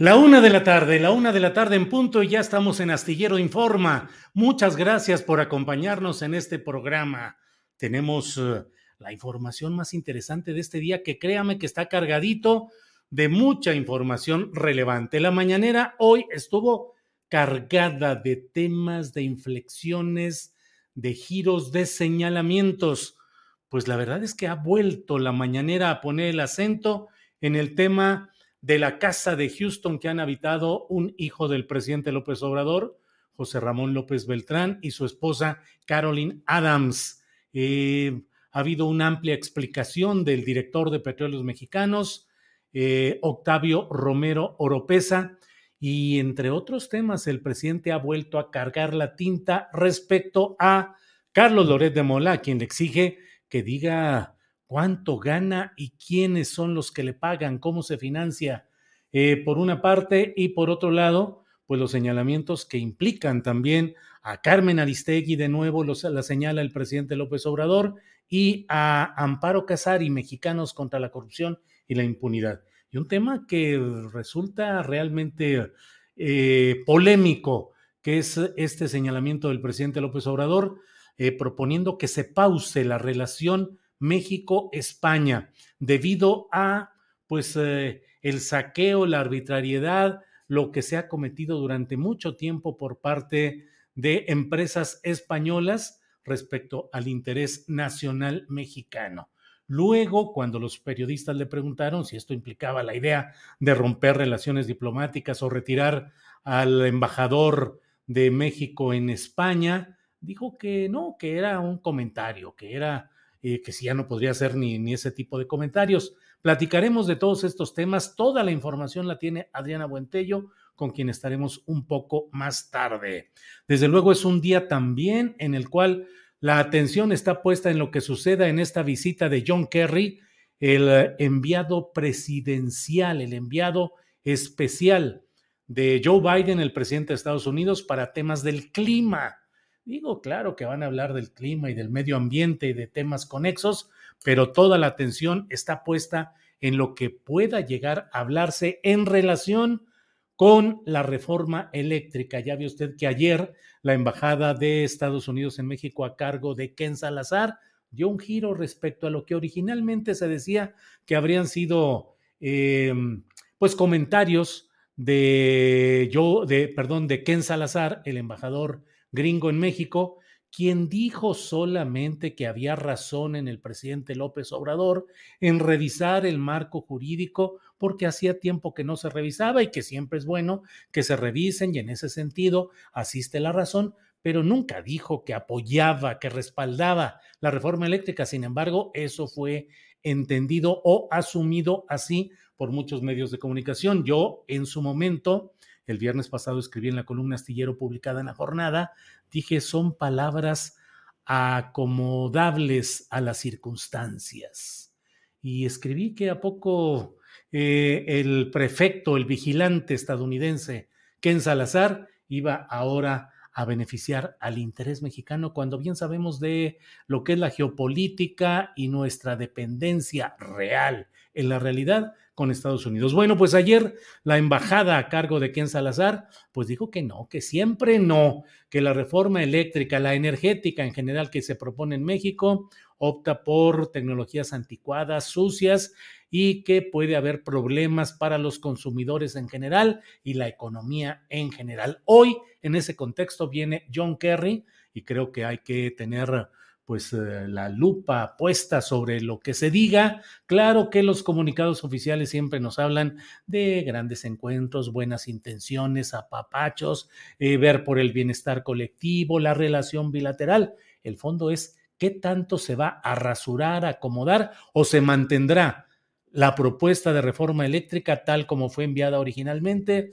La una de la tarde, la una de la tarde en punto y ya estamos en Astillero Informa. Muchas gracias por acompañarnos en este programa. Tenemos uh, la información más interesante de este día que créame que está cargadito de mucha información relevante. La mañanera hoy estuvo cargada de temas, de inflexiones, de giros, de señalamientos. Pues la verdad es que ha vuelto la mañanera a poner el acento en el tema de la casa de Houston que han habitado un hijo del presidente López Obrador, José Ramón López Beltrán, y su esposa Carolyn Adams. Eh, ha habido una amplia explicación del director de Petróleos Mexicanos, eh, Octavio Romero Oropesa, y entre otros temas, el presidente ha vuelto a cargar la tinta respecto a Carlos Loret de Mola, quien le exige que diga cuánto gana y quiénes son los que le pagan, cómo se financia, eh, por una parte, y por otro lado, pues los señalamientos que implican también a Carmen Aristegui, de nuevo los, la señala el presidente López Obrador, y a Amparo Casari, Mexicanos contra la Corrupción y la Impunidad. Y un tema que resulta realmente eh, polémico, que es este señalamiento del presidente López Obrador, eh, proponiendo que se pause la relación México-España, debido a pues eh, el saqueo, la arbitrariedad, lo que se ha cometido durante mucho tiempo por parte de empresas españolas respecto al interés nacional mexicano. Luego, cuando los periodistas le preguntaron si esto implicaba la idea de romper relaciones diplomáticas o retirar al embajador de México en España, dijo que no, que era un comentario, que era eh, que si ya no podría hacer ni, ni ese tipo de comentarios. Platicaremos de todos estos temas. Toda la información la tiene Adriana Buentello, con quien estaremos un poco más tarde. Desde luego es un día también en el cual la atención está puesta en lo que suceda en esta visita de John Kerry, el enviado presidencial, el enviado especial de Joe Biden, el presidente de Estados Unidos, para temas del clima. Digo, claro que van a hablar del clima y del medio ambiente y de temas conexos, pero toda la atención está puesta en lo que pueda llegar a hablarse en relación con la reforma eléctrica. Ya vio usted que ayer la Embajada de Estados Unidos en México a cargo de Ken Salazar dio un giro respecto a lo que originalmente se decía que habrían sido eh, pues comentarios de yo de perdón de Ken Salazar, el embajador gringo en México, quien dijo solamente que había razón en el presidente López Obrador en revisar el marco jurídico porque hacía tiempo que no se revisaba y que siempre es bueno que se revisen y en ese sentido asiste la razón, pero nunca dijo que apoyaba, que respaldaba la reforma eléctrica. Sin embargo, eso fue entendido o asumido así por muchos medios de comunicación. Yo en su momento el viernes pasado escribí en la columna astillero publicada en la jornada, dije, son palabras acomodables a las circunstancias. Y escribí que a poco eh, el prefecto, el vigilante estadounidense, Ken Salazar, iba ahora a beneficiar al interés mexicano cuando bien sabemos de lo que es la geopolítica y nuestra dependencia real en la realidad con Estados Unidos. Bueno, pues ayer la embajada a cargo de Ken Salazar, pues dijo que no, que siempre no, que la reforma eléctrica, la energética en general que se propone en México, opta por tecnologías anticuadas, sucias y que puede haber problemas para los consumidores en general y la economía en general. Hoy, en ese contexto, viene John Kerry y creo que hay que tener pues eh, la lupa puesta sobre lo que se diga. Claro que los comunicados oficiales siempre nos hablan de grandes encuentros, buenas intenciones, apapachos, eh, ver por el bienestar colectivo, la relación bilateral. El fondo es qué tanto se va a rasurar, acomodar o se mantendrá la propuesta de reforma eléctrica tal como fue enviada originalmente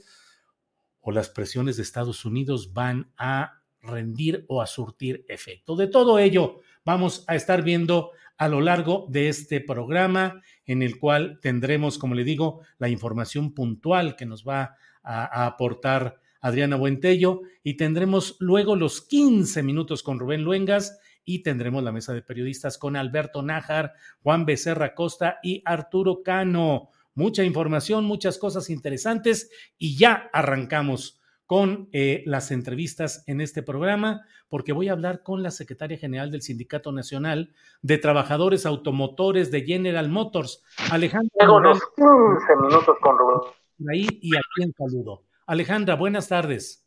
o las presiones de Estados Unidos van a rendir o a surtir efecto. De todo ello vamos a estar viendo a lo largo de este programa en el cual tendremos, como le digo, la información puntual que nos va a, aportar Adriana Buentello y tendremos luego los 15 minutos con Rubén Luengas y tendremos la mesa de periodistas con Alberto Nájar, Juan Becerra Costa y Arturo Cano. Mucha información, muchas cosas interesantes y ya arrancamos con eh, las entrevistas en este programa, porque voy a hablar con la secretaria general del Sindicato Nacional de Trabajadores Automotores de General Motors, Alejandra. Morales, 15 minutos con Rubén. Ahí y aquí en saludo. Alejandra, buenas tardes.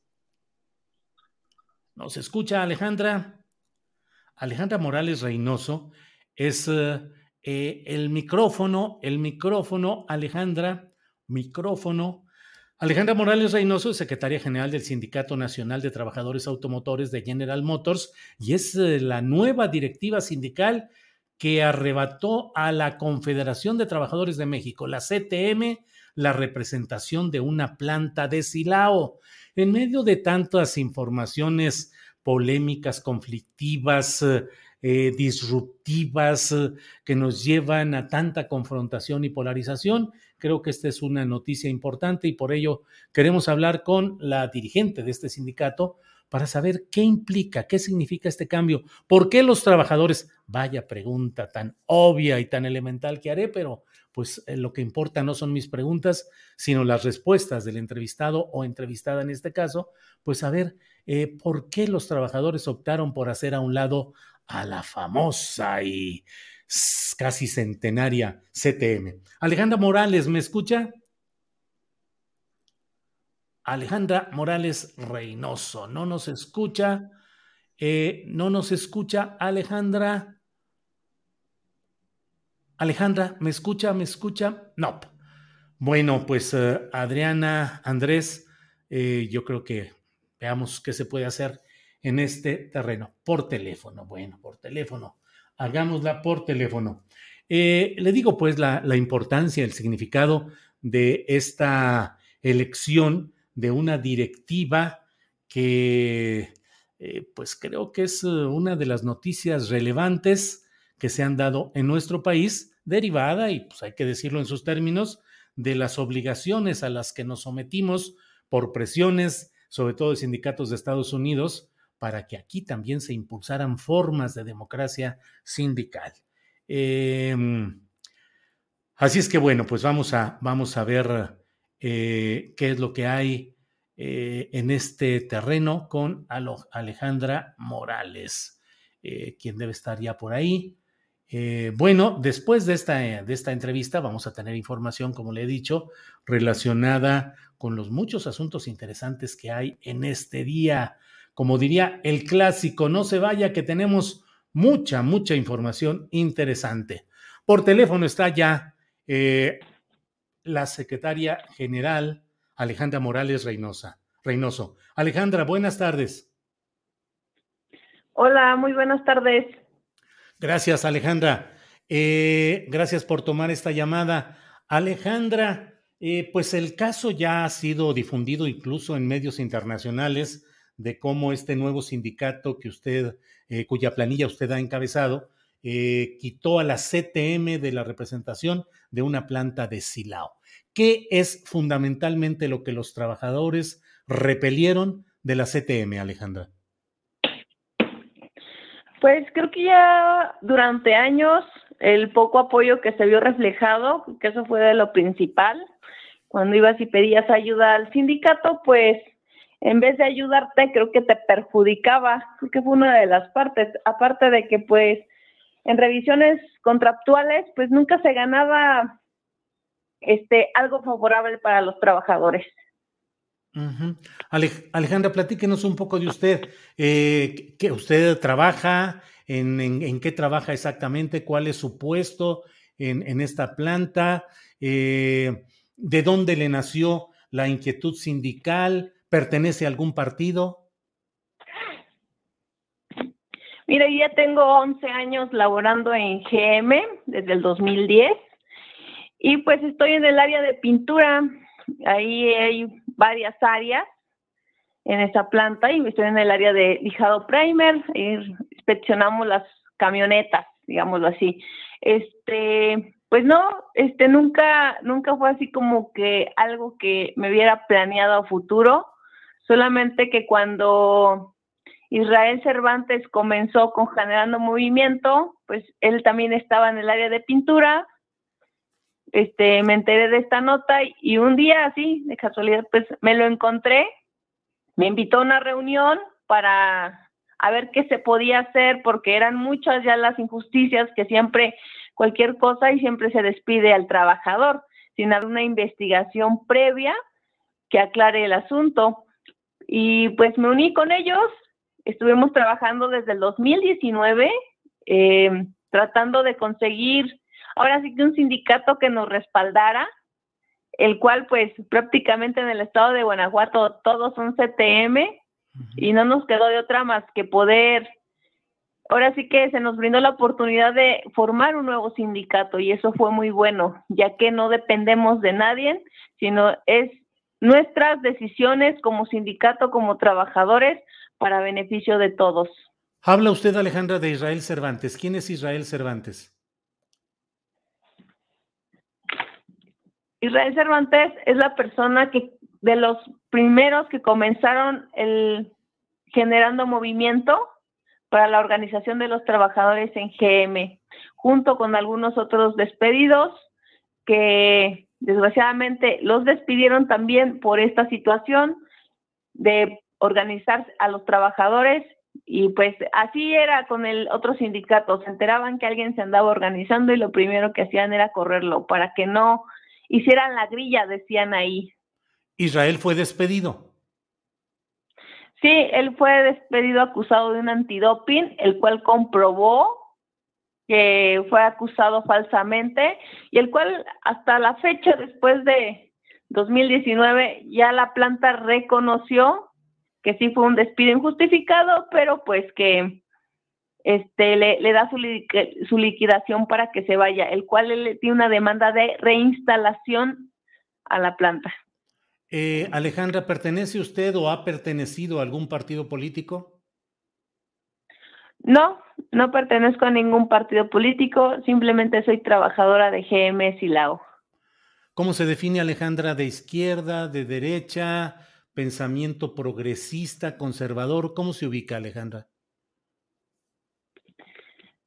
¿Nos escucha Alejandra? Alejandra Morales Reynoso es eh, eh, el micrófono, el micrófono, Alejandra, micrófono Alejandra Morales Reynoso es secretaria general del Sindicato Nacional de Trabajadores Automotores de General Motors y es eh, la nueva directiva sindical que arrebató a la Confederación de Trabajadores de México, la CTM, la representación de una planta de Silao. En medio de tantas informaciones polémicas, conflictivas, eh, eh, disruptivas que nos llevan a tanta confrontación y polarización. Creo que esta es una noticia importante y por ello queremos hablar con la dirigente de este sindicato para saber qué implica, qué significa este cambio, por qué los trabajadores, vaya pregunta tan obvia y tan elemental que haré, pero pues eh, lo que importa no son mis preguntas, sino las respuestas del entrevistado o entrevistada en este caso, pues saber por qué los trabajadores optaron por hacer a un lado a la famosa y casi centenaria CTM. Alejandra Morales, ¿me escucha? Alejandra Morales Reynoso, no nos escucha. Eh, no nos escucha Alejandra. Alejandra, ¿me escucha? ¿Me escucha? No. Bueno, pues eh, Adriana, Andrés, eh, yo creo que veamos qué se puede hacer en este terreno. Por teléfono, bueno, por teléfono. Hagámosla por teléfono. Eh, le digo pues la, importancia, el significado de esta elección de una directiva que eh, pues creo que es eh, una de las noticias relevantes que se han dado en nuestro país, derivada, y pues hay que decirlo en sus términos, de las obligaciones a las que nos sometimos por presiones, sobre todo de sindicatos de Estados Unidos, para que aquí también se impulsaran formas de democracia sindical. Em, así es que bueno, pues vamos a, vamos a ver eh, qué es lo que hay eh, en este terreno con Alejandra Morales, eh, quien debe estar ya por ahí. bueno, después de esta, de esta entrevista vamos a tener información, como le he dicho, relacionada con los muchos asuntos interesantes que hay en este día como diría el clásico, no se vaya que tenemos mucha, mucha información interesante. Por teléfono está ya eh, la secretaria general Alejandra Morales Reynosa. Reynoso. Alejandra, buenas tardes. Hola, muy buenas tardes. Gracias, Alejandra. Eh, gracias por tomar esta llamada. Alejandra, eh, pues el caso ya ha sido difundido incluso en medios internacionales de cómo este nuevo sindicato que usted, eh, cuya planilla usted ha encabezado, eh, quitó a la CTM de la representación de una planta de Silao. ¿Qué es fundamentalmente lo que los trabajadores repelieron de la CTM, Alejandra? Pues creo que ya durante años el poco apoyo que se vio reflejado, que eso fue de lo principal, cuando ibas y pedías ayuda al sindicato, pues en vez de ayudarte, creo que te perjudicaba, que fue una de las partes, aparte de que pues en revisiones contractuales, pues nunca se ganaba este algo favorable para los trabajadores. Alejandra, platíquenos un poco de usted. Eh, ¿qué, ¿Usted trabaja? En, qué trabaja exactamente? ¿Cuál es su puesto en, esta planta? Eh, ¿De dónde le nació la inquietud sindical? ¿Pertenece a algún partido? Mira, ya tengo 11 años laborando en GM desde el 2010 y pues estoy en el área de pintura. Ahí hay varias áreas en esa planta y estoy en el área de lijado primer inspeccionamos las camionetas, digámoslo así. Este, pues no, este nunca nunca fue así como que algo que me hubiera planeado a futuro, solamente que cuando Israel Cervantes comenzó con generando movimiento, pues él también estaba en el área de pintura. Este, me enteré de esta nota y un día así, de casualidad, pues me lo encontré, me invitó a una reunión para a ver qué se podía hacer, porque eran muchas ya las injusticias que siempre cualquier cosa y siempre se despide al trabajador sin haber una investigación previa que aclare el asunto. Y pues me uní con ellos. Estuvimos trabajando desde el 2019 eh, tratando de conseguir ahora sí que un sindicato que nos respaldara, el cual pues prácticamente en el estado de Guanajuato todos son CTM y no nos quedó de otra más que poder, ahora sí que se nos brindó la oportunidad de formar un nuevo sindicato y eso fue muy bueno, ya que no dependemos de nadie, sino es nuestras decisiones como sindicato, como trabajadores, para beneficio de todos. Habla usted, Alejandra, de Israel Cervantes. ¿Quién es Israel Cervantes? Israel Cervantes es la persona que de los primeros que comenzaron el generando movimiento para la organización de los trabajadores en GM, junto con algunos otros despedidos que desgraciadamente los despidieron también por esta situación de organizar a los trabajadores y pues así era con el otro sindicato, se enteraban que alguien se andaba organizando y lo primero que hacían era correrlo para que no hicieran la grilla, decían ahí. Israel fue despedido. Sí, él fue despedido acusado de un antidoping, el cual comprobó que fue acusado falsamente y el cual hasta la fecha, después de 2019, ya la planta reconoció que sí fue un despido injustificado, pero pues que este le, da su, su, liquidación para que se vaya, el cual le tiene una demanda de reinstalación a la planta. Eh, Alejandra, ¿pertenece usted o ha pertenecido a algún partido político? No, no pertenezco a ningún partido político, simplemente soy trabajadora de GM Silao. ¿Cómo se define Alejandra de izquierda, de derecha? pensamiento progresista, conservador? ¿Cómo se ubica Alejandra?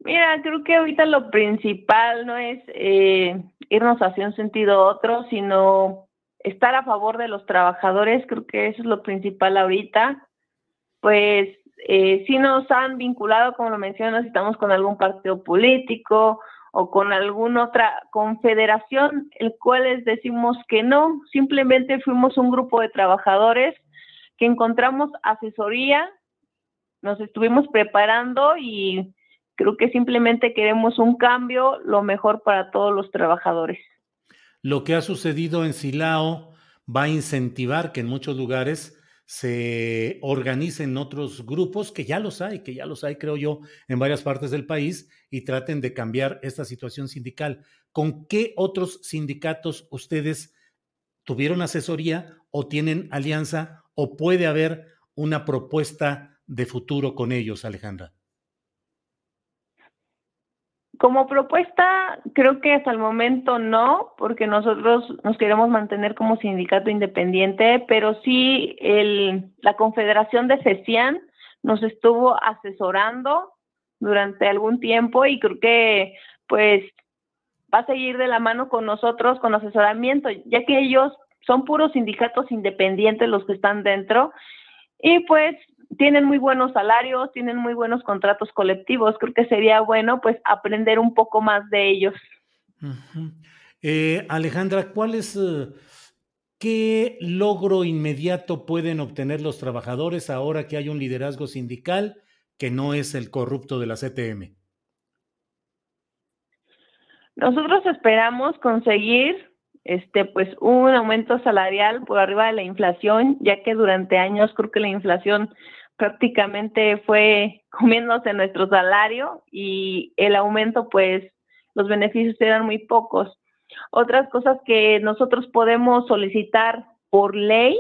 Mira, creo que ahorita lo principal no es eh, irnos hacia un sentido u otro, sino estar a favor de los trabajadores, creo que eso es lo principal ahorita. Pues eh, nos han vinculado, como lo mencionas, estamos con algún partido político o con alguna otra confederación, el cual les decimos que no, simplemente fuimos un grupo de trabajadores que encontramos asesoría, nos estuvimos preparando y creo que simplemente queremos un cambio, lo mejor para todos los trabajadores. Lo que ha sucedido en Silao va a incentivar que en muchos lugares se organicen otros grupos, que ya los hay, que ya los hay, creo yo, en varias partes del país, y traten de cambiar esta situación sindical. ¿Con qué otros sindicatos ustedes tuvieron asesoría o tienen alianza o puede haber una propuesta de futuro con ellos, Alejandra? Como propuesta, creo que hasta el momento no, porque nosotros nos queremos mantener como sindicato independiente, pero sí el, la Confederación de CECIAN nos estuvo asesorando durante algún tiempo y creo que pues va a seguir de la mano con nosotros con asesoramiento, ya que ellos son puros sindicatos independientes los que están dentro. Y pues tienen muy buenos salarios, tienen muy buenos contratos colectivos. Creo que sería bueno pues aprender un poco más de ellos. eh, Alejandra, ¿cuál es, uh, qué logro inmediato pueden obtener los trabajadores ahora que hay un liderazgo sindical que no es el corrupto de la CTM? Nosotros esperamos conseguir este pues un aumento salarial por arriba de la inflación, ya que durante años creo que la inflación prácticamente fue comiéndose nuestro salario y el aumento pues los beneficios eran muy pocos. Otras cosas que nosotros podemos solicitar por ley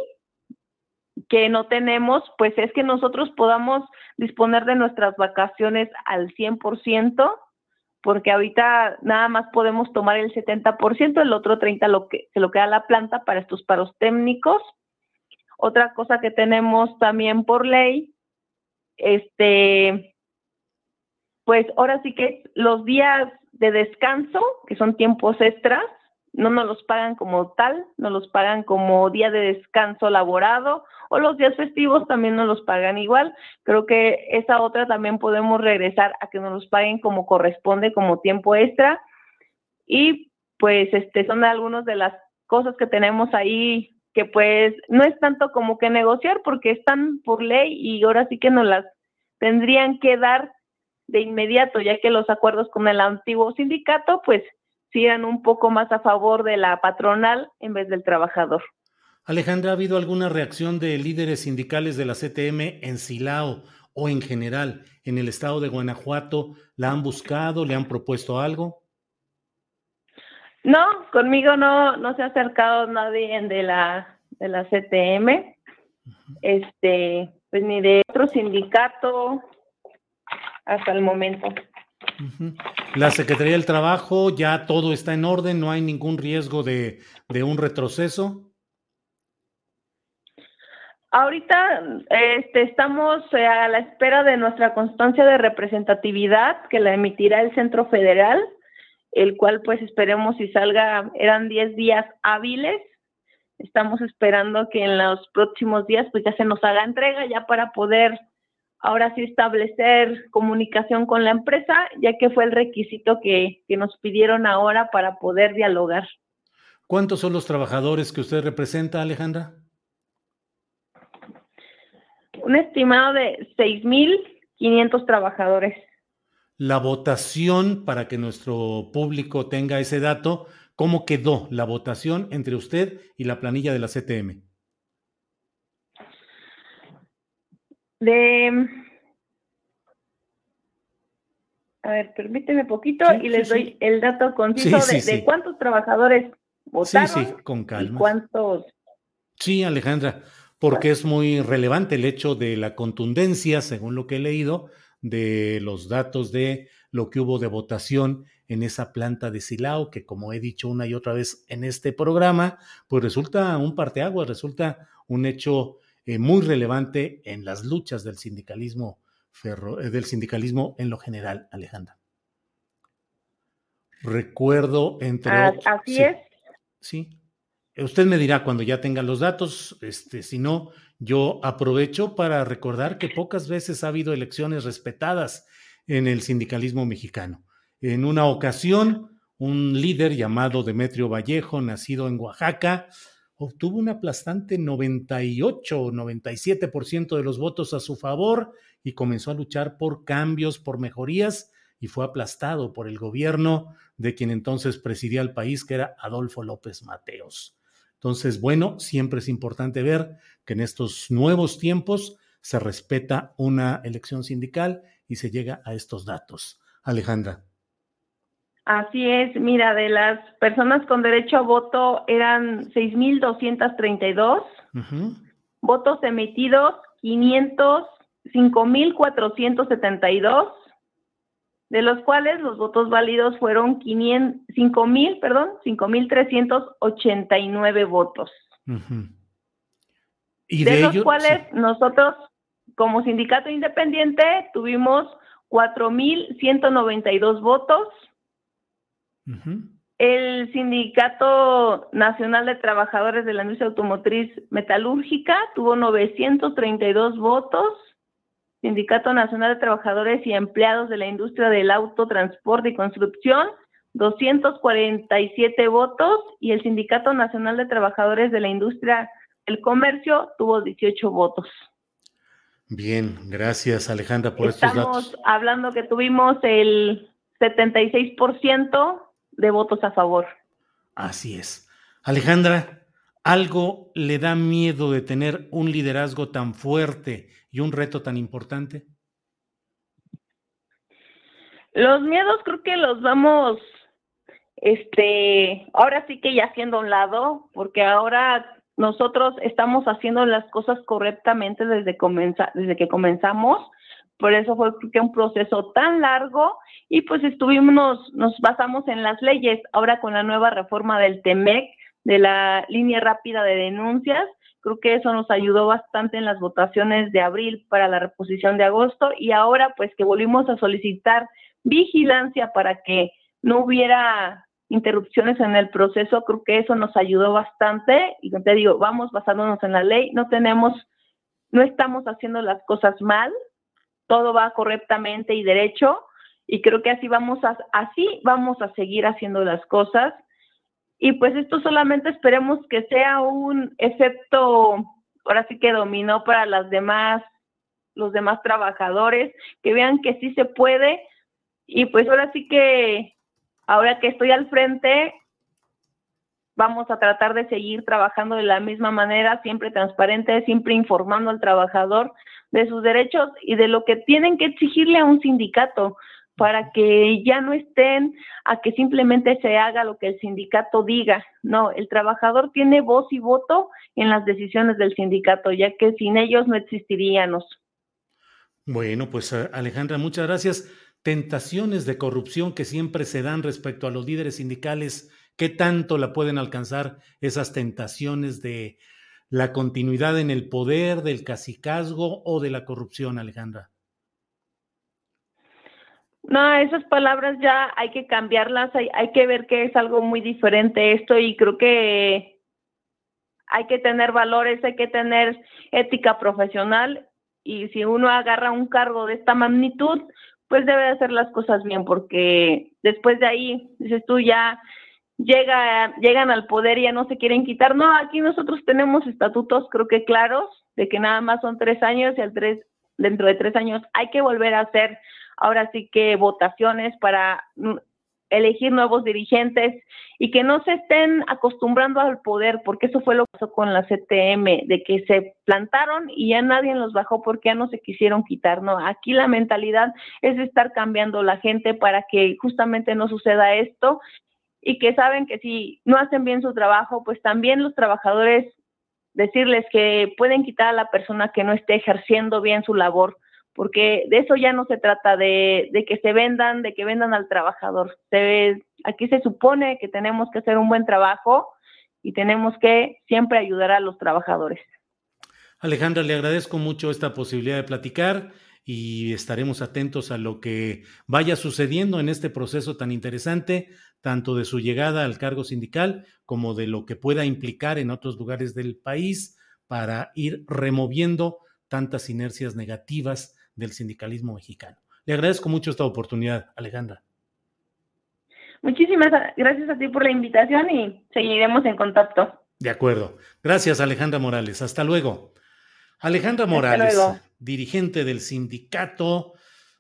que no tenemos, pues es que nosotros podamos disponer de nuestras vacaciones al 100%, porque ahorita nada más podemos tomar el 70%, el otro 30% lo que, se lo queda la planta para estos paros técnicos. Otra cosa que tenemos también por ley, este, pues ahora sí que los días de descanso, que son tiempos extras, no nos los pagan como tal, nos los pagan como día de descanso laborado o los días festivos también nos los pagan igual. Creo que esa otra también podemos regresar a que nos los paguen como corresponde, como tiempo extra. Y pues este son algunas de las cosas que tenemos ahí que pues no es tanto como que negociar porque están por ley y ahora sí que nos las tendrían que dar de inmediato, ya que los acuerdos con el antiguo sindicato pues sigan un poco más a favor de la patronal en vez del trabajador. Alejandra, ¿ha habido alguna reacción de líderes sindicales de la CTM en Silao o en general en el estado de Guanajuato? ¿La han buscado? ¿Le han propuesto algo? No, conmigo no, no se ha acercado nadie de la, de la CTM, este, pues ni de otro sindicato hasta el momento. La Secretaría del Trabajo, ya todo está en orden, no hay ningún riesgo de, de un retroceso. Ahorita este, estamos eh, a la espera de nuestra constancia de representatividad que la emitirá el Centro Federal, el cual pues esperemos si salga, eran 10 días hábiles. Estamos esperando que en los próximos días pues ya se nos haga entrega ya para poder ahora sí establecer comunicación con la empresa, ya que fue el requisito que, que nos pidieron ahora para poder dialogar. ¿Cuántos son los trabajadores que usted representa, Alejandra? un estimado de 6.500 trabajadores. La votación, para que nuestro público tenga ese dato, ¿cómo quedó la votación entre usted y la planilla de la CTM? De... A ver, permíteme poquito sí, y les sí, doy sí. el dato conciso de, de, cuántos trabajadores votaron sí, sí, con calma. y cuántos... Sí, Alejandra, porque es muy relevante el hecho de la contundencia, según lo que he leído, de los datos de lo que hubo de votación en esa planta de Silao, que como he dicho una y otra vez en este programa, pues resulta un parteaguas, resulta un hecho eh, muy relevante en las luchas del sindicalismo ferro, eh, del sindicalismo en lo general, Alejandra. Recuerdo entre ah, así sí, es. Sí, Usted me dirá cuando ya tenga los datos, este, si no, yo aprovecho para recordar que pocas veces ha habido elecciones respetadas en el sindicalismo mexicano. En una ocasión, un líder llamado Demetrio Vallejo, nacido en Oaxaca, obtuvo un aplastante 98 o 97% de los votos a su favor y comenzó a luchar por cambios, por mejorías y fue aplastado por el gobierno de quien entonces presidía el país, que era Adolfo López Mateos. Entonces, bueno, siempre es importante ver que en estos nuevos tiempos se respeta una elección sindical y se llega a estos datos. Alejandra. Así es, mira, de las personas con derecho a voto eran 6.232, uh -huh. votos emitidos 500, 5.472, de los cuales los votos válidos fueron 5.000, perdón, 5.389 votos. ¿Y de, los cuales nosotros, como sindicato independiente, tuvimos 4.192 votos. El Sindicato Nacional de Trabajadores de la Industria Automotriz Metalúrgica tuvo 932 votos. Sindicato Nacional de Trabajadores y Empleados de la Industria del Autotransporte y Construcción, 247 votos. Y el Sindicato Nacional de Trabajadores de la Industria del Comercio tuvo 18 votos. Bien, gracias Alejandra por estos datos. Estamos hablando que tuvimos el 76% de votos a favor. Así es. Alejandra, ¿algo le da miedo de tener un liderazgo tan fuerte y un reto tan importante? Los miedos creo que los vamos, este, ahora sí que ya haciendo a un lado, porque ahora nosotros estamos haciendo las cosas correctamente desde, desde que comenzamos por eso fue que un proceso tan largo y pues estuvimos, nos basamos en las leyes. Ahora con la nueva reforma del TEMEC, de la línea rápida de denuncias, creo que eso nos ayudó bastante en las votaciones de abril para la reposición de agosto. Y ahora pues que volvimos a solicitar vigilancia para que no hubiera interrupciones en el proceso, creo que eso nos ayudó bastante. Y te digo, vamos basándonos en la ley, no tenemos, no estamos haciendo las cosas mal, todo va correctamente y derecho y creo que así vamos a así vamos a seguir haciendo las cosas. Y pues esto solamente esperemos que sea un efecto ahora sí que dominó para las demás los demás trabajadores que vean que sí se puede. Y pues ahora sí que ahora que estoy al frente vamos a tratar de seguir trabajando de la misma manera, siempre transparente, siempre informando al trabajador de sus derechos y de lo que tienen que exigirle a un sindicato para que ya no estén a que simplemente se haga lo que el sindicato diga. No, el trabajador tiene voz y voto en las decisiones del sindicato, ya que sin ellos no existiríamos. Bueno, pues eh, Alejandra, muchas gracias. Tentaciones de corrupción que siempre se dan respecto a los líderes sindicales ¿Qué tanto la pueden alcanzar esas tentaciones de la continuidad en el poder, del cacicazgo o de la corrupción, Alejandra? No, esas palabras ya hay que cambiarlas, hay, hay que ver que es algo muy diferente esto y creo que hay que tener valores, hay que tener ética profesional y si uno agarra un cargo de esta magnitud, pues debe hacer las cosas bien porque después de ahí, dices tú ya llega, llegan al poder y ya no se quieren quitar. No, aquí nosotros tenemos estatutos creo que claros de que nada más son tres años y al tres, dentro de tres años hay que volver a hacer ahora sí que votaciones para elegir nuevos dirigentes y que no se estén acostumbrando al poder, porque eso fue lo que pasó con la CTM, de que se plantaron y ya nadie los bajó porque ya no se quisieron quitar, ¿no? Aquí la mentalidad es estar cambiando la gente para que justamente no suceda esto y que saben que si no hacen bien su trabajo, pues también los trabajadores decirles que pueden quitar a la persona que no esté ejerciendo bien su labor, porque de eso ya no se trata de, que se vendan, de que vendan al trabajador. Se, aquí se supone que tenemos que hacer un buen trabajo y tenemos que siempre ayudar a los trabajadores. Alejandra, le agradezco mucho esta posibilidad de platicar y estaremos atentos a lo que vaya sucediendo en este proceso tan interesante, tanto de su llegada al cargo sindical como de lo que pueda implicar en otros lugares del país para ir removiendo tantas inercias negativas del sindicalismo mexicano. Le agradezco mucho esta oportunidad, Alejandra. Muchísimas gracias a ti por la invitación y seguiremos en contacto. De acuerdo. Gracias, Alejandra Morales. Hasta luego. Alejandra Morales, dirigente del sindicato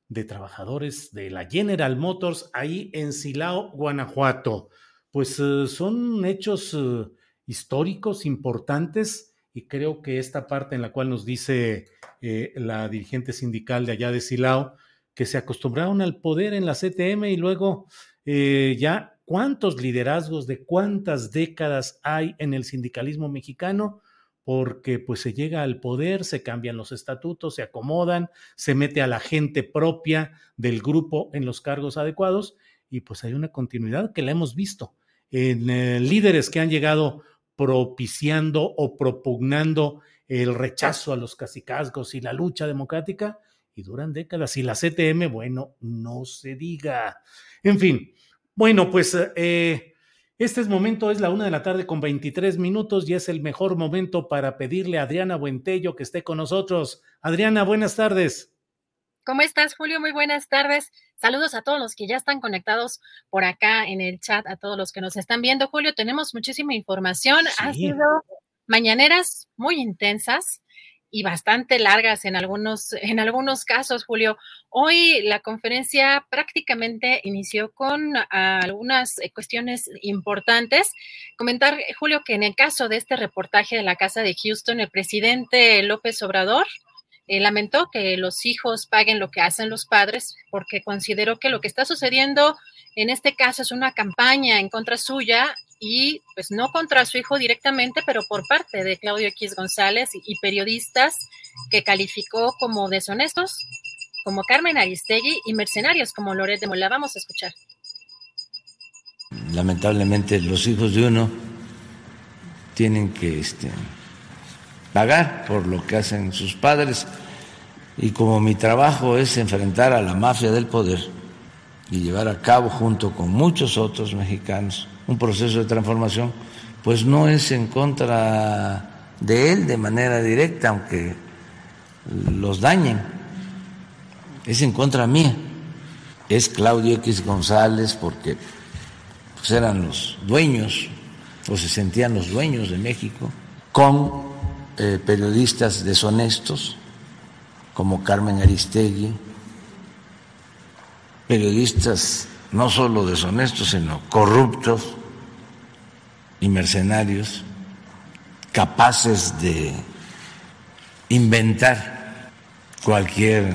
de trabajadores de la General Motors ahí en Silao, Guanajuato. Pues eh, son hechos eh, históricos importantes y creo que esta parte en la cual nos dice eh, la dirigente sindical de allá de Silao que se acostumbraron al poder en la CTM y luego ya cuántos liderazgos de cuántas décadas hay en el sindicalismo mexicano porque pues se llega al poder, se cambian los estatutos, se acomodan, se mete a la gente propia del grupo en los cargos adecuados y pues hay una continuidad que la hemos visto en eh, líderes que han llegado propiciando o propugnando el rechazo a los cacicazgos y la lucha democrática y duran décadas. Y la CTM, bueno, no se diga. En fin, bueno, pues eh, este momento es la una de la tarde con 23 minutos y es el mejor momento para pedirle a Adriana Buentello que esté con nosotros. Adriana, buenas tardes. ¿Cómo estás, Julio? Muy buenas tardes. Saludos a todos los que ya están conectados por acá en el chat, a todos los que nos están viendo. Julio, tenemos muchísima información. Ha sido mañaneras muy intensas y bastante largas en algunos, en algunos casos, Julio. Hoy la conferencia prácticamente inició con algunas eh, cuestiones importantes. Comentar, Julio, que en el caso de este reportaje de la Casa de Houston, el presidente López Obrador eh, lamentó que los hijos paguen lo que hacen los padres porque consideró que lo que está sucediendo en este caso es una campaña en contra suya y pues no contra su hijo directamente, pero por parte de Claudio X González y, periodistas que calificó como deshonestos, como Carmen Aristegui y mercenarios como Loret de Mola. Vamos a escuchar. Lamentablemente los hijos de uno tienen que este, pagar por lo que hacen sus padres y como mi trabajo es enfrentar a la mafia del poder y llevar a cabo junto con muchos otros mexicanos un proceso de transformación, pues no es en contra de él de manera directa, aunque los dañen, es en contra mía. Es Claudio X González porque pues, eran los dueños o se sentían los dueños de México con eh, periodistas deshonestos como Carmen Aristegui, periodistas no solo deshonestos, sino corruptos y mercenarios, capaces de inventar cualquier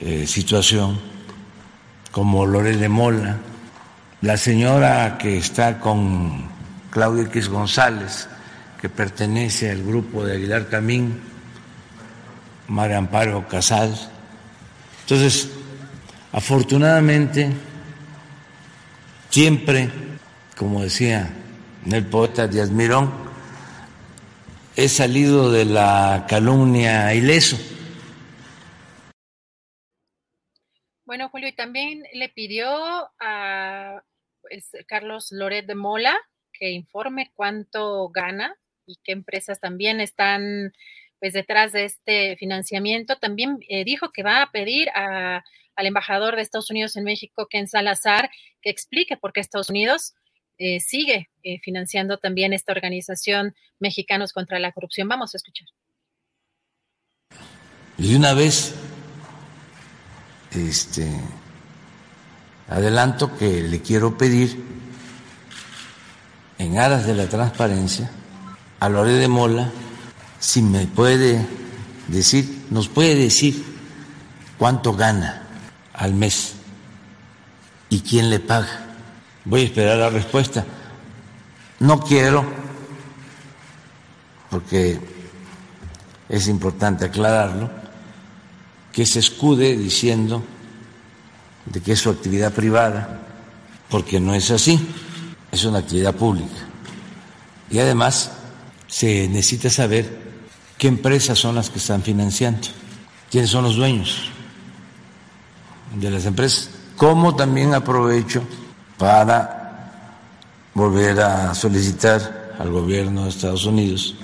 eh, situación, como Lore de Mola, la señora que está con Claudio X González, que pertenece al grupo de Aguilar Camín, María Amparo Casal. Entonces, afortunadamente, Siempre, como decía el poeta Díaz Mirón, he salido de la calumnia ileso. Bueno, Julio, y también le pidió a pues, Carlos Loret de Mola que informe cuánto gana y qué empresas también están pues detrás de este financiamiento. También eh, dijo que va a pedir a al embajador de Estados Unidos en México, Ken Salazar, que explique por qué Estados Unidos eh, sigue eh, financiando también esta organización Mexicanos contra la Corrupción. Vamos a escuchar. Y una vez, este, adelanto que le quiero pedir, en aras de la transparencia, a Lore de Mola, si me puede decir, nos puede decir cuánto gana al mes. ¿Y quién le paga? Voy a esperar la respuesta. No quiero, porque es importante aclararlo, que se escude diciendo de que es su actividad privada, porque no es así, es una actividad pública. Y además se necesita saber qué empresas son las que están financiando, quiénes son los dueños de las empresas, como también aprovecho para volver a solicitar al gobierno de Estados Unidos,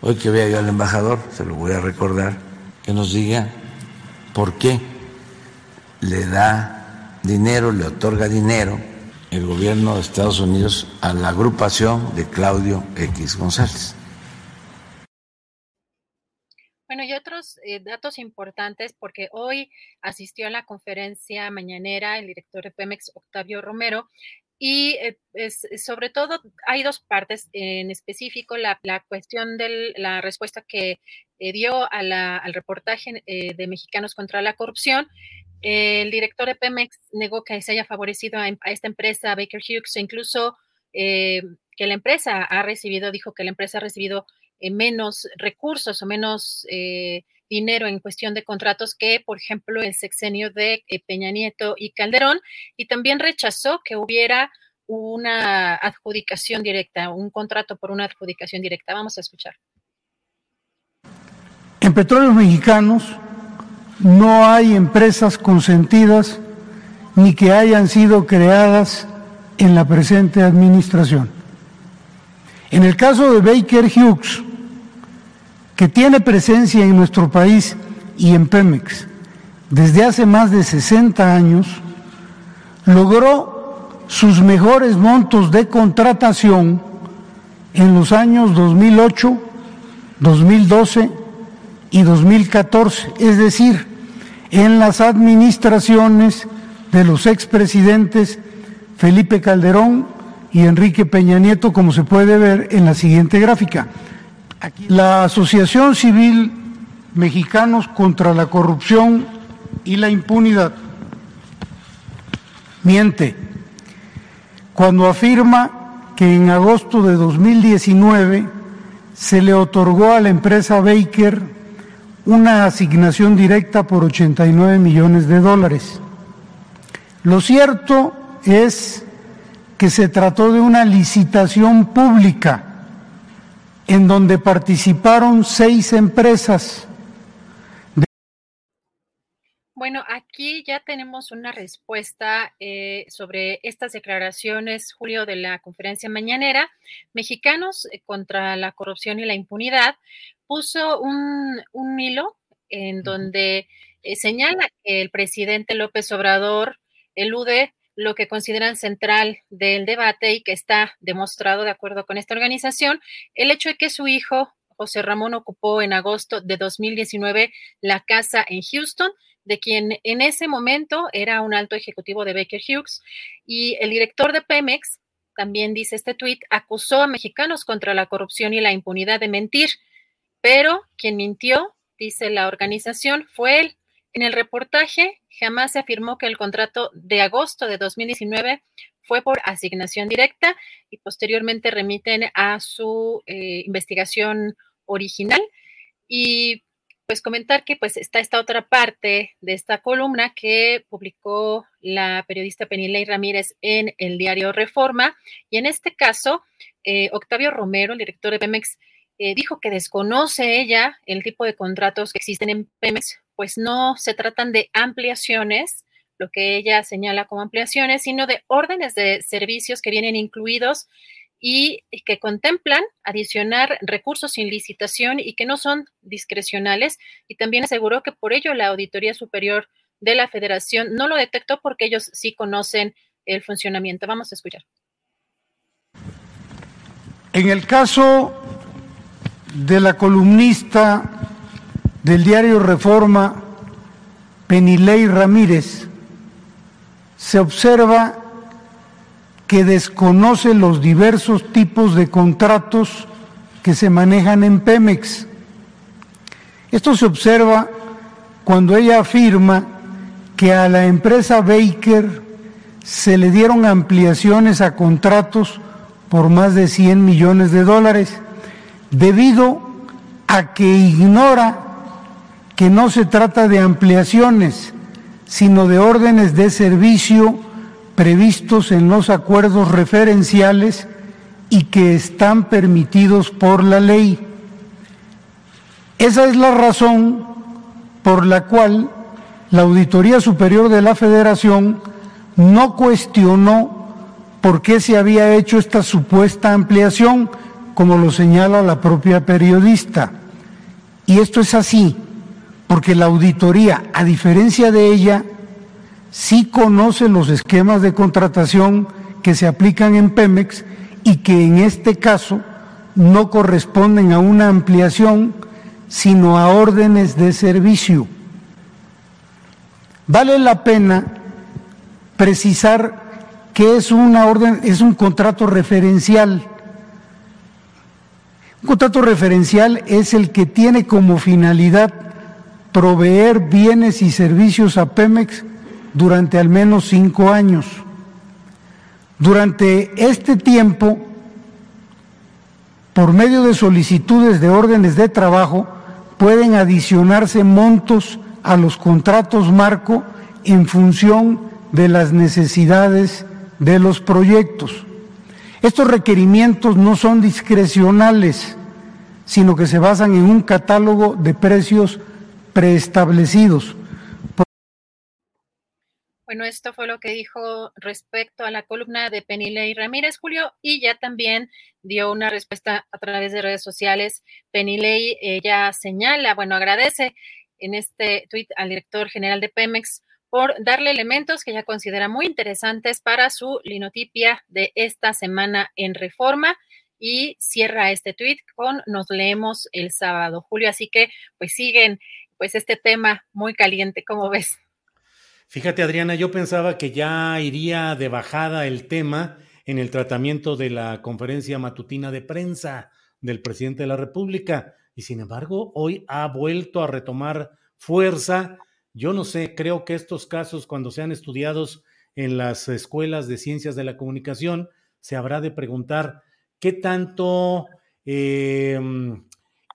hoy que vea yo al embajador, se lo voy a recordar, que nos diga por qué le da dinero, le otorga dinero el gobierno de Estados Unidos a la agrupación de Claudio X González. Bueno, y otros eh, datos importantes, porque hoy asistió a la conferencia mañanera el director de Pemex, Octavio Romero, y eh, sobre todo hay dos partes en específico, la, cuestión de la respuesta que eh, dio al reportaje de Mexicanos contra la Corrupción. el director de Pemex negó que se haya favorecido a, a esta empresa, Baker Hughes, e incluso que la empresa ha recibido, dijo que la empresa ha recibido eh, menos recursos o menos eh, dinero en cuestión de contratos que, por ejemplo, el sexenio de eh, Peña Nieto y Calderón, y también rechazó que hubiera una adjudicación directa, un contrato por una adjudicación directa. Vamos a escuchar. En Petróleos Mexicanos no hay empresas consentidas ni que hayan sido creadas en la presente administración. En el caso de Baker Hughes, que tiene presencia en nuestro país y en Pemex desde hace más de 60 años, logró sus mejores montos de contratación en los años 2008, 2012 y 2014, es decir, en las administraciones de los expresidentes Felipe Calderón y Enrique Peña Nieto, como se puede ver en la siguiente gráfica. La Asociación Civil Mexicanos contra la Corrupción y la Impunidad miente cuando afirma que en agosto de 2019 se le otorgó a la empresa Baker una asignación directa por 89 millones de dólares. Lo cierto es que se trató de una licitación pública en donde participaron seis empresas. Bueno, aquí ya tenemos una respuesta eh, sobre estas declaraciones, Julio, de la conferencia mañanera. Mexicanos eh, contra la corrupción y la impunidad puso un, hilo en donde eh, señala que el presidente López Obrador elude lo que consideran central del debate y que está demostrado de acuerdo con esta organización, el hecho de que su hijo, José Ramón, ocupó en agosto de 2019 la casa en Houston, de quien en ese momento era un alto ejecutivo de Baker Hughes, y el director de Pemex, también dice este tuit, acusó a mexicanos contra la corrupción y la impunidad de mentir, pero quien mintió, dice la organización, fue él. En el reportaje jamás se afirmó que el contrato de agosto de 2019 fue por asignación directa y posteriormente remiten a su eh, investigación original. Y pues comentar que pues está esta otra parte de esta columna que publicó la periodista Penilei Ramírez en el diario Reforma. Y en este caso, eh, Octavio Romero, el director de Pemex, eh, dijo que desconoce ella el tipo de contratos que existen en Pemex pues no se tratan de ampliaciones, lo que ella señala como ampliaciones, sino de órdenes de servicios que vienen incluidos y que contemplan adicionar recursos sin licitación y que no son discrecionales. Y también aseguró que por ello la Auditoría Superior de la Federación no lo detectó porque ellos sí conocen el funcionamiento. Vamos a escuchar. En el caso de la columnista del diario Reforma, Penilei Ramírez, se observa que desconoce los diversos tipos de contratos que se manejan en Pemex. Esto se observa cuando ella afirma que a la empresa Baker se le dieron ampliaciones a contratos por más de 100 millones de dólares, debido a que ignora que no se trata de ampliaciones, sino de órdenes de servicio previstos en los acuerdos referenciales y que están permitidos por la ley. Esa es la razón por la cual la Auditoría Superior de la Federación no cuestionó por qué se había hecho esta supuesta ampliación, como lo señala la propia periodista. Y esto es así porque la auditoría, a diferencia de ella, sí conoce los esquemas de contratación que se aplican en Pemex y que en este caso no corresponden a una ampliación, sino a órdenes de servicio. Vale la pena precisar que es una orden, es un contrato referencial. Un contrato referencial es el que tiene como finalidad proveer bienes y servicios a Pemex durante al menos cinco años. Durante este tiempo por medio de solicitudes de órdenes de trabajo, pueden adicionarse montos a los contratos marco en función de las necesidades de los proyectos. Estos requerimientos no son discrecionales, sino que se basan en un catálogo de precios preestablecidos. Bueno, esto fue lo que dijo respecto a la columna de Penilei Ramírez, Julio, y ya también dio una respuesta a través de redes sociales. Penilei ella señala, bueno, agradece en este tuit al director general de Pemex por darle elementos que ella considera muy interesantes para su linotipia de esta semana en reforma y cierra este tuit con nos leemos el sábado, Julio. Así que pues siguen pues este tema muy caliente, ¿cómo ves? Fíjate, Adriana, yo pensaba que ya iría de bajada el tema en el tratamiento de la conferencia matutina de prensa del presidente de la República y sin embargo hoy ha vuelto a retomar fuerza. Yo no sé, creo que estos casos cuando sean estudiados en las escuelas de ciencias de la comunicación, se habrá de preguntar qué tanto eh,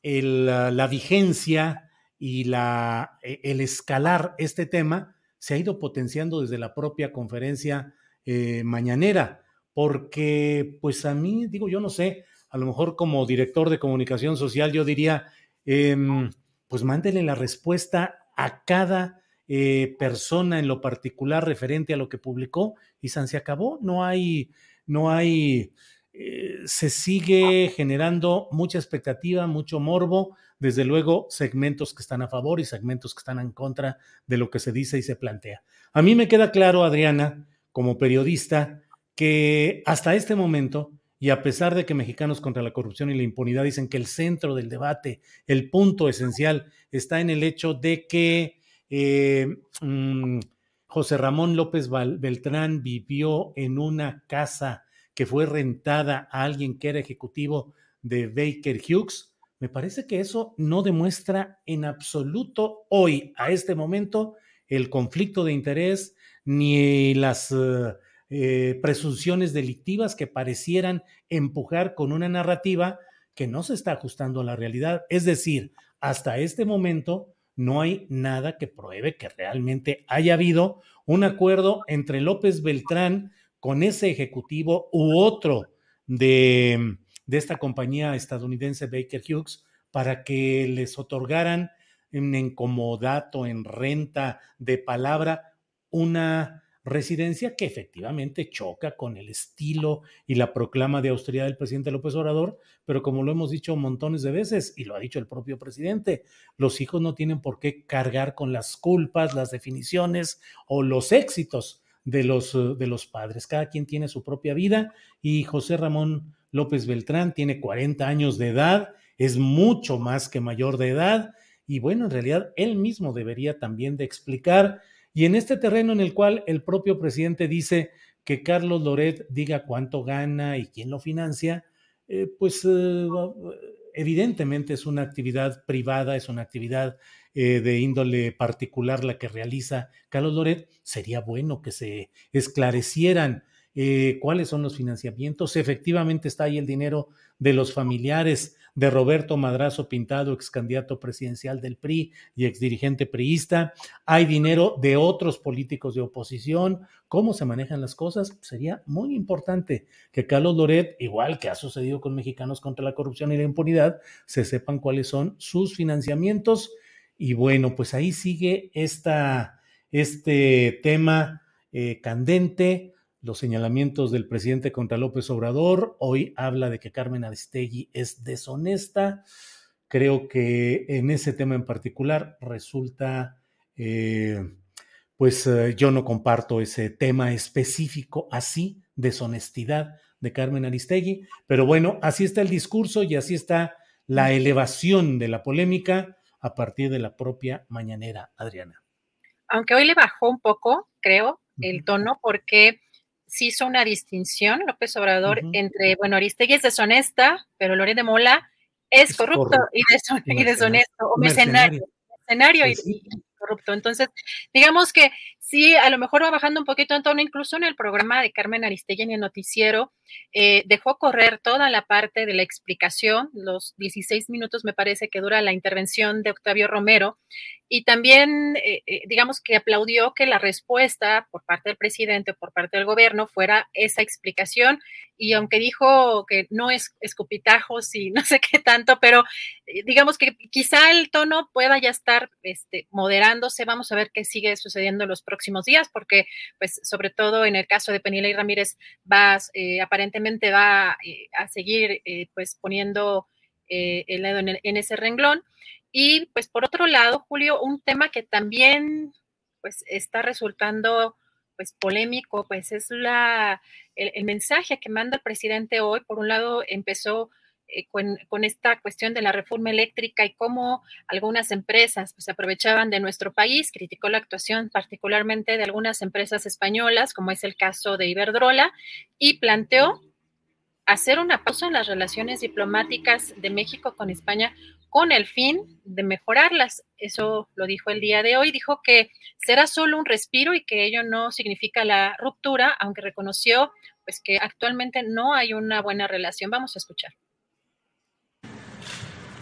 la vigencia y e, el escalar este tema se ha ido potenciando desde la propia conferencia eh, mañanera, porque pues a mí, digo, yo no sé, a lo mejor como director de comunicación social yo diría, em, pues mándele la respuesta a cada eh, persona en lo particular referente a lo que publicó y San se acabó, no hay, no hay, eh, se sigue generando mucha expectativa, mucho morbo, desde luego segmentos que están a favor y segmentos que están en contra de lo que se dice y se plantea. A mí me queda claro, Adriana, como periodista, que hasta este momento, y a pesar de que Mexicanos contra la Corrupción y la Impunidad dicen que el centro del debate, el punto esencial, está en el hecho de que eh, mm, José Ramón López Beltrán vivió en una casa que fue rentada a alguien que era ejecutivo de Baker Hughes, me parece que eso no demuestra en absoluto hoy, a este momento, el conflicto de interés ni las eh, eh, presunciones delictivas que parecieran empujar con una narrativa que no se está ajustando a la realidad. Es decir, hasta este momento no hay nada que pruebe que realmente haya habido un acuerdo entre López Beltrán con ese ejecutivo u otro de de esta compañía estadounidense Baker Hughes para que les otorgaran en encomodato, en renta de palabra, una residencia que efectivamente choca con el estilo y la proclama de austeridad del presidente López Obrador, pero como lo hemos dicho montones de veces y lo ha dicho el propio presidente, los hijos no tienen por qué cargar con las culpas, las definiciones o los éxitos de los, de los padres. Cada quien tiene su propia vida y José Ramón López Beltrán tiene 40 años de edad, es mucho más que mayor de edad y bueno, en realidad él mismo debería también de explicar. Y en este terreno en el cual el propio presidente dice que Carlos Loret diga cuánto gana y quién lo financia, eh, pues eh, evidentemente es una actividad privada, es una actividad eh, de índole particular la que realiza Carlos Loret, sería bueno que se esclarecieran eh, cuáles son los financiamientos. Efectivamente está ahí el dinero de los familiares de Roberto Madrazo Pintado, ex candidato presidencial del PRI y ex dirigente priista. Hay dinero de otros políticos de oposición. ¿Cómo se manejan las cosas? Sería muy importante que Carlos Loret, igual que ha sucedido con Mexicanos contra la Corrupción y la Impunidad, se sepan cuáles son sus financiamientos. Y bueno, pues ahí sigue esta, este tema eh, candente los señalamientos del presidente contra López Obrador. Hoy habla de que Carmen Aristegui es deshonesta. Creo que en ese tema en particular resulta, eh, pues eh, yo no comparto ese tema específico así, deshonestidad de Carmen Aristegui, pero bueno, así está el discurso y así está la elevación de la polémica a partir de la propia mañanera, Adriana. Aunque hoy le bajó un poco, creo, el tono, porque sí hizo una distinción, López Obrador, entre, bueno, Aristegui es deshonesta, pero Loret de Mola es, corrupto y, deshonesto, o mercenario, mercenario, y, corrupto. Entonces, digamos que sí, a lo mejor va bajando un poquito en tono, incluso en el programa de Carmen Aristegui en el noticiero, eh, dejó correr toda la parte de la explicación, los 16 minutos me parece que dura la intervención de Octavio Romero, y también, eh, eh, digamos que aplaudió que la respuesta por parte del presidente, por parte del gobierno, fuera esa explicación, y aunque dijo que no es escupitajos y no sé qué tanto, pero digamos que quizá el tono pueda ya estar este, moderándose, vamos a ver qué sigue sucediendo en los próximos días, porque pues sobre todo en el caso de y Ramírez va a aparentemente va eh, a seguir eh, pues poniendo eh, el dedo en, ese renglón. Y pues por otro lado, Julio, un tema que también pues está resultando pues polémico, pues es la, el, mensaje que manda el presidente hoy. Por un lado, empezó con, con, esta cuestión de la reforma eléctrica y cómo algunas empresas pues, aprovechaban de nuestro país, criticó la actuación particularmente de algunas empresas españolas, como es el caso de Iberdrola, y planteó hacer una pausa en las relaciones diplomáticas de México con España con el fin de mejorarlas. Eso lo dijo el día de hoy. Dijo que será solo un respiro y que ello no significa la ruptura, aunque reconoció pues que actualmente no hay una buena relación. Vamos a escuchar.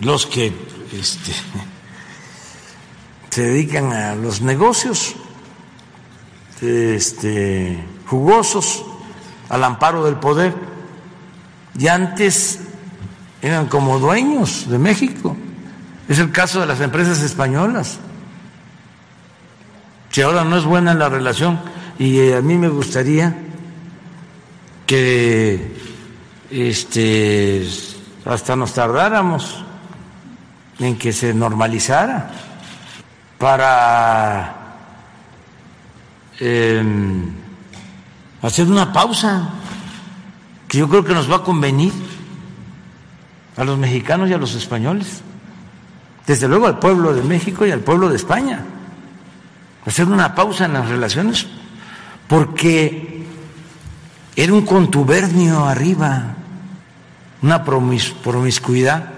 Los que este, se dedican a los negocios este, jugosos, al amparo del poder, y antes eran como dueños de México. Es el caso de las empresas españolas. Si ahora no es buena la relación, y eh, a mí me gustaría que este, hasta nos tardáramos en que se normalizara para em, hacer una pausa que yo creo que nos va a convenir a los mexicanos y a los españoles, desde luego al pueblo de México y al pueblo de España, hacer una pausa en las relaciones, porque era un contubernio arriba, una promiscuidad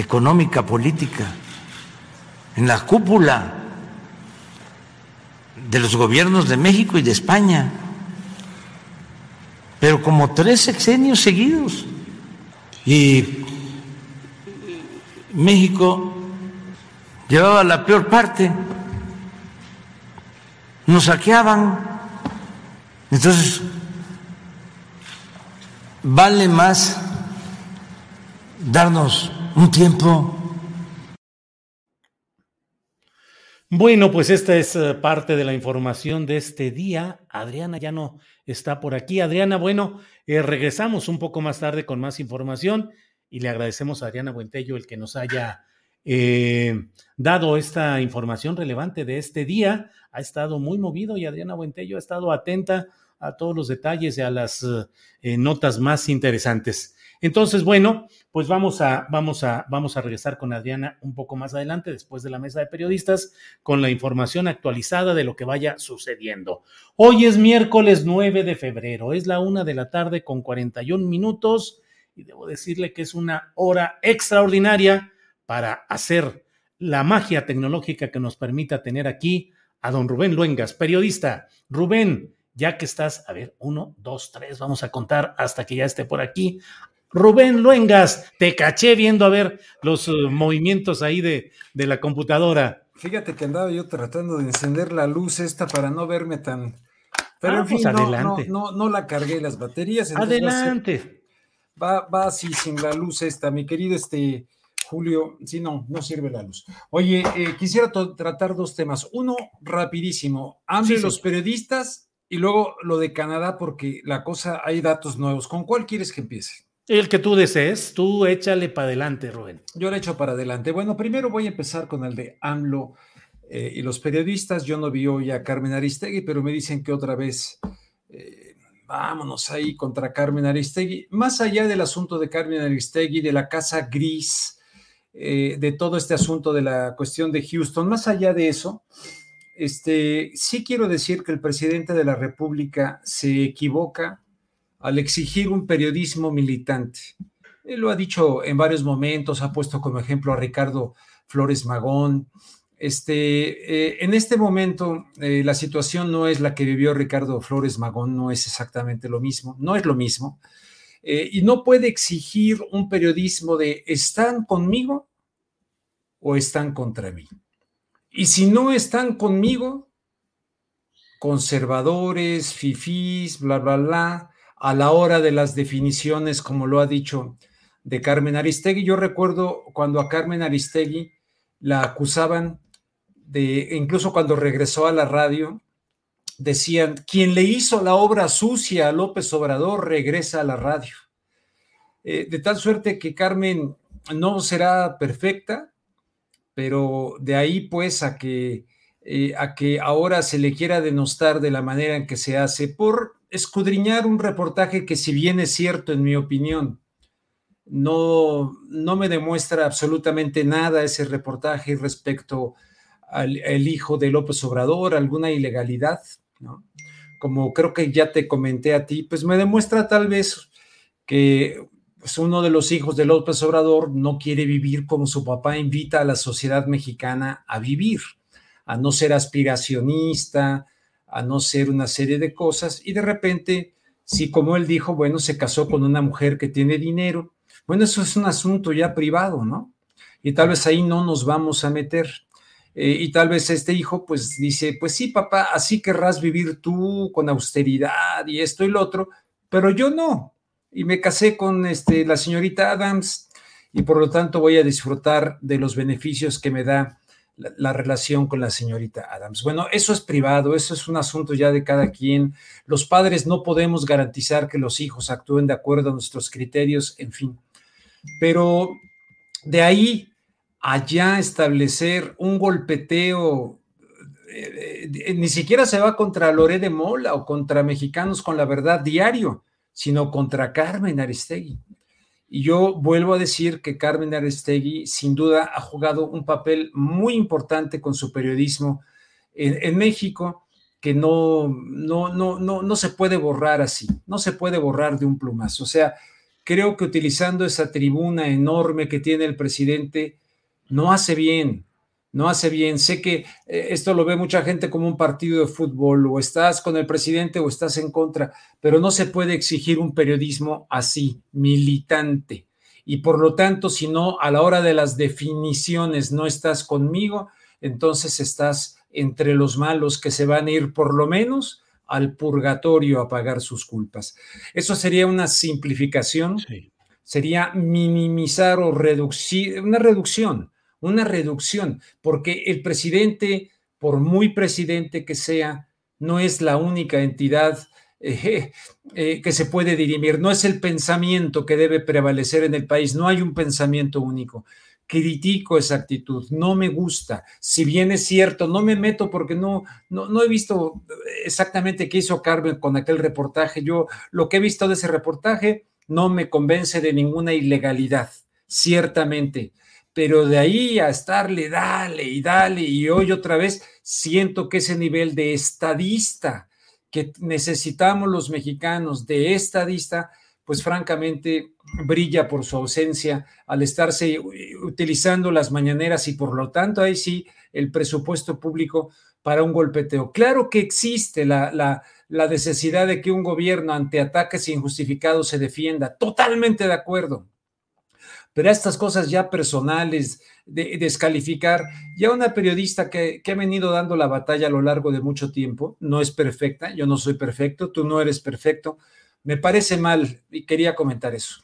económica, política, en la cúpula de los gobiernos de México y de España pero como tres sexenios seguidos. Y México llevaba la peor parte, nos saqueaban. Entonces, vale más darnos un tiempo Bueno, pues esta es eh, parte de la información de este día. Adriana ya no está por aquí. Adriana, bueno, eh, regresamos un poco más tarde con más información y le agradecemos a Adriana Buentello el que nos haya eh, dado esta información relevante de este día. Ha estado muy movido y Adriana Buentello ha estado atenta a todos los detalles y a las notas más interesantes. Entonces, bueno, pues vamos a, vamos a, vamos a regresar con Adriana un poco más adelante, después de la mesa de periodistas, con la información actualizada de lo que vaya sucediendo. Hoy es miércoles 9 de febrero, es la una de la tarde con 41 minutos y debo decirle que es una hora extraordinaria para hacer la magia tecnológica que nos permita tener aquí a don Rubén Luengas, periodista. Rubén, ya que estás, a ver, uno, dos, tres, vamos a contar hasta que ya esté por aquí. Rubén Luengas, te caché viendo a ver los eh, movimientos ahí de, de, la computadora. Fíjate que andaba yo tratando de encender la luz esta para no verme tan. Pero en pues fin, adelante. No, no, la cargué las baterías. Adelante. Va, va así sin la luz esta, mi querido este Julio. Sí, no, no sirve la luz. Oye, eh, quisiera tratar dos temas. Uno, rapidísimo. Hambre los periodistas y luego lo de Canadá, porque la cosa, hay datos nuevos. ¿Con cuál quieres que empiece? El que tú desees, tú échale para adelante, Rubén. Yo le echo para adelante. Bueno, primero voy a empezar con el de AMLO eh, y los periodistas. Yo no vi hoy a Carmen Aristegui, pero me dicen que otra vez eh, vámonos ahí contra Carmen Aristegui. Más allá del asunto de Carmen Aristegui, de la Casa Gris, eh, de todo este asunto de la cuestión de Houston, más allá de eso, este, sí quiero decir que el presidente de la República se equivoca al exigir un periodismo militante. Él lo ha dicho en varios momentos, ha puesto como ejemplo a Ricardo Flores Magón, Este, eh, en este momento, eh, la situación no es la que vivió Ricardo Flores Magón, no es exactamente lo mismo, no es lo mismo. Eh, y no puede exigir un periodismo de ¿están conmigo o están contra mí? Y si no están conmigo, conservadores, fifís, bla, bla, bla, a la hora de las definiciones, como lo ha dicho de Carmen Aristegui. Yo recuerdo cuando a Carmen Aristegui la acusaban de, incluso cuando regresó a la radio, decían, quien le hizo la obra sucia a López Obrador regresa a la radio. Eh, de tal suerte que Carmen no será perfecta, pero de ahí pues a que, eh, a que ahora se le quiera denostar de la manera en que se hace por escudriñar un reportaje que si bien es cierto en mi opinión, no, no me demuestra absolutamente nada ese reportaje respecto al, hijo de López Obrador, alguna ilegalidad, ¿no? Como creo que ya te comenté a ti, pues me demuestra tal vez que pues uno de los hijos de López Obrador no quiere vivir como su papá invita a la sociedad mexicana a vivir, a no ser aspiracionista, a no ser una serie de cosas, y de repente, si como él dijo, bueno, se casó con una mujer que tiene dinero, bueno, eso es un asunto ya privado, ¿no? Y tal vez ahí no nos vamos a meter. Eh, y tal vez este hijo pues dice, pues sí, papá, así querrás vivir tú con austeridad y esto y lo otro, pero yo no. Y me casé con este, la señorita Adams y por lo tanto voy a disfrutar de los beneficios que me da la, la, relación con la señorita Adams. Bueno, eso es privado, eso es un asunto ya de cada quien. Los padres no podemos garantizar que los hijos actúen de acuerdo a nuestros criterios, en fin. Pero de ahí allá establecer un golpeteo, eh, eh, ni siquiera se va contra Loré de Mola o contra Mexicanos con la Verdad diario, sino contra Carmen Aristegui. Y yo vuelvo a decir que Carmen Aristegui sin duda ha jugado un papel muy importante con su periodismo en, en México que no, no, no, no, no se puede borrar así, no se puede borrar de un plumazo. O sea, creo que utilizando esa tribuna enorme que tiene el presidente, no hace bien, no hace bien. Sé que eh, esto lo ve mucha gente como un partido de fútbol, o estás con el presidente o estás en contra, pero no se puede exigir un periodismo así, militante. Y por lo tanto, si no, a la hora de las definiciones no estás conmigo, entonces estás entre los malos que se van a ir por lo menos al purgatorio a pagar sus culpas. Eso sería una simplificación, sería minimizar o reducir, una reducción una reducción, porque el presidente, por muy presidente que sea, no es la única entidad eh, eh, que se puede dirimir, no es el pensamiento que debe prevalecer en el país, no hay un pensamiento único. Critico esa actitud, no me gusta. Si bien es cierto, no me meto porque no, no, no he visto exactamente qué hizo Carmen con aquel reportaje. Yo lo que he visto de ese reportaje no me convence de ninguna ilegalidad, ciertamente pero de ahí a estarle, dale y dale, y hoy otra vez siento que ese nivel de estadista que necesitamos los mexicanos, de estadista, pues francamente brilla por su ausencia al estarse utilizando las mañaneras y por lo tanto ahí sí el presupuesto público para un golpeteo. Claro que existe la, la, la necesidad de que un gobierno ante ataques injustificados se defienda, totalmente de acuerdo, pero estas cosas ya personales, de, descalificar, ya una periodista que, que, ha venido dando la batalla a lo largo de mucho tiempo, no es perfecta, yo no soy perfecto, tú no eres perfecto, me parece mal y quería comentar eso.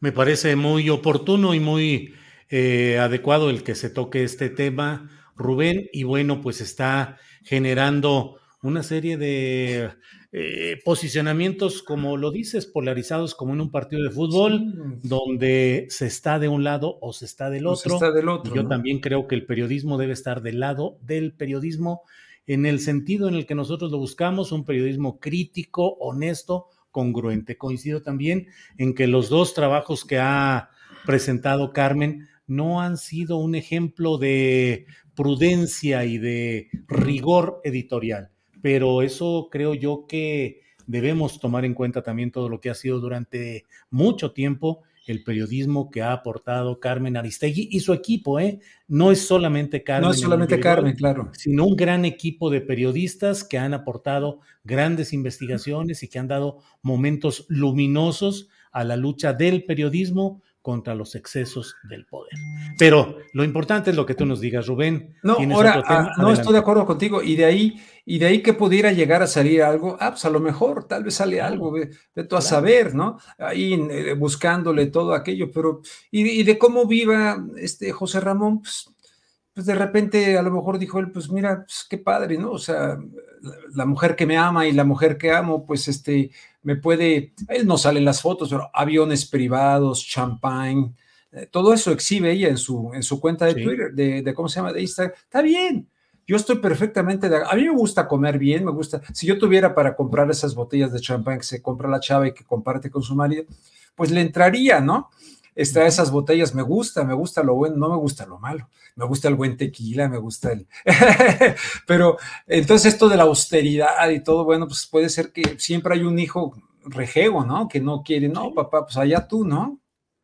Me parece muy oportuno y muy eh, adecuado el que se toque este tema, Rubén, y bueno, pues está generando una serie de eh, posicionamientos, como lo dices, polarizados como en un partido de fútbol, sí. donde se está de un lado o se está del otro. Está del otro yo ¿no? también creo que el periodismo debe estar del lado del periodismo en el sentido en el que nosotros lo buscamos, un periodismo crítico, honesto, congruente. Coincido también en que los dos trabajos que ha presentado Carmen no han sido un ejemplo de prudencia y de rigor editorial pero eso creo yo que debemos tomar en cuenta también todo lo que ha sido durante mucho tiempo el periodismo que ha aportado Carmen Aristegui y su equipo, ¿eh? No es solamente Carmen. No es solamente Carmen, claro. Sino un gran equipo de periodistas que han aportado grandes investigaciones y que han dado momentos luminosos a la lucha del periodismo contra los excesos del poder. Pero lo importante es lo que tú nos digas, Rubén. No, ahora, ah, no estoy de acuerdo contigo. Y de ahí, y de ahí que pudiera llegar a salir algo, ah, pues a lo mejor, tal vez sale algo, de, de a saber, ¿no? Ahí eh, buscándole todo aquello, pero, y, de cómo viva este José Ramón, pues, pues, de repente a lo mejor dijo él, pues mira, pues qué padre, ¿no? O sea, la mujer que me ama y la mujer que amo, pues este, me puede, él no sale en las fotos, pero aviones privados, champagne, eh, todo eso exhibe ella en su, en su cuenta de Twitter, de, cómo se llama, de Instagram. Está bien, yo estoy perfectamente de A mí me gusta comer bien, me gusta. Si yo tuviera para comprar esas botellas de champán que se compra la chava y que comparte con su marido, pues le entraría, ¿no? Está esas botellas, me gusta, me gusta lo bueno, no me gusta lo malo. Me gusta el buen tequila, me gusta el. Pero entonces esto de la austeridad y todo, bueno, pues puede ser que siempre hay un hijo rejego, ¿no? Que no quiere, no, papá, pues allá tú, ¿no?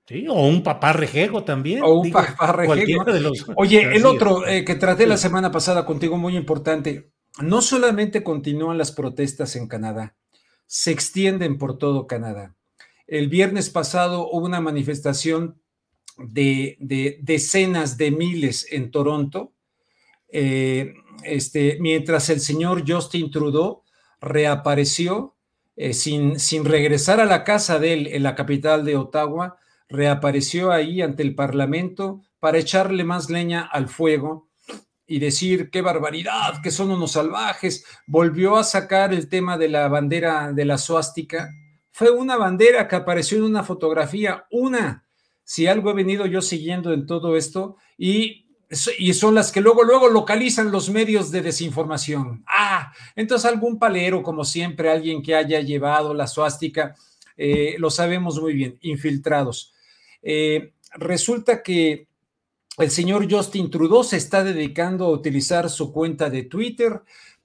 Sí, o un papá rejego también. O un papá rejego. Oye, el otro eh, que traté la semana pasada contigo, muy importante, no solamente continúan las protestas en Canadá, se extienden por todo Canadá. El viernes pasado hubo una manifestación de, decenas de miles en Toronto, eh, este, mientras el señor Justin Trudeau reapareció eh, sin, sin regresar a la casa de él en la capital de Ottawa, reapareció ahí ante el Parlamento para echarle más leña al fuego y decir qué barbaridad, que son unos salvajes. Volvió a sacar el tema de la bandera de la suástica. Fue una bandera que apareció en una fotografía, una. Si algo he venido yo siguiendo en todo esto y y son las que luego, luego localizan los medios de desinformación. Ah, entonces algún palero, como siempre, alguien que haya llevado la suástica, eh, lo sabemos muy bien, infiltrados. Eh, resulta que el señor Justin Trudeau se está dedicando a utilizar su cuenta de Twitter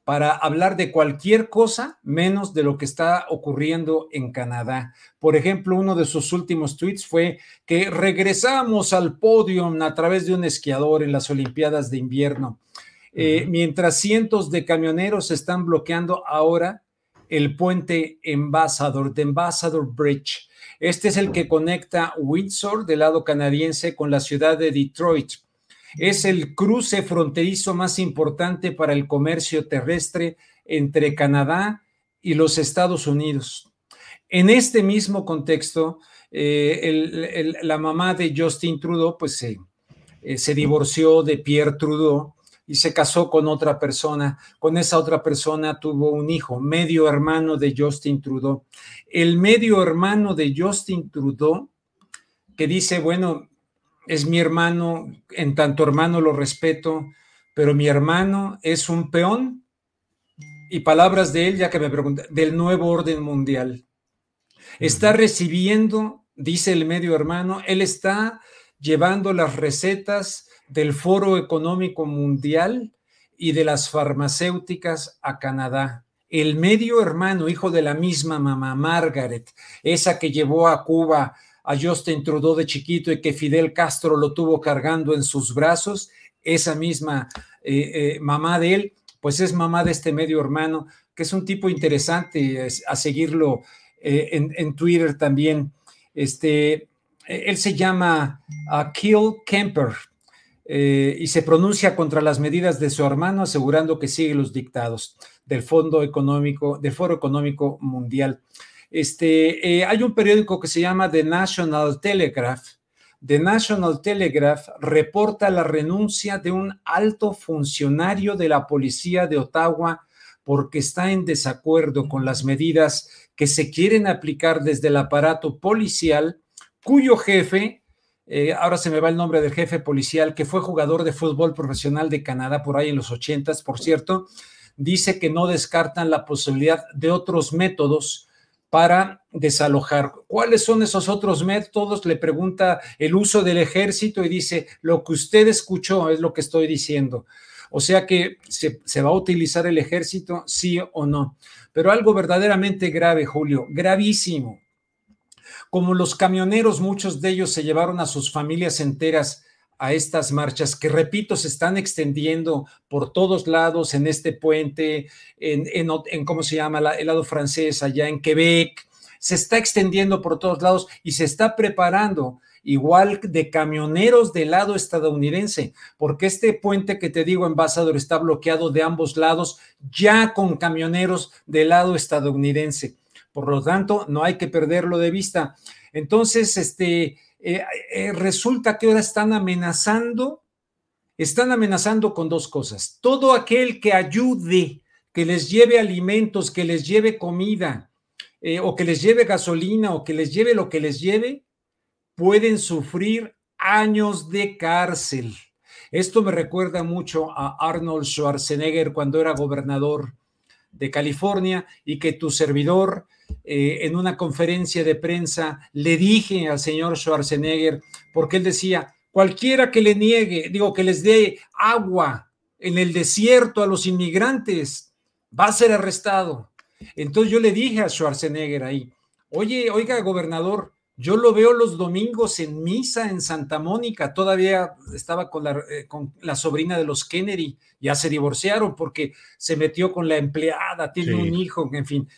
para hablar de cualquier cosa menos de lo que está ocurriendo en Canadá. Por ejemplo, uno de sus últimos tweets fue que regresamos al podio a través de un esquiador en las Olimpiadas de invierno, eh, mientras cientos de camioneros están bloqueando ahora el puente Ambassador, de Ambassador Bridge. Este es el que conecta Windsor del lado canadiense con la ciudad de Detroit. Es el cruce fronterizo más importante para el comercio terrestre entre Canadá y los Estados Unidos. En este mismo contexto, eh, la mamá de Justin Trudeau, pues eh, se divorció de Pierre Trudeau y se casó con otra persona. Con esa otra persona tuvo un hijo, medio hermano de Justin Trudeau. El medio hermano de Justin Trudeau, que dice, bueno, es mi hermano, en tanto hermano lo respeto, pero mi hermano es un peón. Y palabras de él, ya que me pregunta, del nuevo orden mundial. Está recibiendo, dice el medio hermano, él está llevando las recetas del Foro Económico Mundial y de las farmacéuticas a Canadá. El medio hermano, hijo de la misma mamá, Margaret, esa que llevó a Cuba a Justin Trudeau de chiquito y que Fidel Castro lo tuvo cargando en sus brazos, esa misma eh, eh, mamá de él, pues es mamá de este medio hermano, que es un tipo interesante a seguirlo eh, en, Twitter también. Este, él se llama uh, Kill Kemper, y se pronuncia contra las medidas de su hermano, asegurando que sigue los dictados del Fondo Económico, del Foro Económico Mundial. Este, eh, hay un periódico que se llama The National Telegraph. The National Telegraph reporta la renuncia de un alto funcionario de la policía de Ottawa porque está en desacuerdo con las medidas que se quieren aplicar desde el aparato policial, cuyo jefe eh, ahora se me va el nombre del jefe policial, que fue jugador de fútbol profesional de Canadá por ahí en los ochentas, por cierto, dice que no descartan la posibilidad de otros métodos para desalojar. ¿Cuáles son esos otros métodos? Le pregunta el uso del ejército y dice, lo que usted escuchó es lo que estoy diciendo. O sea que se, va a utilizar el ejército, sí o no. Pero algo verdaderamente grave, Julio, gravísimo. como los camioneros, muchos de ellos se llevaron a sus familias enteras a estas marchas que, repito, se están extendiendo por todos lados en este puente, en, en, ¿cómo se llama? el lado francés, allá en Quebec, se está extendiendo por todos lados y se está preparando igual de camioneros del lado estadounidense, porque este puente que te digo, embajador, está bloqueado de ambos lados, ya con camioneros del lado estadounidense. Por lo tanto, no hay que perderlo de vista. Entonces, este, eh, eh, resulta que ahora están amenazando, están amenazando con dos cosas. Todo aquel que ayude, que les lleve alimentos, que les lleve comida, eh, o que les lleve gasolina, o que les lleve lo que les lleve, pueden sufrir años de cárcel. Esto me recuerda mucho a Arnold Schwarzenegger cuando era gobernador de California y que tu servidor eh, en una conferencia de prensa le dije al señor Schwarzenegger, porque él decía, cualquiera que le niegue, digo, que les dé agua en el desierto a los inmigrantes, va a ser arrestado. Entonces yo le dije a Schwarzenegger ahí, oye, oiga, gobernador, yo lo veo los domingos en misa en Santa Mónica. Todavía estaba con la, eh, con la, sobrina de los Kennedy. Ya se divorciaron porque se metió con la empleada, tiene un hijo, en fin.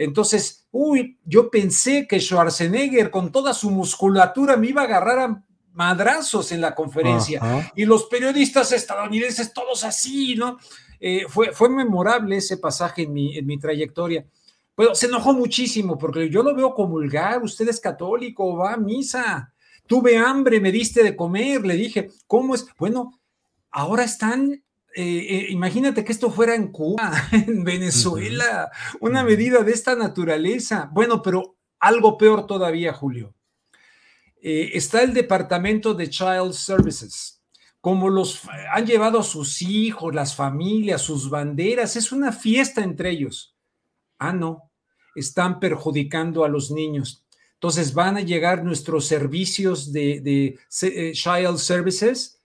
Entonces, uy, yo pensé que Schwarzenegger con toda su musculatura me iba a agarrar a madrazos en la conferencia. Y los periodistas estadounidenses, todos así, ¿no? Eh, fue, fue memorable ese pasaje en mi, en mi trayectoria. Pero se enojó muchísimo porque yo lo veo comulgar, usted es católico, va a misa, tuve hambre, me diste de comer, le dije, ¿cómo es? Bueno, ahora están eh, eh, imagínate que esto fuera en Cuba, en Venezuela, una medida de esta naturaleza. Bueno, pero algo peor todavía, Julio. Eh, está el Departamento de Child Services. Como los han llevado a sus hijos, las familias, sus banderas, es una fiesta entre ellos. Ah, no, están perjudicando a los niños. Entonces van a llegar nuestros servicios de, de Child Services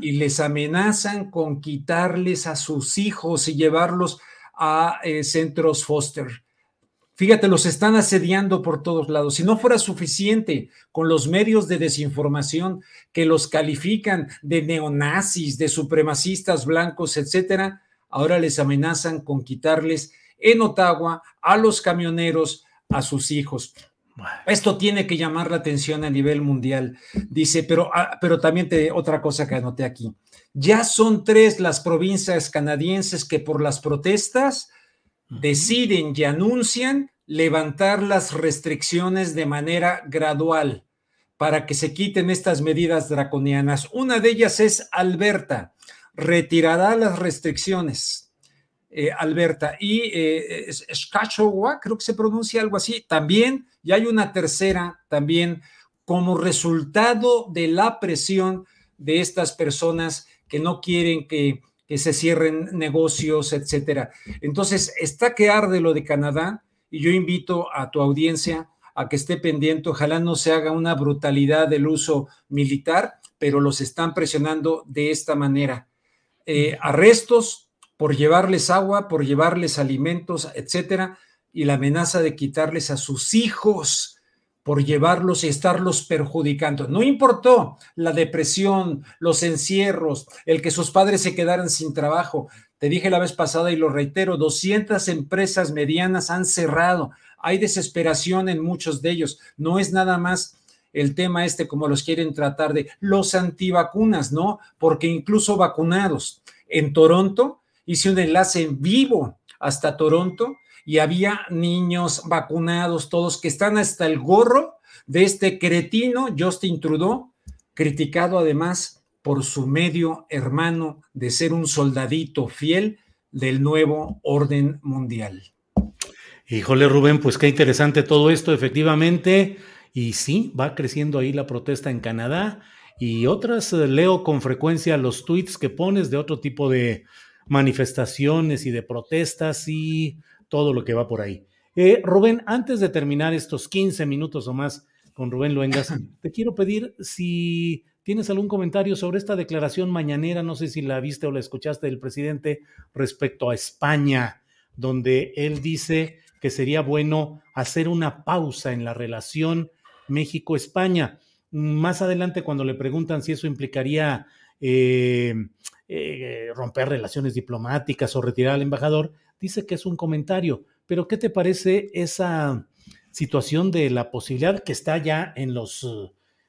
y les amenazan con quitarles a sus hijos y llevarlos a eh, centros foster. Fíjate, los están asediando por todos lados. Si no fuera suficiente con los medios de desinformación que los califican de neonazis, de supremacistas blancos, etcétera, ahora les amenazan con quitarles en Ottawa a los camioneros a sus hijos. Esto tiene que llamar la atención a nivel mundial. Dice, pero, ah, pero también te, otra cosa que anoté aquí. Ya son tres las provincias canadienses que por las protestas deciden y anuncian levantar las restricciones de manera gradual para que se quiten estas medidas draconianas. Una de ellas es Alberta. Retirará las restricciones eh, Alberta, y eh, creo que se pronuncia algo así, también, y hay una tercera también, como resultado de la presión de estas personas que no quieren que, que se cierren negocios, etcétera. Entonces, está que arde lo de Canadá, y yo invito a tu audiencia a que esté pendiente, ojalá no se haga una brutalidad del uso militar, pero los están presionando de esta manera. Eh, arrestos, por llevarles agua, por llevarles alimentos, etcétera, y la amenaza de quitarles a sus hijos por llevarlos y estarlos perjudicando. No importó la depresión, los encierros, el que sus padres se quedaran sin trabajo. Te dije la vez pasada y lo reitero, 200 empresas medianas han cerrado. Hay desesperación en muchos de ellos. No es nada más el tema este como los quieren tratar de los antivacunas, ¿no? Porque incluso vacunados en Toronto hice un enlace en vivo hasta Toronto y había niños vacunados, todos que están hasta el gorro de este cretino Justin Trudeau, criticado además por su medio hermano de ser un soldadito fiel del nuevo orden mundial. Híjole, Rubén, pues qué interesante todo esto, efectivamente. Y sí, va creciendo ahí la protesta en Canadá y otras, eh, leo con frecuencia los tweets que pones de otro tipo de, manifestaciones y de protestas y todo lo que va por ahí. Eh, Rubén, antes de terminar estos 15 minutos o más con Rubén Luengas, te quiero pedir si tienes algún comentario sobre esta declaración mañanera, no sé si la viste o la escuchaste del presidente respecto a España, donde él dice que sería bueno hacer una pausa en la relación México-España. Más adelante, cuando le preguntan si eso implicaría eh, eh, romper relaciones diplomáticas o retirar al embajador, dice que es un comentario. Pero, ¿qué te parece esa situación de la posibilidad que está ya en los,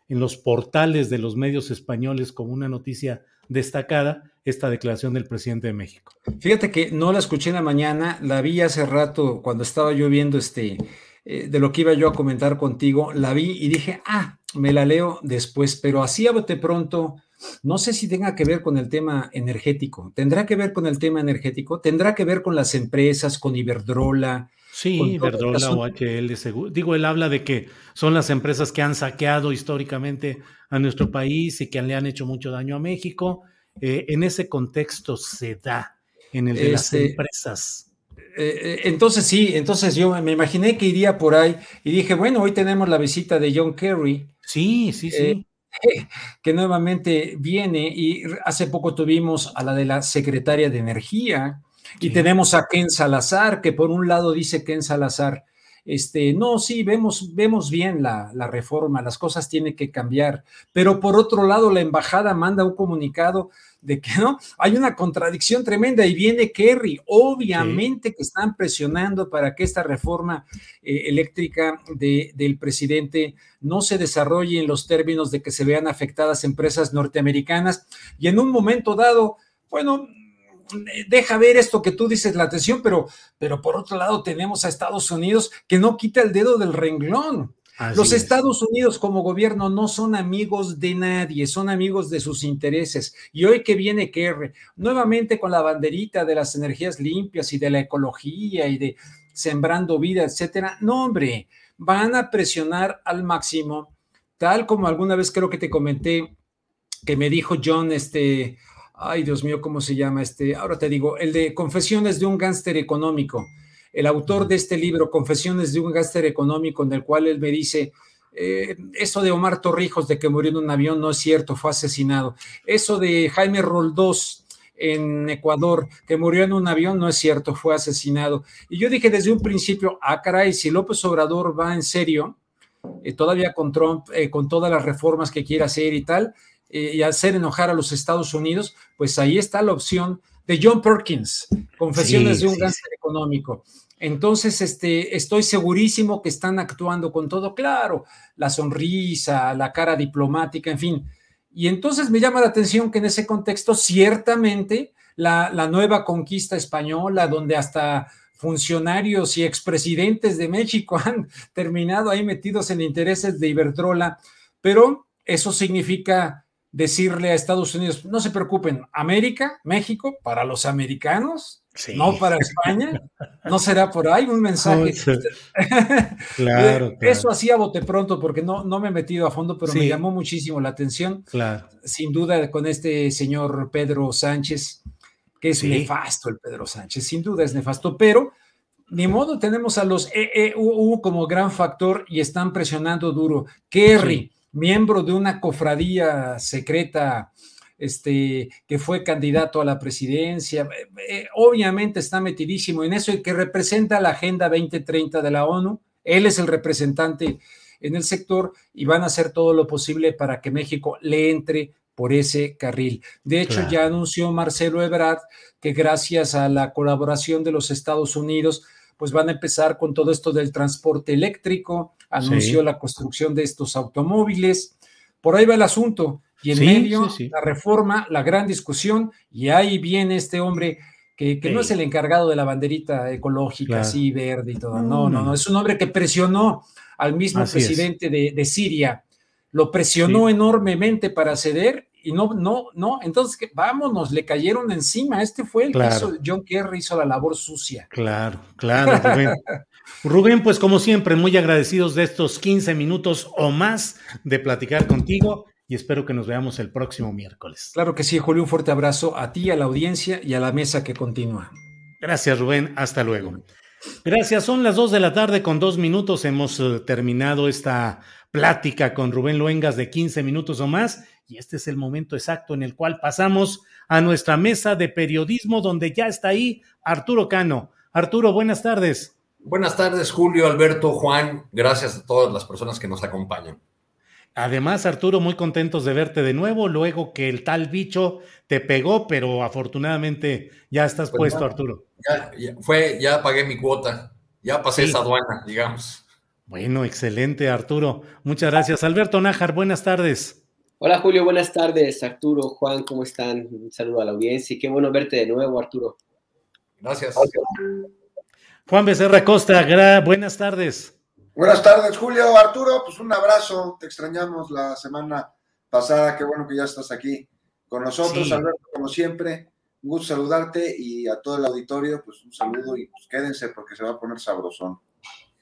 en los portales de los medios españoles como una noticia destacada, esta declaración del presidente de México? Fíjate que no la escuché en la mañana, la vi hace rato cuando estaba yo viendo este, eh, de lo que iba yo a comentar contigo, la vi y dije, ah, me la leo después, pero así a pronto, no sé si tenga que ver con el tema energético. ¿Tendrá que ver con el tema energético? ¿Tendrá que ver con las empresas, con Iberdrola? Sí, Iberdrola o HL. Digo, él habla de que son las empresas que han saqueado históricamente a nuestro país y que le han hecho mucho daño a México. Eh, en ese contexto se da, en el de las este, empresas. Eh, eh, entonces sí, entonces yo me imaginé que iría por ahí y dije, bueno, hoy tenemos la visita de John Kerry. Sí, sí, sí que nuevamente viene y hace poco tuvimos a la de la secretaria de Energía y tenemos a Ken Salazar, que por un lado dice Ken Salazar, este, no, sí, vemos, vemos bien la, la, reforma, las cosas tienen que cambiar, pero por otro lado la embajada manda un comunicado de que no, hay una contradicción tremenda y viene Kerry, obviamente que están presionando para que esta reforma eh, eléctrica de, del presidente no se desarrolle en los términos de que se vean afectadas empresas norteamericanas y en un momento dado, bueno, deja ver esto que tú dices, la atención, pero, pero por otro lado tenemos a Estados Unidos que no quita el dedo del renglón. Los Estados Unidos como gobierno no son amigos de nadie, son amigos de sus intereses. Y hoy que viene Kerry, nuevamente con la banderita de las energías limpias y de la ecología y de sembrando vida, etcétera, no, hombre, van a presionar al máximo, tal como alguna vez creo que te comenté que me dijo John, este, ay Dios mío, ¿cómo se llama este? Ahora te digo, el de Confesiones de un gánster económico el autor de este libro, Confesiones de un gáster económico, en el cual él me dice, eh, eso de Omar Torrijos, de que murió en un avión, no es cierto, fue asesinado. Eso de Jaime Roldós en Ecuador, que murió en un avión, no es cierto, fue asesinado. Y yo dije desde un principio, ah, caray, si López Obrador va en serio, eh, todavía con Trump, eh, con todas las reformas que quiere hacer y tal, y hacer enojar a los Estados Unidos, pues ahí está la opción de John Perkins, Confesiones de un sí, económico. Entonces, este, estoy segurísimo que están actuando con todo claro, la sonrisa, la cara diplomática, en fin. Y entonces me llama la atención que en ese contexto, ciertamente, la, la nueva conquista española, donde hasta funcionarios y expresidentes de México han terminado ahí metidos en intereses de Iberdrola, pero eso significa decirle a Estados Unidos, no se preocupen, América, México, para los americanos, no para España, no será por ahí un mensaje. claro, Eso hacía bote pronto porque no, no me he metido a fondo, pero me llamó muchísimo la atención. Claro. Sin duda con este señor Pedro Sánchez, que es nefasto el Pedro Sánchez, sin duda es nefasto, pero ni modo tenemos a los EEUU como gran factor y están presionando duro. Kerry miembro de una cofradía secreta este, que fue candidato a la presidencia. Eh, eh, obviamente está metidísimo en eso y que representa la Agenda 2030 de la ONU. Él es el representante en el sector y van a hacer todo lo posible para que México le entre por ese carril. De hecho, ya anunció Marcelo Ebrard que gracias a la colaboración de los Estados Unidos, pues van a empezar con todo esto del transporte eléctrico, anunció la construcción de estos automóviles. Por ahí va el asunto. Y en medio, la reforma, la gran discusión, y ahí viene este hombre que, no es el encargado de la banderita ecológica, así verde y todo. No, no, no, es un hombre que presionó al mismo presidente de, Siria. Lo presionó enormemente para ceder y no, no, no, entonces vámonos, le cayeron encima. Este fue el que hizo, John Kerry hizo la labor sucia. Claro, claro, Rubén. Rubén, pues como siempre, muy agradecidos de estos 15 minutos o más de platicar contigo y espero que nos veamos el próximo miércoles. Claro que sí, Julio, un fuerte abrazo a ti, a la audiencia y a la mesa que continúa. Gracias, Rubén, hasta luego. Gracias, son las 2 de la tarde con dos minutos. Hemos eh, terminado esta plática con Rubén Luengas de 15 minutos o más y este es el momento exacto en el cual pasamos a nuestra mesa de periodismo donde ya está ahí Arturo Cano. Arturo, buenas tardes. Buenas tardes, Julio, Alberto, Juan. Gracias a todas las personas que nos acompañan. Además, Arturo, muy contentos de verte de nuevo, luego que el tal bicho te pegó, pero afortunadamente ya estás pues puesto, Arturo. Ya, fue, ya pagué mi cuota, ya pasé esa aduana, digamos. Bueno, excelente, Arturo. Muchas gracias. Alberto Nájar, buenas tardes. Hola, Julio, buenas tardes. Arturo, Juan, ¿cómo están? Un saludo a la audiencia y qué bueno verte de nuevo, Arturo. Gracias. Juan Becerra Costa, buenas tardes. Buenas tardes, Julio. Arturo, pues un abrazo. Te extrañamos la semana pasada. Qué bueno que ya estás aquí con nosotros. Alberto, como siempre, un gusto saludarte y a todo el auditorio, pues un saludo y pues quédense porque se va a poner sabrosón.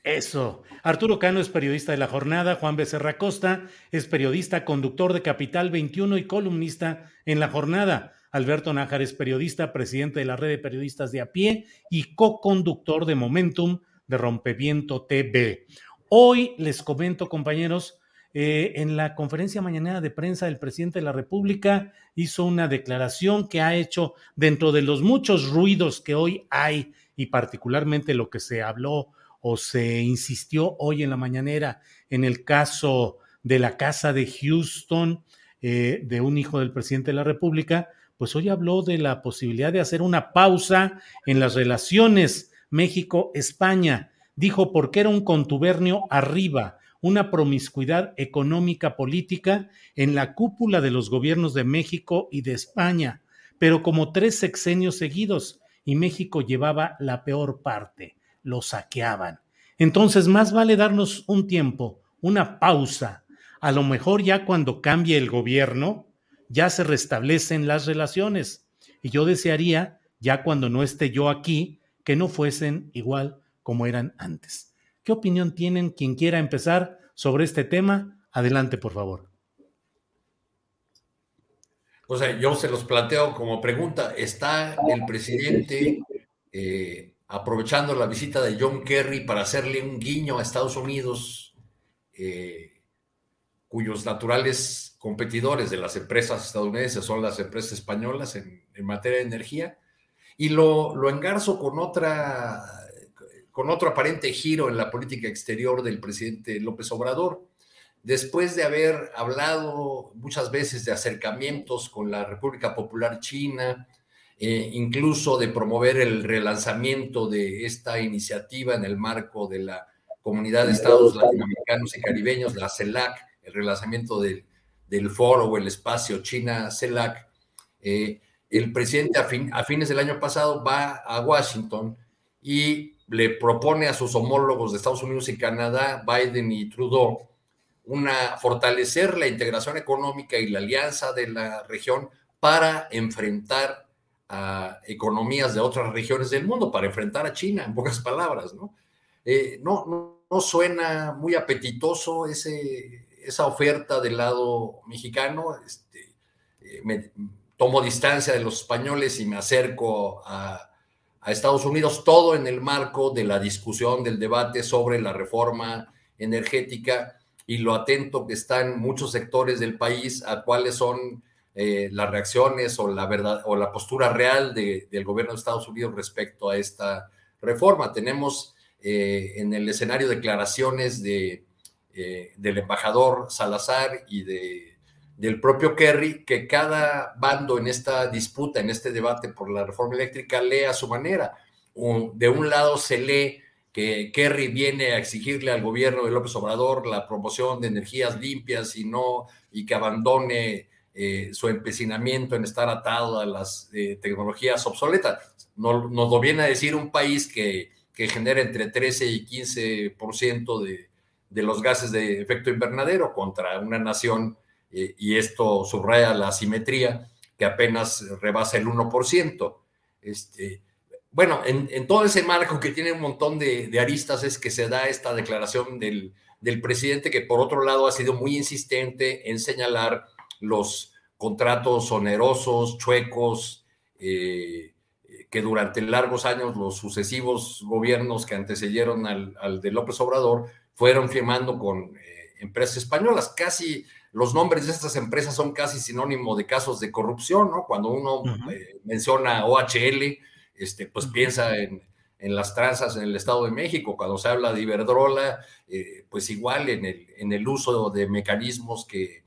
Eso. Arturo Cano es periodista de La Jornada, Juan Becerra Costa es periodista, conductor de Capital 21 y columnista en La Jornada. Alberto Nájar es periodista, presidente de la red de periodistas de a pie y co-conductor de Momentum de Rompeviento TV. Hoy les comento, compañeros, eh, en la conferencia mañanera de prensa del presidente de la República hizo una declaración que ha hecho dentro de los muchos ruidos que hoy hay y particularmente lo que se habló o se insistió hoy en la mañanera. En el caso de la casa de Houston eh, de un hijo del presidente de la República, pues hoy habló de la posibilidad de hacer una pausa en las relaciones México-España. Dijo porque era un contubernio arriba, una promiscuidad económica política en la cúpula de los gobiernos de México y de España, pero como tres sexenios seguidos, y México llevaba la peor parte, lo saqueaban. Entonces, más vale darnos un tiempo, una pausa. A lo mejor ya cuando cambie el gobierno, ya se restablecen las relaciones. Y yo desearía, ya cuando no esté yo aquí, que no fuesen igual como eran antes. ¿Qué opinión tienen quien quiera empezar sobre este tema? Adelante, por favor. O sea, yo se los planteo como pregunta. ¿Está el presidente eh, aprovechando la visita de John Kerry para hacerle un guiño a Estados Unidos, eh, cuyos naturales competidores de las empresas estadounidenses son las empresas españolas en materia de enería? y lo, lo engarzo con otra con otro aparente giro en la política exterior del presidente López Obrador. Después de haber hablado muchas veces de acercamientos con la República Popular China, eh, incluso de promover el relanzamiento de esta iniciativa en el marco de la Comunidad de Estados Latinoamericanos y Caribeños, la CELAC, el relanzamiento del, del foro o el espacio China-CELAC, eh, el presidente a, fines del año pasado va a Washington y le propone a sus homólogos de Estados Unidos y Canadá, Biden y Trudeau, una, fortalecer la integración económica y la alianza de la región para enfrentar a economías de otras regiones del mundo, para enfrentar a China, en pocas palabras, ¿no? Eh, no, no, suena muy apetitoso ese, esa oferta del lado mexicano. Este, eh, tomo distancia de los españoles y me acerco a, Estados Unidos, todo en el marco de la discusión, del debate sobre la reforma energética y lo atento que están muchos sectores del país a cuáles son eh, las reacciones o la verdad o la postura real del gobierno de Estados Unidos respecto a esta reforma. Tenemos eh, en el escenario declaraciones de, eh, del embajador Salazar y de del propio Kerry, que cada bando en esta disputa, en este debate por la reforma eléctrica, lee a su manera. De un lado se lee que Kerry viene a exigirle al gobierno de López Obrador la promoción de energías limpias y no y que abandone eh, su empecinamiento en estar atado a las eh, tecnologías obsoletas. Nos, nos, lo viene a decir un país que, que genera entre 13 y 15% de, de los gases de efecto invernadero contra una nación eh, y esto subraya la asimetría que apenas rebasa el 1%. Este, bueno, en, todo ese marco que tiene un montón de, aristas es que se da esta declaración del, presidente que por otro lado ha sido muy insistente en señalar los contratos onerosos, chuecos, eh, que durante largos años los sucesivos gobiernos que antecedieron al, de López Obrador fueron firmando con eh, empresas españolas. Casi los nombres de estas empresas son casi sinónimo de casos de corrupción, ¿no? Cuando uno eh, menciona OHL, este, pues piensa en, en las trazas en el Estado de México. Cuando se habla de Iberdrola, eh, pues igual en el, en el, uso de mecanismos que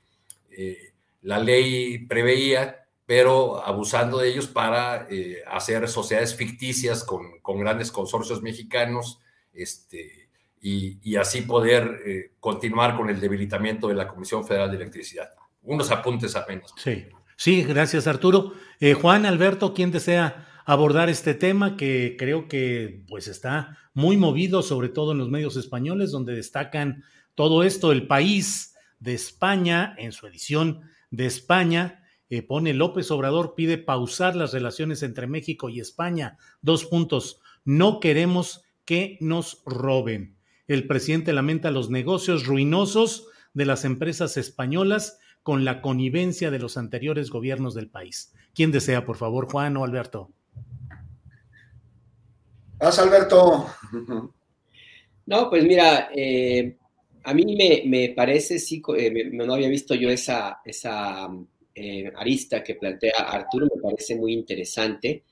eh, la ley preveía, pero abusando de ellos para eh, hacer sociedades ficticias con, grandes consorcios mexicanos este, y, así poder continuar con el debilitamiento de la Comisión Federal de Electricidad. Unos apuntes apenas. Sí, sí, gracias Arturo. Juan Alberto, ¿quién desea abordar este tema que creo que pues está muy movido, sobre todo en los medios españoles, donde destacan todo esto. El país de España, en su edición de España, eh, pone López Obrador pide pausar las relaciones entre México y España. Dos puntos. No queremos que nos roben. El presidente lamenta los negocios ruinosos de las empresas españolas con la connivencia de los anteriores gobiernos del país. ¿Quién desea, por favor, Juan o Alberto? Haz, Alberto. No, pues mira, eh, a mí me, parece, sí, eh, no había visto yo esa, esa eh, arista que plantea Arturo, me parece muy interesante.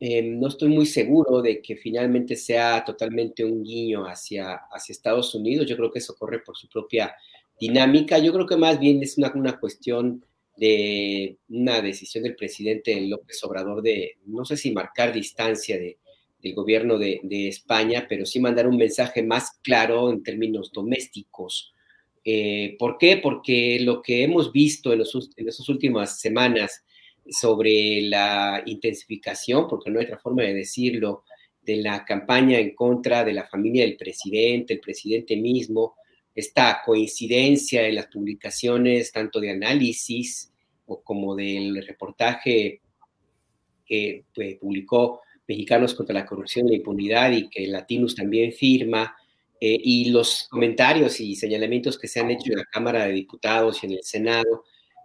no estoy muy seguro de que finalmente sea totalmente un guiño hacia, hacia Estados Unidos. Yo creo que eso corre por su propia dinámica. Yo creo que más bien es una, una cuestión de una decisión del presidente López Obrador de, no sé si marcar distancia de, del gobierno de, España, pero sí mandar un mensaje más claro en términos domésticos. Eh, ¿Por qué? Porque lo que hemos visto en, los, esas últimas semanas sobre la intensificación, porque no hay otra forma de decirlo, de la campaña en contra de la familia del presidente, el presidente mismo, esta coincidencia en las publicaciones tanto de análisis como del reportaje que publicó Mexicanos contra la Corrupción y la Impunidad y que Latinus también firma, eh, y los comentarios y señalamientos que se han hecho en la Cámara de Diputados y en el Senado,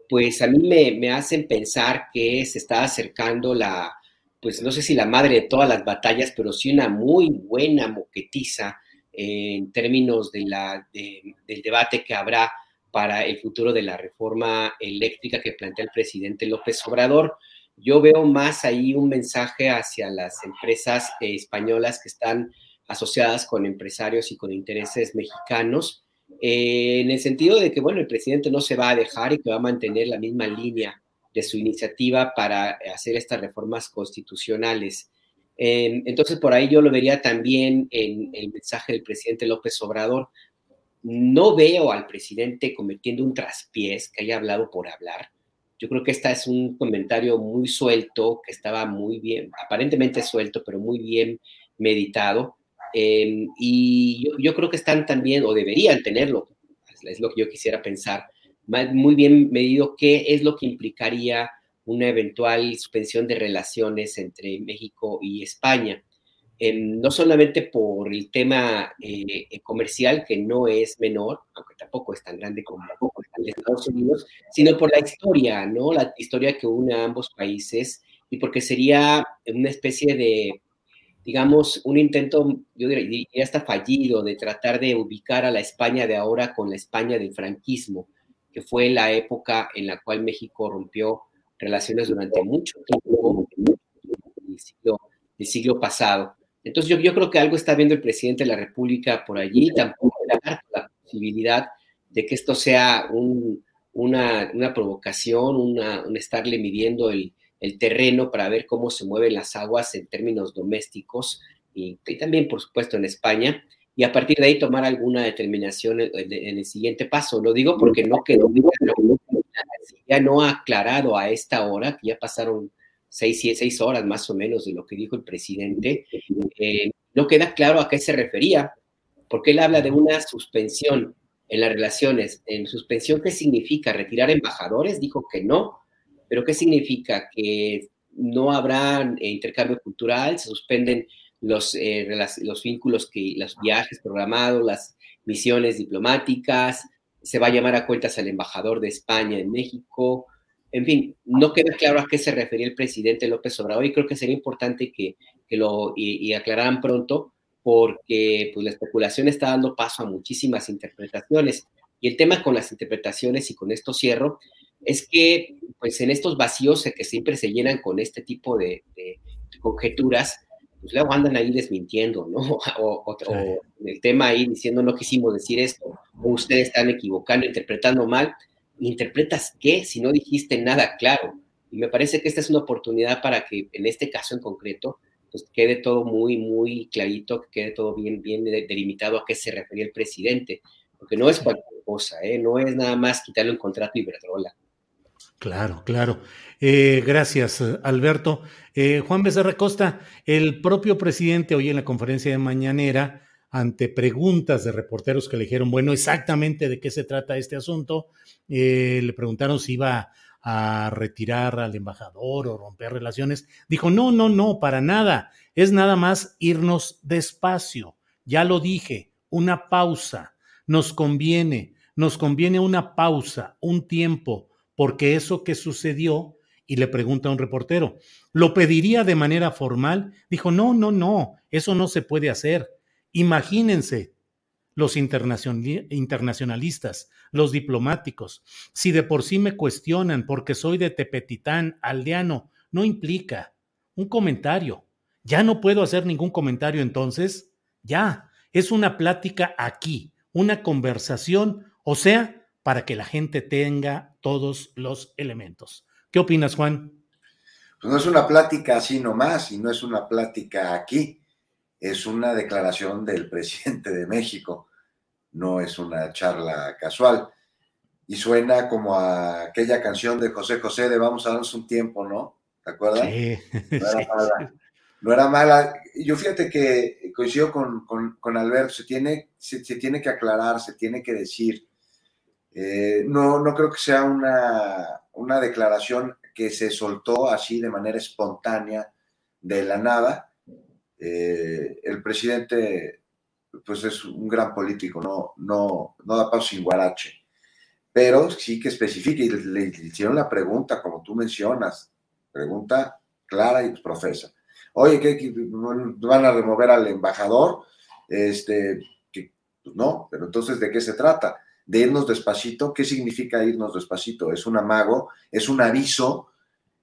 pues a mí me, hacen pensar que se está acercando la, pues no sé si la madre de todas las batallas, pero sí una muy buena moquetiza en términos de la, del debate que habrá para el futuro de la reforma eléctrica que plantea el presidente López Obrador. Yo veo más ahí un mensaje hacia las empresas eh, españolas que están asociadas con empresarios y con intereses mexicanos, eh, en el sentido de que, bueno, el presidente no se va a dejar y que va a mantener la misma línea de su iniciativa para hacer estas reformas constitucionales. Em, entonces, por ahí yo lo vería también en el mensaje del presidente López Obrador. No veo al presidente cometiendo un traspiés que haya hablado por hablar. Yo creo que este es un comentario muy suelto, que estaba muy bien, aparentemente suelto, pero muy bien meditado. Em, y yo, creo que están también, o deberían tenerlo, es lo que yo quisiera pensar, muy bien medido qué es lo que implicaría una eventual suspensión de relaciones entre México y España. Em, no solamente por el tema eh, comercial, que no es menor, aunque tampoco es tan grande como el Estados Unidos, sino por la historia, ¿no? La historia que une a ambos países y porque sería una especie de, digamos, un intento, yo diría, hasta fallido, de tratar de ubicar a la España de ahora con la España del franquismo, que fue la época en la cual México rompió relaciones durante mucho tiempo, el siglo, el siglo pasado. Entonces yo, yo creo que algo está viendo el presidente de la República por allí, tampoco la, la posibilidad de que esto sea una, provocación, una, un estarle midiendo el, terreno para ver cómo se mueven las aguas en términos domésticos y, también, por supuesto, en España, y a partir de ahí tomar alguna determinación en, el siguiente paso. Lo digo porque no quedó ya no ha aclarado a esta hora, que ya pasaron seis, seis horas más o menos de lo que dijo el presidente, eh, no queda claro a qué se refería, porque él habla de una suspensión en las relaciones. ¿En suspensión qué significa? ¿Retirar embajadores? Dijo que no, pero ¿qué significa? Que no habrá eh, intercambio cultural, se suspenden los, eh, los vínculos, que, los viajes programados, las misiones diplomáticas, se va a llamar a cuentas al embajador de España en México, en fin, no queda claro a qué se refería el presidente López Obrador y creo que sería importante que, lo y, aclararan pronto porque pues, la especulación está dando paso a muchísimas interpretaciones. Y el tema con las interpretaciones, y con esto cierro, es que pues en estos vacíos que siempre se llenan con este tipo de, conjeturas, pues luego andan ahí desmintiendo, ¿no? O, el tema ahí diciendo no quisimos decir esto, o ustedes están equivocando, interpretando mal. ¿Interpretas qué si no dijiste nada claro? Y me parece que esta es una oportunidad para que en este caso en concreto, pues quede todo muy, muy clarito, que quede todo bien, bien delimitado a qué se refería el presidente, porque no es cualquier cosa, ¿eh? no es nada más quitarle un contrato y Iberdrola. Claro, claro. Eh, gracias, Alberto. Eh, Juan Becerra Costa, el propio presidente hoy en la conferencia de mañanera, ante preguntas de reporteros que le dijeron, bueno, exactamente de qué se trata este asunto, eh, le preguntaron si iba a retirar al embajador o romper relaciones. Dijo, no, no, no, para nada. Es nada más irnos despacio. Ya lo dije, una pausa. Nos conviene, nos conviene una pausa, un tiempo porque eso que sucedió, y le pregunta a un reportero, ¿lo pediría de manera formal? Dijo, no, no, no, eso no se puede hacer. Imagínense los internacionalistas, los diplomáticos, si de por sí me cuestionan porque soy de Tepetitán, aldeano, no implica un comentario. Ya no puedo hacer ningún comentario entonces. Ya, es una plática aquí, una conversación, o sea, para que la gente tenga todos los elementos. ¿Qué opinas, Juan? Pues no es una plática así nomás y no es una plática aquí, es una declaración del presidente de México, no es una charla casual. Y suena como a aquella canción de José José de Vamos a darnos un tiempo, ¿no? ¿Te acuerdas? Sí. No era mala. No era mala. Yo fíjate que coincido con, con, Alberto, se tiene, se tiene que aclarar, se tiene que decir eh, no, no creo que sea una, una declaración que se soltó así de manera espontánea de la nada. Eh, el presidente, pues es un gran político, no, no, no da paso sin guarache, pero sí que especifica y le, hicieron la pregunta, como tú mencionas, pregunta clara y profesa. Oye, ¿qué, van a remover al embajador? Este, pues no, pero entonces, ¿de qué se trata? de irnos despacito. ¿Qué significa irnos despacito? Es un amago, es un aviso,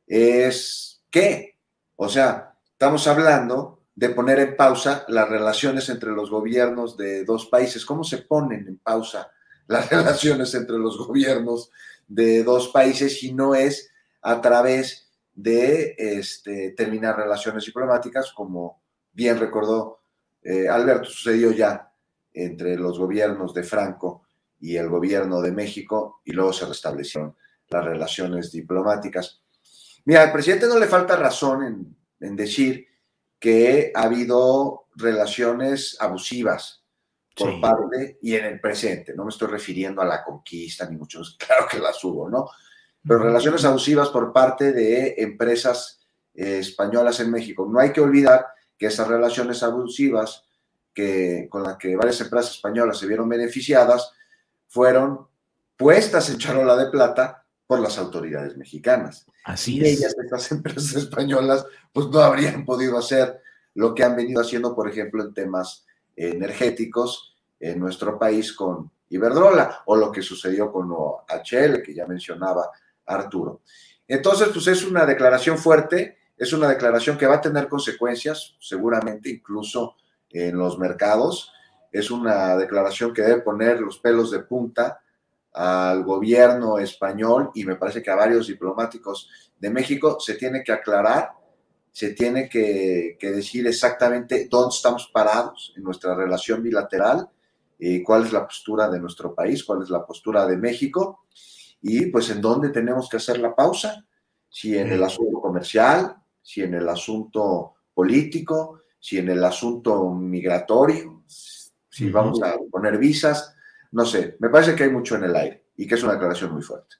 es qué. O sea, estamos hablando de poner en pausa las relaciones entre los gobiernos de dos países. ¿Cómo se ponen en pausa las relaciones entre los gobiernos de dos países si no es a través de este, terminar relaciones diplomáticas, como bien recordó eh, Alberto, sucedió ya entre los gobiernos de Franco y el gobierno de México y luego se restablecieron las relaciones diplomáticas. Mira, al presidente no le falta razón en, decir que ha habido relaciones abusivas por parte y en el presente. No me estoy refiriendo a la conquista, ni mucho claro que las hubo, ¿no? Pero relaciones abusivas por parte de empresas eh, españolas en México. No hay que olvidar que esas relaciones abusivas que, con las que varias empresas españolas se vieron beneficiadas fueron puestas en charola de plata por las autoridades mexicanas. Así y ellas, estas empresas españolas, pues no habrían podido hacer lo que han venido haciendo, por ejemplo, en temas energéticos en nuestro país con Iberdrola o lo que sucedió con OHL, que ya mencionaba Arturo. Entonces, pues es una declaración fuerte, es una declaración que va a tener consecuencias, seguramente incluso en los mercados, es una declaración que debe poner los pelos de punta al gobierno español y me parece que a varios diplomáticos de México se tiene que aclarar, se tiene que, decir exactamente dónde estamos parados en nuestra relación bilateral, y cuál es la postura de nuestro país, cuál es la postura de México y pues en dónde tenemos que hacer la pausa, si en el asunto comercial, si en el asunto político, si en el asunto migratorio, si vamos a poner visas, no sé, me parece que hay mucho en el aire y que es una declaración muy fuerte.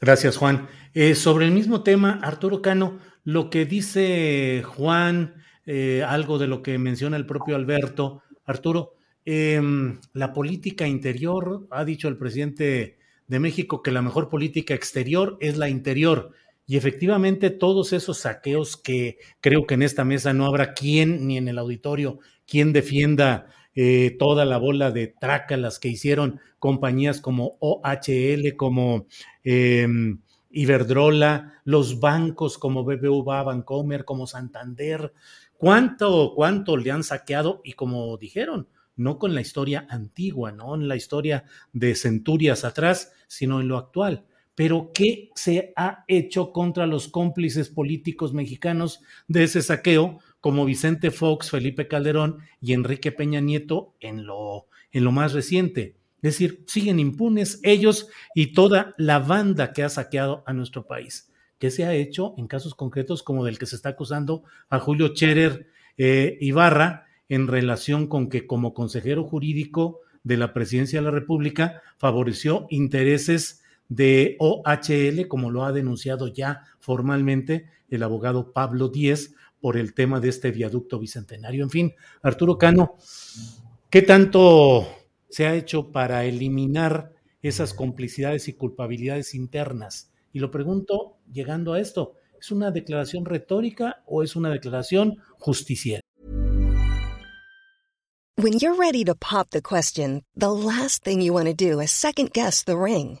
Gracias, Juan. Eh, sobre el mismo tema, Arturo Cano, lo que dice Juan, eh, algo de lo que menciona el propio Alberto, Arturo, em, la política interior, ha dicho el presidente de México que la mejor política exterior es la interior. Y efectivamente todos esos saqueos que creo que en esta mesa no habrá quien, ni en el auditorio, quien defienda eh, toda la bola de trácalas que hicieron compañías como OHL, como em, Iberdrola, los bancos como BBVA, Bancomer, como Santander. cuánto, cuánto le han saqueado y como dijeron, no con la historia antigua, no en la historia de centurias atrás, sino en lo actual. Pero ¿qué se ha hecho contra los cómplices políticos mexicanos de ese saqueo, como Vicente Fox, Felipe Calderón y Enrique Peña Nieto en lo, en lo más reciente? Es decir, siguen impunes ellos y toda la banda que ha saqueado a nuestro país. ¿Qué se ha hecho en casos concretos como del que se está acusando a Julio Cherer eh, Ibarra en relación con que como consejero jurídico de la presidencia de la República favoreció intereses de OHL, como lo ha denunciado ya formalmente el abogado Pablo Díez por el tema de este viaducto bicentenario. En fin, Arturo Cano, ¿qué tanto se ha hecho para eliminar esas complicidades y culpabilidades internas? Y lo pregunto llegando a esto, ¿es una declaración retórica o es una declaración justiciera? When you're ready to pop the question, the last thing you want to do is second guess the ring.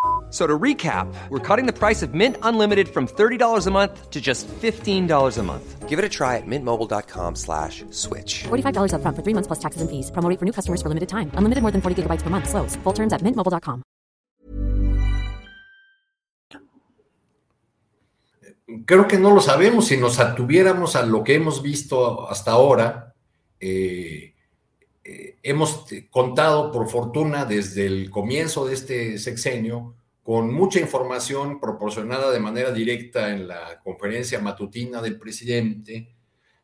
So to recap, we're cutting the price of Mint Unlimited from $30 a month to just $15 a month. Give it a try at mintmobile.com slash switch. $45 up front for three months plus taxes and fees. Promoting for new customers for limited time. Unlimited more than 40 gigabytes per month. Slows. Full terms at mintmobile.com. Creo que no lo sabemos. Si nos atuviéramos a lo que hemos visto hasta ahora, eh, eh, hemos contado, por fortuna, desde el comienzo de este sexenio, con mucha información proporcionada de manera directa en la conferencia matutina del presidente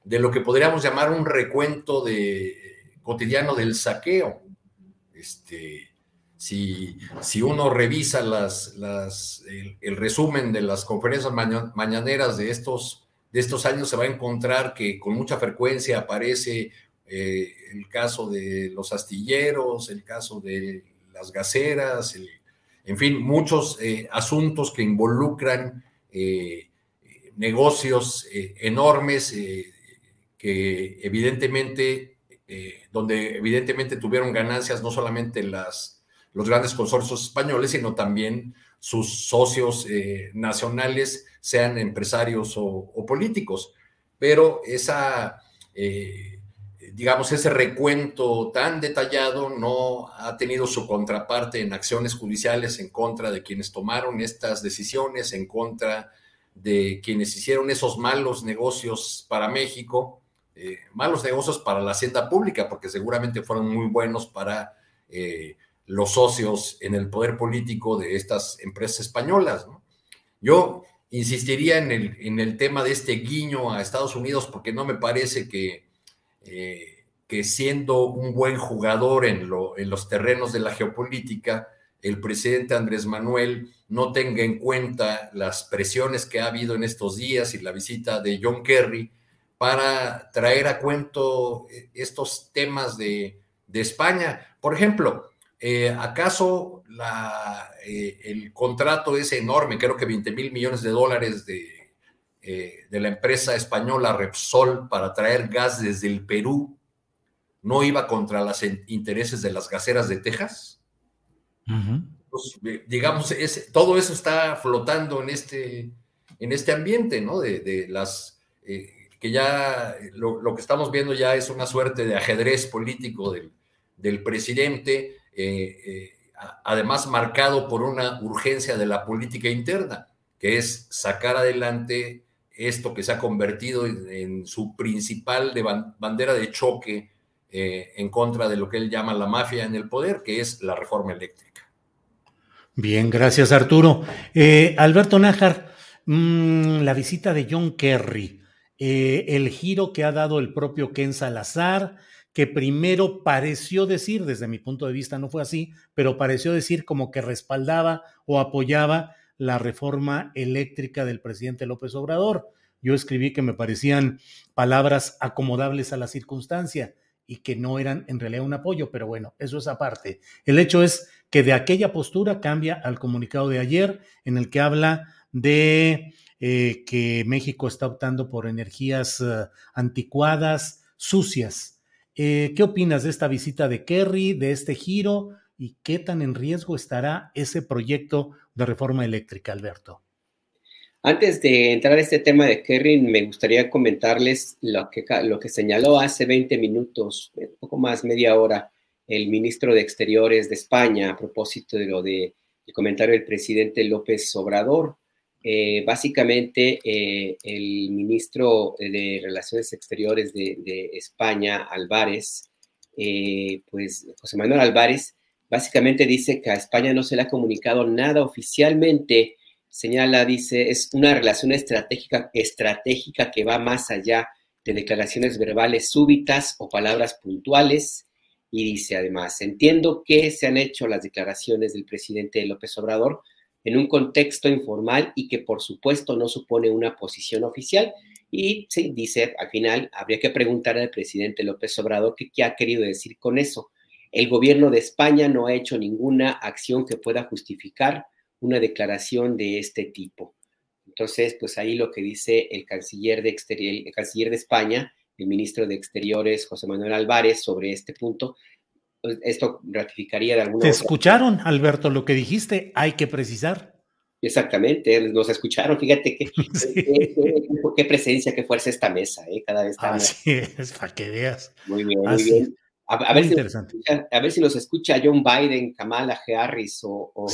de lo que podríamos llamar un recuento de, cotidiano del saqueo. Este, si, si uno revisa las, las, el, resumen de las conferencias mañaneras de estos, de estos años, se va a encontrar que con mucha frecuencia aparece eh, el caso de los astilleros, el caso de las gaceras, el en fin, muchos eh, asuntos que involucran eh, negocios eh, enormes que evidentemente, donde evidentemente tuvieron ganancias no solamente las, los grandes consorcios españoles, sino también sus socios nacionales, sean empresarios o, o políticos. Pero esa digamos, ese recuento tan detallado no ha tenido su contraparte en acciones judiciales en contra de quienes tomaron estas decisiones, en contra de quienes hicieron esos malos negocios para México, eh, malos negocios para la hacienda pública, porque seguramente fueron muy buenos para eh, los socios en el poder político de estas empresas españolas. Yo insistiría en el, en el tema de este guiño a Estados Unidos, porque no me parece que eh, que siendo un buen jugador en, los terrenos de la geopolítica, el presidente Andrés Manuel no tenga en cuenta las presiones que ha habido en estos días y la visita de John Kerry para traer a cuento eh, estos temas de, España. Por ejemplo, eh, ¿acaso el contrato es enorme, creo que 20 mil millones de dólares de, eh, de la empresa española Repsol para traer gas desde el Perú no iba contra los intereses de las gaseras de Texas. Pues, eh, digamos, todo eso está flotando en este, en este ambiente, ¿no? De, las eh, que ya lo, que estamos viendo ya es una suerte de ajedrez político del, presidente, además marcado por una urgencia de la política interna, que es sacar adelante esto que se ha convertido en, su principal bandera de choque eh, en contra de lo que él llama la mafia en el poder, que es la reforma eléctrica. Bien, gracias Arturo. Eh, Alberto Nájar, mm, la visita de John Kerry, eh, el giro que ha dado el propio Ken Salazar, que primero pareció decir, desde mi punto de vista no fue así, pero pareció decir como que respaldaba o apoyaba la reforma eléctrica del presidente López Obrador. Yo escribí que me parecían palabras acomodables a la circunstancia y que no eran en realidad un apoyo, pero bueno, eso es aparte. El hecho es que de aquella postura cambia al comunicado de ayer en el que habla de eh, que México está optando por energías eh, anticuadas, sucias. Eh, ¿Qué opinas de esta visita de Kerry, de este giro y qué tan en riesgo estará ese proyecto de reforma eléctrica, Alberto? Antes de entrar a este tema de Kerry, me gustaría comentarles lo que, lo que señaló hace 20 minutos, un poco más, media hora, el ministro de Exteriores de España a propósito de lo del comentario del presidente López Obrador. Eh, básicamente, eh, el ministro de Relaciones Exteriores de, España, Álvarez, eh, pues José Manuel Álvarez, básicamente dice que a España no se le ha comunicado nada oficialmente señala, dice, es una relación estratégica, estratégica que va más allá de declaraciones verbales súbitas o palabras puntuales. Y dice además, entiendo que se han hecho las declaraciones del presidente López Obrador en un contexto informal y que por supuesto no supone una posición oficial. Y sí, dice, al final habría que preguntar al presidente López Obrador qué ha querido decir con eso. El gobierno de España no ha hecho ninguna acción que pueda justificar una declaración de este tipo. Entonces, pues ahí lo que dice el canciller de, el canciller de España, el ministro de Exteriores, José Manuel Álvarez, sobre este punto, pues, esto ratificaría de alguna ¿Te escucharon, Alberto, lo que dijiste? Hay que precisar. Exactamente, nos escucharon. Fíjate qué, qué, presencia, qué fuerza esta mesa, ¿eh? cada vez está Así es, para que veas. Muy bien, muy bien. A, ver si nos escucha John Biden, Kamala Harris o, o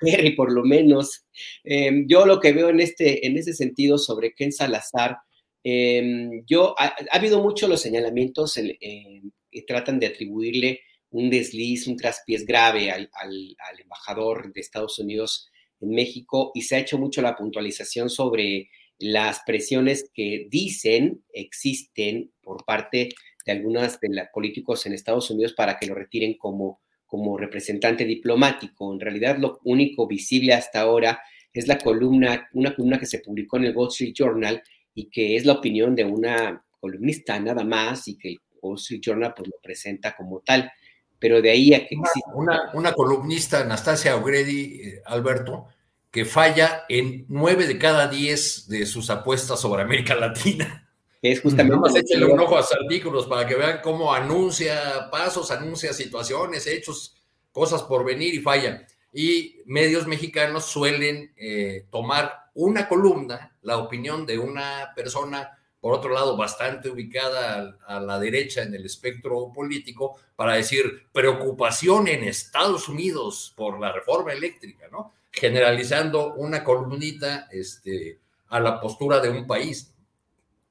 Perry, por lo menos. Em, yo lo que veo en, este, en ese sentido sobre Ken Salazar, em, yo, ha, habido muchos los señalamientos que tratan de atribuirle un desliz, un traspiés grave al, al, embajador de Estados Unidos en México y se ha hecho mucho la puntualización sobre las presiones que dicen existen por parte de algunos de los políticos en Estados Unidos para que lo retiren como, como representante diplomático. En realidad lo único visible hasta ahora es la columna, una columna que se publicó en el Wall Street Journal y que es la opinión de una columnista nada más y que el Wall Street Journal pues lo presenta como tal. Pero de ahí a que una, una, columnista, Anastasia O'Grady, eh, Alberto, que falla en nueve de cada diez de sus apuestas sobre América Latina es justamente. Nada más échenle un ojo a sus artículos para que vean cómo anuncia pasos, anuncia situaciones, hechos, cosas por venir y falla. Y medios mexicanos suelen eh, tomar una columna, la opinión de una persona, por otro lado, bastante ubicada a, a la derecha en el espectro político, para decir preocupación en Estados Unidos por la reforma eléctrica, ¿no? Generalizando una columnita este, a la postura de un país.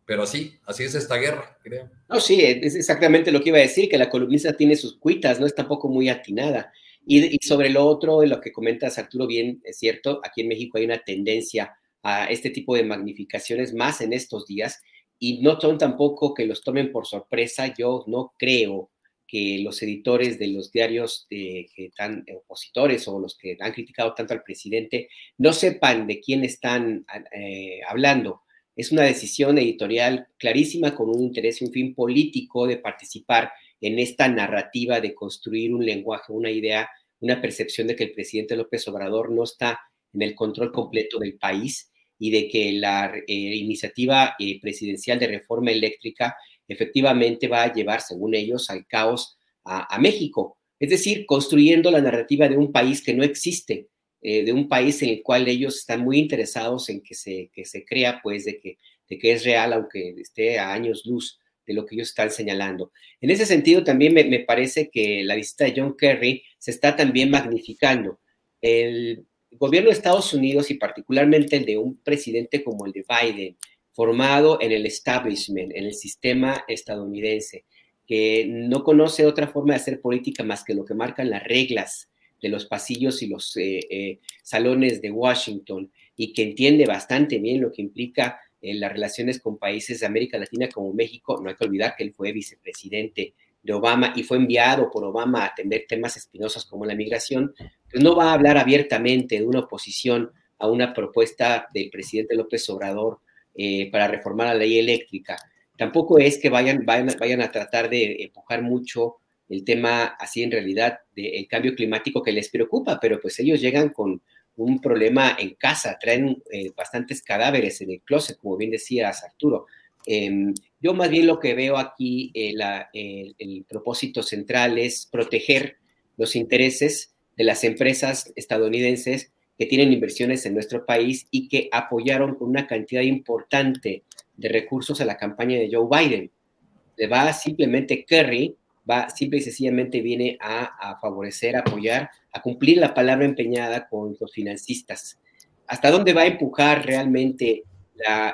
Pero así, así es esta guerra, creo. No, sí, es exactamente lo que iba a decir, que la columnista tiene sus cuitas, no es tampoco muy atinada. Y, sobre lo otro, lo que comentas, Arturo, bien, es cierto, aquí en México hay una tendencia a este tipo de magnificaciones más en estos días y no son tampoco que los tomen por sorpresa. Yo no creo que los editores de los diarios que están opositores o los que han criticado tanto al presidente no sepan de quién están eh, hablando es una decisión editorial clarísima con un interés y un fin político de participar en esta narrativa de construir un lenguaje, una idea, una percepción de que el presidente López Obrador no está en el control completo del país y de que la eh, iniciativa eh, presidencial de reforma eléctrica efectivamente va a llevar, según ellos, al caos a México. Es decir, construyendo la narrativa de un país que no existe, eh, de un país en el cual ellos están muy interesados en que se, que se crea, pues, de que, de que es real, aunque esté a años luz de lo que ellos están señalando. En ese sentido, también me, me parece que la visita de John Kerry se está también magnificando. El gobierno de Estados Unidos y particularmente el de un presidente como el de Biden, formado en el establishment, en el sistema estadounidense, que no conoce otra forma de hacer política más que lo que marcan las reglas de los pasillos y los eh, eh, salones de Washington y que entiende bastante bien lo que implica eh, las relaciones con países de América Latina como México, no hay que olvidar que él fue vicepresidente de Obama y fue enviado por Obama a atender temas espinosos como la migración, pues no va a hablar abiertamente de una oposición a una propuesta del presidente López Obrador para reformar la ley eléctrica. Tampoco es que vayan, vayan, vayan a tratar de empujar mucho el tema así en realidad del cambio climático que les preocupa, pero pues ellos llegan con un problema en casa, traen eh, bastantes cadáveres en el closet, como bien decías Arturo. Em, yo más bien lo que veo aquí, eh, el, propósito central es proteger los intereses de las empresas estadounidenses que tienen inversiones en nuestro país y que apoyaron con una cantidad importante de recursos a la campaña de Joe Biden. Le va simplemente Kerry, va simple y sencillamente viene a, favorecer, a apoyar, a cumplir la palabra empeñada con los financistas. ¿Hasta dónde va a empujar realmente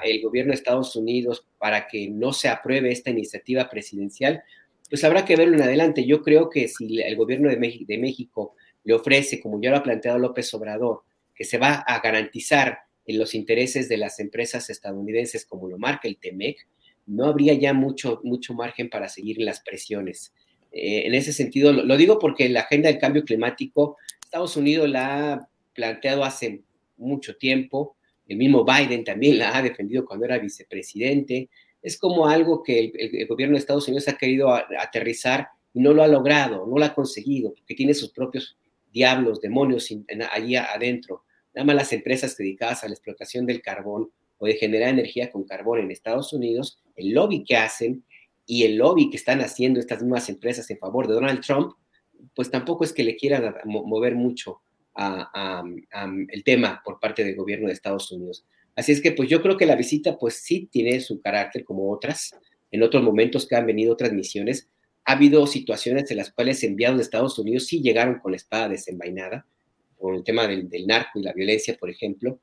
el gobierno de Estados Unidos para que no se apruebe esta iniciativa presidencial, pues habrá que verlo en adelante. Yo creo que si el gobierno de, México, de le ofrece, como ya lo ha planteado López Obrador, que se va a garantizar en los intereses de las empresas estadounidenses, como lo marca el TEMEC, no habría ya mucho, mucho margen para seguir las presiones. Eh, en ese sentido, lo, digo porque la agenda del cambio climático, Estados Unidos la ha planteado hace mucho tiempo, el mismo Biden también la ha defendido cuando era vicepresidente. Es como algo que el, gobierno de Estados Unidos ha querido aterrizar y no lo ha logrado, no lo ha conseguido, porque tiene sus propios diablos, demonios allí adentro. Nada más las empresas dedicadas a la explotación del carbón o de generar energía con carbón en Estados Unidos, el lobby que hacen y el lobby que están haciendo estas mismas empresas en favor de Donald Trump, pues tampoco es que le quieran mover mucho el tema por parte del gobierno de Estados Unidos. Así es que pues yo creo que la visita pues sí tiene su carácter como otras, en otros momentos que han venido otras misiones. Ha habido situaciones en las cuales enviados de Estados Unidos sí llegaron con la espada desenvainada, por el tema del, narco y la violencia, por ejemplo.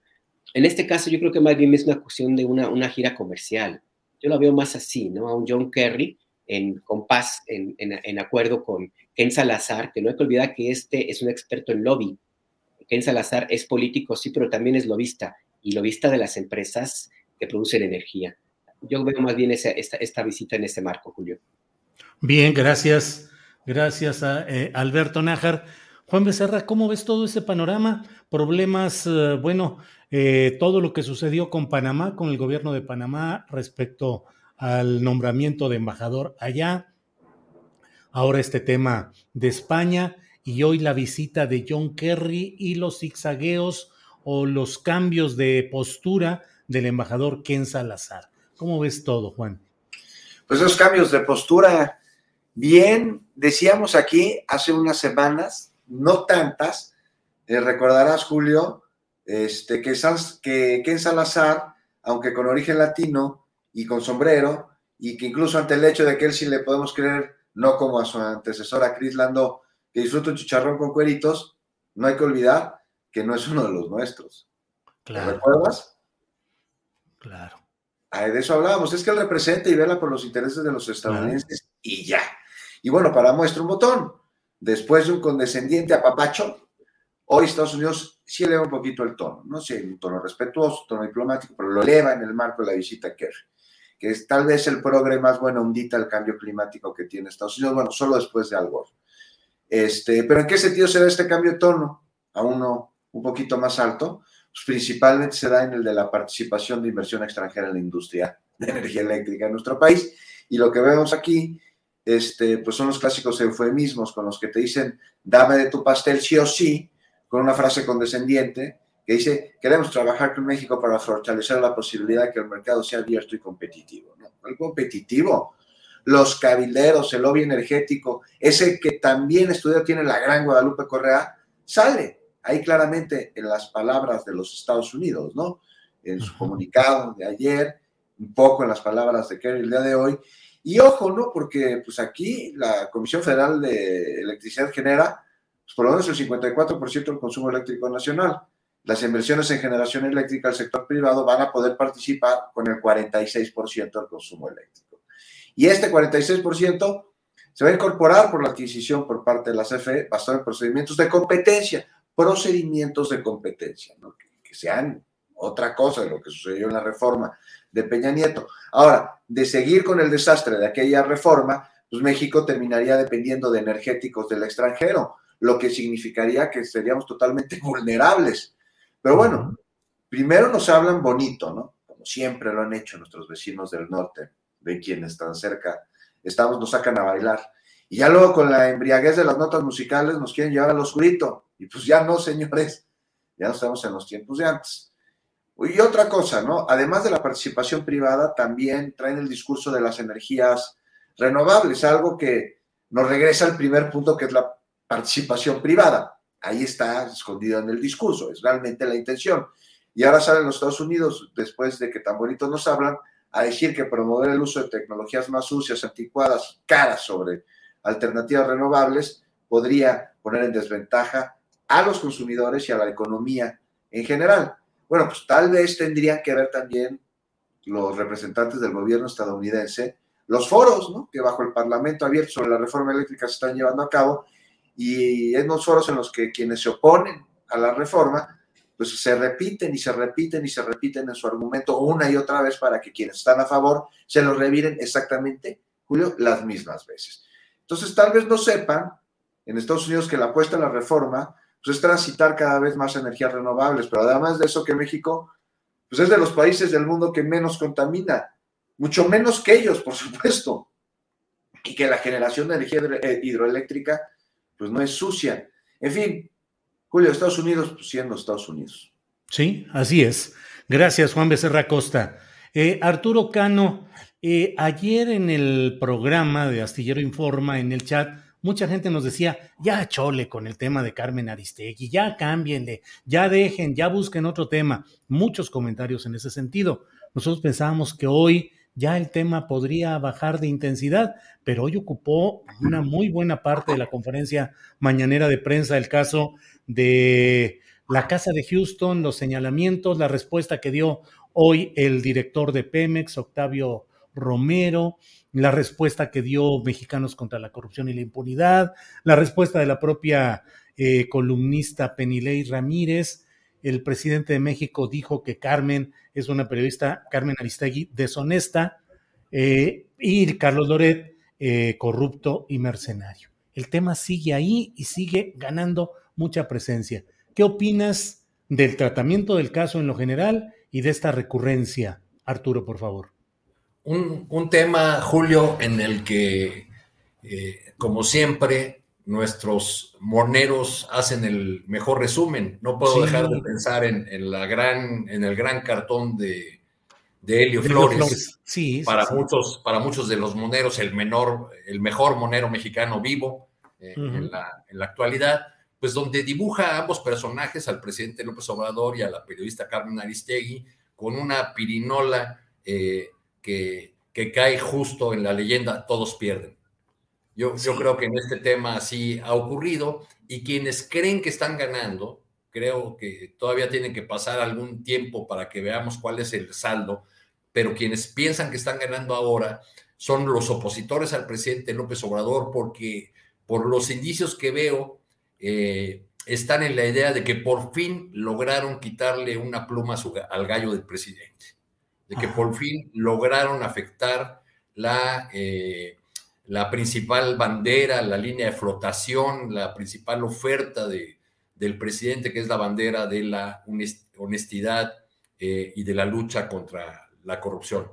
En este caso yo creo que más bien es una cuestión de una, una gira comercial. Yo lo veo más así, ¿no? A un John Kerry en compás, en, en, acuerdo con Ken Salazar, que no hay que olvidar que este es un experto en lobby, Ken Salazar es político, sí, pero también es lobista, y lobista de las empresas que producen energía. Yo veo más bien esta, esta, visita en ese marco, Julio. Bien, gracias. Gracias a eh, Alberto Nájar. Juan Becerra, ¿cómo ves todo ese panorama? Problemas, eh, bueno, eh, todo lo que sucedió con Panamá, con el gobierno de Panamá respecto al nombramiento de embajador allá. Ahora este tema de España y hoy la visita de John Kerry y los zigzagueos o los cambios de postura del embajador Ken Salazar. ¿Cómo ves todo, Juan? Pues esos cambios de postura, bien, decíamos aquí hace unas semanas, no tantas, recordarás, Julio, este, que, que Ken Salazar, aunque con origen latino y con sombrero, y que incluso ante el hecho de que él sí le podemos creer, no como a su antecesora Chris Landó, que disfruta un chicharrón con cueritos, no hay que olvidar que no es uno de los nuestros. Claro. recuerdas? Claro. de eso hablábamos. Es que él representa y vela por los intereses de los estadounidenses y ya. Y bueno, para muestra un botón, después de un condescendiente apapacho, hoy Estados Unidos sí eleva un poquito el tono, no sé, un tono respetuoso, un tono diplomático, pero lo eleva en el marco de la visita a Kerry, que es tal vez el progre más bueno hundita al cambio climático que tiene Estados Unidos, bueno, solo después de Al Gore. Este, pero ¿en qué sentido se da este cambio de tono a uno un poquito más alto? Pues principalmente se da en el de la participación de inversión extranjera en la industria de energía eléctrica en nuestro país. Y lo que vemos aquí, este, pues son los clásicos eufemismos con los que te dicen, dame de tu pastel sí o sí, con una frase condescendiente que dice, queremos trabajar con México para fortalecer la posibilidad de que el mercado sea abierto y competitivo. ¿no? El competitivo los cabilderos, el lobby energético, ese que también estudió tiene la gran Guadalupe Correa, sale ahí claramente en las palabras de los Estados Unidos, ¿no? En su comunicado de ayer, un poco en las palabras de Kerry el día de hoy. Y ojo, ¿no? Porque pues aquí la Comisión Federal de Electricidad genera pues, por lo menos el 54% del consumo eléctrico nacional. Las inversiones en generación eléctrica del sector privado van a poder participar con el 46% del consumo eléctrico. Y este 46% se va a incorporar por la adquisición por parte de la CFE basado en procedimientos de competencia, procedimientos de competencia, que, sean otra cosa de lo que sucedió en la reforma de Peña Nieto. Ahora, de seguir con el desastre de aquella reforma, pues México terminaría dependiendo de energéticos del extranjero, lo que significaría que seríamos totalmente vulnerables. Pero bueno, primero nos hablan bonito, ¿no? Como siempre lo han hecho nuestros vecinos del norte, de quienes están cerca, estamos, nos sacan a bailar. Y ya luego con la embriaguez de las notas musicales nos quieren llevar al oscurito. Y pues ya no, señores, ya no estamos en los tiempos de antes. Y otra cosa, ¿no? Además de la participación privada, también traen el discurso de las energías renovables, algo que nos regresa al primer punto que es la participación privada. Ahí está escondido en el discurso, es realmente la intención. Y ahora salen los Estados Unidos, después de que tan bonitos nos hablan, a decir que promover el uso de tecnologías más sucias, anticuadas, caras sobre alternativas renovables, podría poner en desventaja a los consumidores y a la economía en general. Bueno, pues tal vez tendrían que ver también los representantes del gobierno estadounidense, los foros, ¿no? Que bajo el Parlamento abierto sobre la reforma eléctrica se están llevando a cabo, y en los foros en los que quienes se oponen a la reforma, pues se repiten y se repiten y se repiten en su argumento una y otra vez para que quienes están a favor se lo reviren exactamente, Julio, las mismas veces. Entonces, tal vez no sepan en Estados Unidos que la apuesta a la reforma pues, es transitar cada vez más energías renovables, pero además de eso que México pues, es de los países del mundo que menos contamina, mucho menos que ellos, por supuesto, y que la generación de energía eh, hidroeléctrica pues no es sucia. En fin, Julio, Estados Unidos, pues siendo Estados Unidos. Sí, así es. Gracias, Juan Becerra Costa. Eh, Arturo Cano, eh, ayer en el programa de Astillero Informa, en el chat, mucha gente nos decía, ya chole con el tema de Carmen Aristegui, ya cámbienle, ya dejen, ya busquen otro tema. Muchos comentarios en ese sentido. Nosotros pensábamos que hoy ya el tema podría bajar de intensidad, pero hoy ocupó una muy buena parte de la conferencia mañanera de prensa el caso de la Casa de Houston, los señalamientos, la respuesta que dio hoy el director de Pemex, Octavio Romero, la respuesta que dio Mexicanos contra la Corrupción y la Impunidad, la respuesta de la propia eh, columnista Penilei Ramírez, el presidente de México dijo que Carmen es una periodista, Carmen Aristegui, deshonesta, eh, y Carlos Loret, eh, corrupto y mercenario. El tema sigue ahí y sigue ganando mucha presencia. ¿Qué opinas del tratamiento del caso en lo general y de esta recurrencia? Arturo, por favor. Un, tema, Julio, en el que, eh, como siempre, nuestros moneros hacen el mejor resumen. No puedo dejar de pensar en, la gran, en el gran cartón de, de Helio Flores. Sí, para, Muchos, para muchos de los moneros, el, menor, el mejor monero mexicano vivo eh, en, la, en, la, actualidad, pues donde dibuja a ambos personajes, al presidente López Obrador y a la periodista Carmen Aristegui, con una pirinola eh, que, que cae justo en la leyenda, todos pierden. Yo, creo que en este tema así ha ocurrido y quienes creen que están ganando, creo que todavía tienen que pasar algún tiempo para que veamos cuál es el saldo, pero quienes piensan que están ganando ahora son los opositores al presidente López Obrador porque por los indicios que veo eh, están en la idea de que por fin lograron quitarle una pluma al gallo del presidente, de que por fin lograron afectar la... Eh, la principal bandera, la línea de flotación, la principal oferta de, del presidente, que es la bandera de la honestidad eh, y de la lucha contra la corrupción.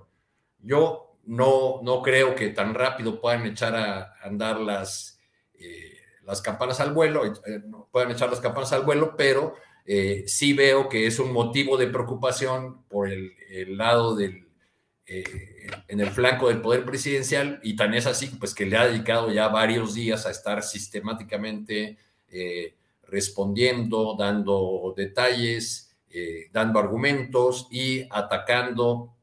Yo no, no creo que tan rápido puedan echar a andar las, eh, las campanas al vuelo, eh, puedan echar las campanas al vuelo, pero sí veo que es un motivo de preocupación por el, el lado del eh, en el flanco del poder presidencial y tan es así pues que le ha dedicado ya varios días a estar sistemáticamente eh, respondiendo, dando detalles, eh, dando argumentos y atacando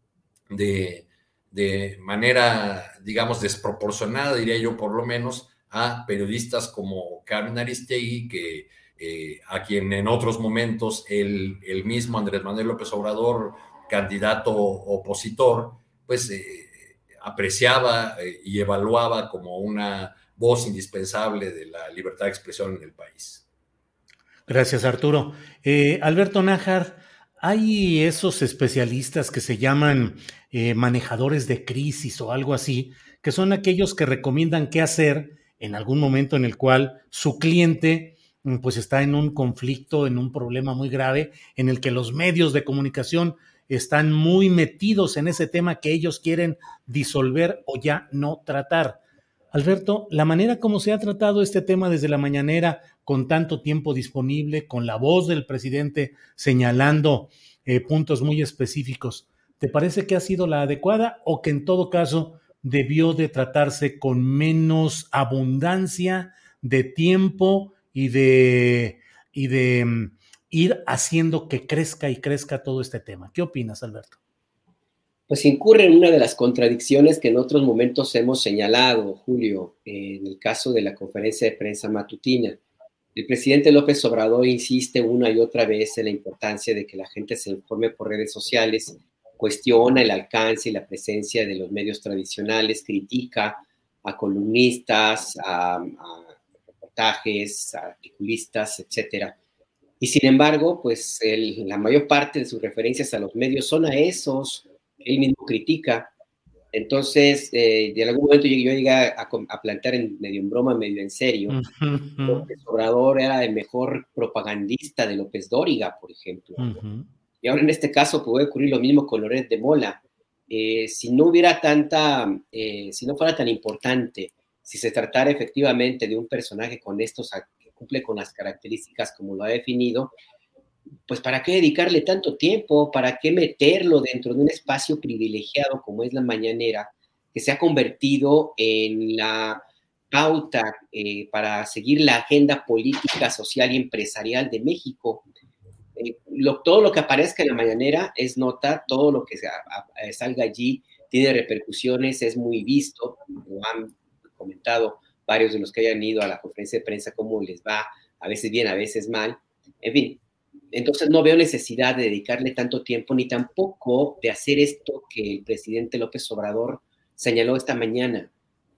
de, de, manera, digamos, desproporcionada, diría yo por lo menos, a periodistas como Carmen Aristegui, que, a quien en otros momentos el, el mismo Andrés Manuel López Obrador candidato opositor, pues eh, apreciaba eh, y evaluaba como una voz indispensable de la libertad de expresión en el país. Gracias, Arturo. Eh, Alberto Nájar, hay esos especialistas que se llaman manejadores de crisis o algo así, que son aquellos que recomiendan qué hacer en algún momento en el cual su cliente mm, pues está en un conflicto, en un problema muy grave, en el que los medios de comunicación están muy metidos en ese tema que ellos quieren disolver o ya no tratar. Alberto, la manera como se ha tratado este tema desde la mañanera, con tanto tiempo disponible, con la voz del presidente señalando eh, puntos muy específicos, ¿te parece que ha sido la adecuada o que en todo caso debió de tratarse con menos abundancia de tiempo y de, y de mm, ir haciendo que crezca y crezca todo este tema? ¿Qué opinas, Alberto? pues incurre en una de las contradicciones que en otros momentos hemos señalado, Julio, en el caso de la conferencia de prensa matutina. El presidente López Obrador insiste una y otra vez en la importancia de que la gente se informe por redes sociales, cuestiona el alcance y la presencia de los medios tradicionales, critica a columnistas, a, reportajes, a articulistas, etcétera. Y sin embargo, pues la mayor parte de sus referencias a los medios son a esos él mismo critica. Entonces, eh, de algún momento yo, llegué a, plantear en medio en broma, medio en serio, que Obrador era el mejor propagandista de López Dóriga, por ejemplo. Y ahora en este caso puede ocurrir lo mismo con Loret de Mola. Eh, si no hubiera tanta, eh, si no fuera tan importante, si se tratara efectivamente de un personaje con estos, que cumple con las características como lo ha definido, pues ¿para qué dedicarle tanto tiempo? ¿Para qué meterlo dentro de un espacio privilegiado como es la mañanera, que se ha convertido en la pauta eh, para seguir la agenda política, social y empresarial de México? Eh, todo lo que aparezca en la mañanera es nota, todo lo que salga allí tiene repercusiones, es muy visto, lo han comentado varios de los que hayan ido a la conferencia de prensa, cómo les va, a veces bien, a veces mal. En fin, entonces no veo necesidad de dedicarle tanto tiempo ni tampoco de hacer esto que el presidente López Obrador señaló esta mañana,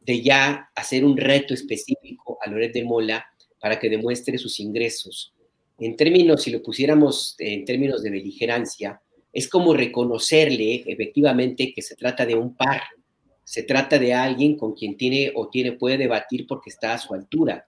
de ya hacer un reto específico a Loret de Mola para que demuestre sus ingresos. En términos, si lo pusiéramos en términos de beligerancia, es como reconocerle efectivamente que se trata de un par, se trata de alguien con quien tiene o tiene puede debatir porque está a su altura.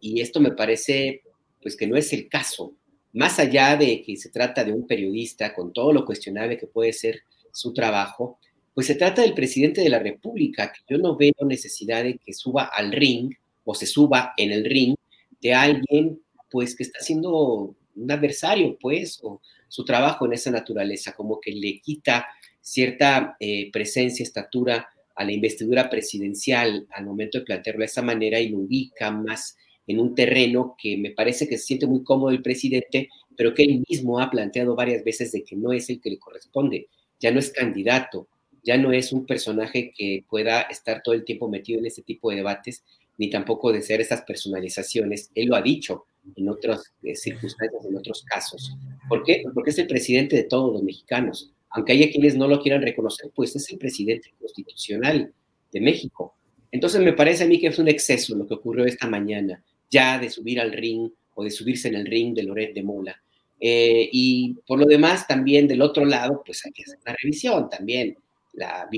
Y esto me parece pues que no es el caso más allá de que se trata de un periodista con todo lo cuestionable que puede ser su trabajo, pues se trata del presidente de la República, que yo no veo necesidad de que suba al ring o se suba en el ring de alguien pues que está haciendo un adversario, pues, o su trabajo en esa naturaleza, como que le quita cierta eh, presencia, estatura a la investidura presidencial al momento de plantearlo de esa manera y lo ubica más en un terreno que me parece que se siente muy cómodo el presidente, pero que él mismo ha planteado varias veces de que no es el que le corresponde, ya no es candidato, ya no es un personaje que pueda estar todo el tiempo metido en este tipo de debates, ni tampoco de ser estas personalizaciones. Él lo ha dicho en otras eh, circunstancias, en otros casos. ¿Por qué? Porque es el presidente de todos los mexicanos. Aunque haya quienes no lo quieran reconocer, pues es el presidente constitucional de México. Entonces me parece a mí que es un exceso lo que ocurrió esta mañana ya de subir al ring o de subirse en el ring de Loret de Mola. Eh, y por lo demás, también del otro lado, pues hay que hacer una revisión también. La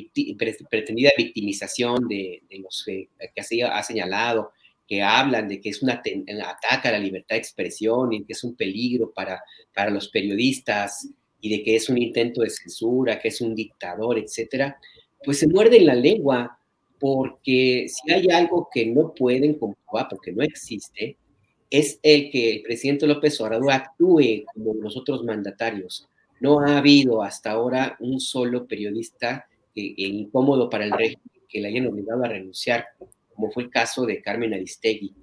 pretendida victimización de, los que ha señalado, que hablan de que es un ataque a la libertad de expresión y que es un peligro para, para los periodistas y de que es un intento de censura, que es un dictador, etcétera, pues se muerde en la lengua porque si hay algo que no pueden comprobar, porque no existe, es el que el presidente López Obrador actúe como los otros mandatarios. No ha habido hasta ahora un solo periodista incómodo para el régimen que le hayan obligado a renunciar, como fue el caso de Carmen Aristegui.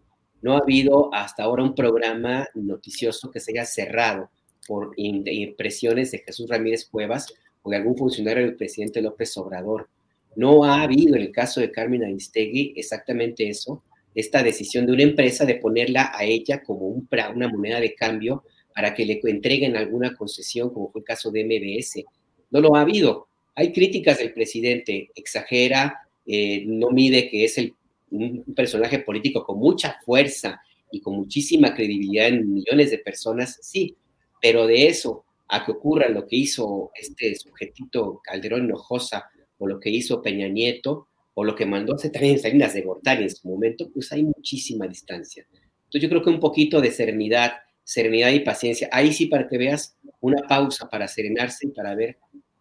No ha habido hasta ahora un programa noticioso que se haya cerrado por impresiones de Jesús Ramírez Cuevas o de algún funcionario del presidente López Obrador. No ha habido en el caso de Carmen Aristegui exactamente eso, esta decisión de una empresa de ponerla a ella como un, una moneda de cambio para que le entreguen alguna concesión, como fue el caso de MBS. No lo ha habido. Hay críticas del presidente, exagera, eh, no mide que es el, un personaje político con mucha fuerza y con muchísima credibilidad en millones de personas, sí, pero de eso a que ocurra lo que hizo este sujetito Calderón Hinojosa o lo que hizo Peña Nieto, o lo que mandó hacer también Salinas de Gortari en su momento, pues hay muchísima distancia. Entonces yo creo que un poquito de serenidad, serenidad y paciencia, ahí sí para que veas una pausa para serenarse y para ver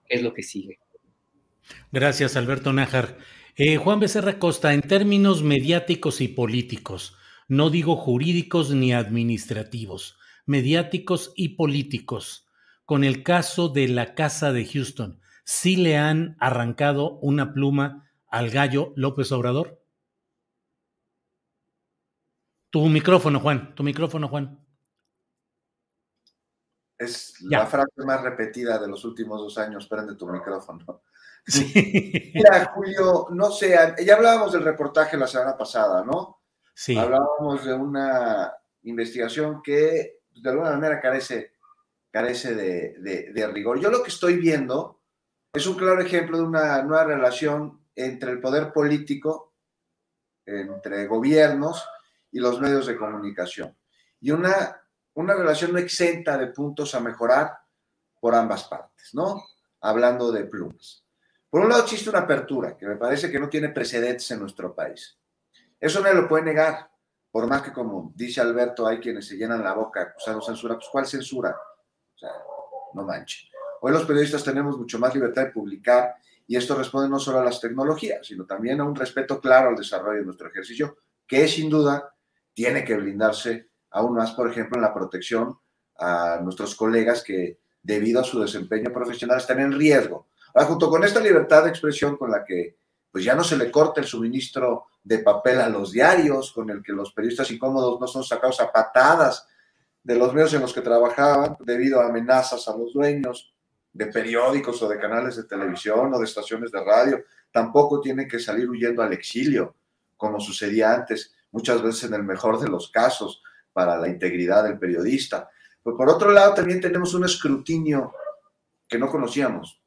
qué es lo que sigue. Gracias, Alberto Nájar. Eh, Juan Becerra Costa, en términos mediáticos y políticos, no digo jurídicos ni administrativos, mediáticos y políticos, con el caso de la Casa de Houston, ¿sí le han arrancado una pluma al gallo López Obrador? Tu micrófono, Juan, tu micrófono, Juan. Es la frase más repetida de los últimos dos años, prende tu micrófono. Mira, Julio, no sé, ya hablábamos del reportaje la semana pasada, ¿no? Sí. Hablábamos de una investigación que de alguna manera carece, carece de, rigor. Yo lo que estoy viendo es un claro ejemplo de una nueva relación entre el poder político, entre gobiernos y los medios de comunicación. Y una, una relación no exenta de puntos a mejorar por ambas partes, ¿no? Hablando de plumas. Por un lado existe una apertura que me parece que no tiene precedentes en nuestro país. Eso no lo puede negar, por más que como dice Alberto, hay quienes se llenan la boca acusando censura, pues ¿cuál censura? O sea, no manche. Hoy los periodistas tenemos mucho más libertad de publicar y esto responde no solo a las tecnologías, sino también a un respeto claro al desarrollo de nuestro ejercicio, que sin duda tiene que blindarse aún más, por ejemplo, en la protección a nuestros colegas que debido a su desempeño profesional están en riesgo Ahora, junto con esta libertad de expresión con la que pues ya no se le corta el suministro de papel a los diarios, con el que los periodistas incómodos no son sacados a patadas de los medios en los que trabajaban debido a amenazas a los dueños de periódicos o de canales de televisión o de estaciones de radio. Tampoco tienen que salir huyendo al exilio, como sucedía antes, muchas veces en el mejor de los casos, para la integridad del periodista. Pero por otro lado, también tenemos un escrutinio que no conocíamos,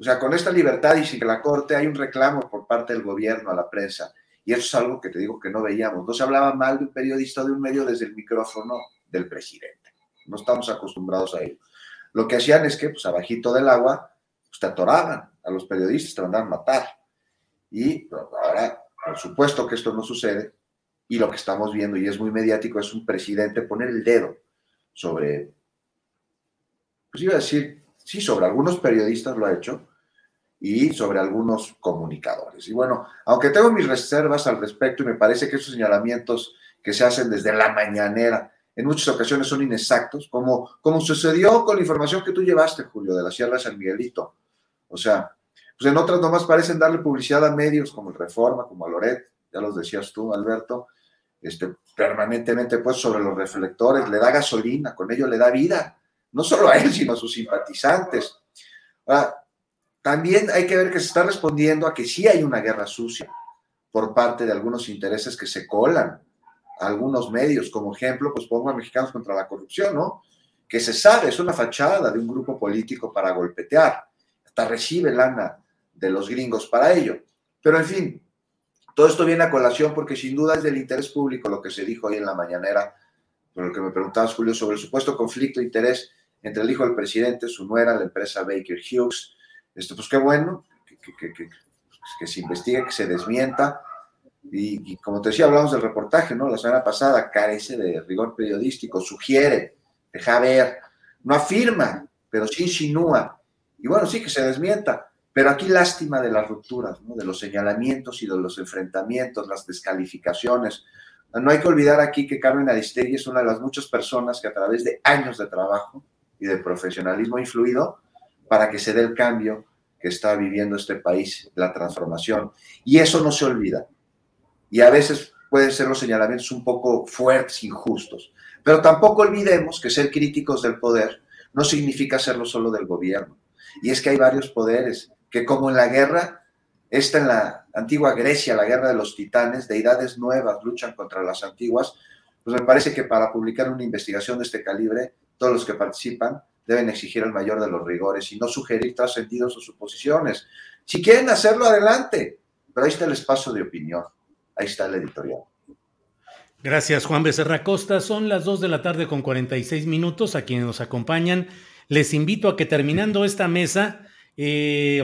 o sea, con esta libertad y sin la Corte hay un reclamo por parte del gobierno a la prensa. Y eso es algo que te digo que no veíamos. No se hablaba mal de un periodista de un medio desde el micrófono del presidente. No estamos acostumbrados a ello. Lo que hacían es que, pues, abajito del agua, pues, te atoraban a los periodistas, te mandaban matar. Y pues, ahora, por supuesto que esto no sucede. Y lo que estamos viendo, y es muy mediático, es un presidente poner el dedo sobre, pues iba a decir, sí, sobre algunos periodistas lo ha hecho, y sobre algunos comunicadores. Y bueno, aunque tengo mis reservas al respecto y me parece que esos señalamientos que se hacen desde la mañanera en muchas ocasiones son inexactos, como, como sucedió con la información que tú llevaste, Julio, de la Sierra de San Miguelito. O sea, pues en otras nomás parecen darle publicidad a medios como el Reforma, como a Loret, ya los decías tú, Alberto, este, permanentemente pues sobre los reflectores, le da gasolina, con ello le da vida, no solo a él, sino a sus simpatizantes. Ahora, también hay que ver que se está respondiendo a que sí hay una guerra sucia por parte de algunos intereses que se colan a algunos medios. Como ejemplo, pues pongo a Mexicanos contra la Corrupción, ¿no? Que se sabe, es una fachada de un grupo político para golpetear. Hasta recibe lana de los gringos para ello. Pero en fin, todo esto viene a colación porque sin duda es del interés público lo que se dijo hoy en la mañanera, por lo que me preguntabas, Julio, sobre el supuesto conflicto de interés entre el hijo del presidente, su nuera, la empresa Baker Hughes, esto, pues qué bueno, que, se investigue, que se desmienta. Y, como te decía, hablamos del reportaje, ¿no? La semana pasada carece de rigor periodístico, sugiere, deja ver, no afirma, pero sí insinúa. Y bueno, sí que se desmienta, pero aquí lástima de las rupturas, de los señalamientos y de los enfrentamientos, las descalificaciones. No hay que olvidar aquí que Carmen Aristegui es una de las muchas personas que a través de años de trabajo y de profesionalismo influido para que se dé el cambio que está viviendo este país, la transformación. Y eso no se olvida. Y a veces pueden ser los señalamientos un poco fuertes, injustos. Pero tampoco olvidemos que ser críticos del poder no significa serlo solo del gobierno. Y es que hay varios poderes que como en la guerra, esta en la antigua Grecia, la guerra de los titanes, deidades nuevas luchan contra las antiguas, pues me parece que para publicar una investigación de este calibre, todos los que participan deben exigir el mayor de los rigores y no sugerir trascendidos o suposiciones. Si quieren hacerlo, adelante, pero ahí está el espacio de opinión, ahí está el editorial. Gracias, Juan Becerra Costa. Son las 2 de la tarde con 46 minutos. A quienes nos acompañan, les invito a que terminando esta mesa, eh,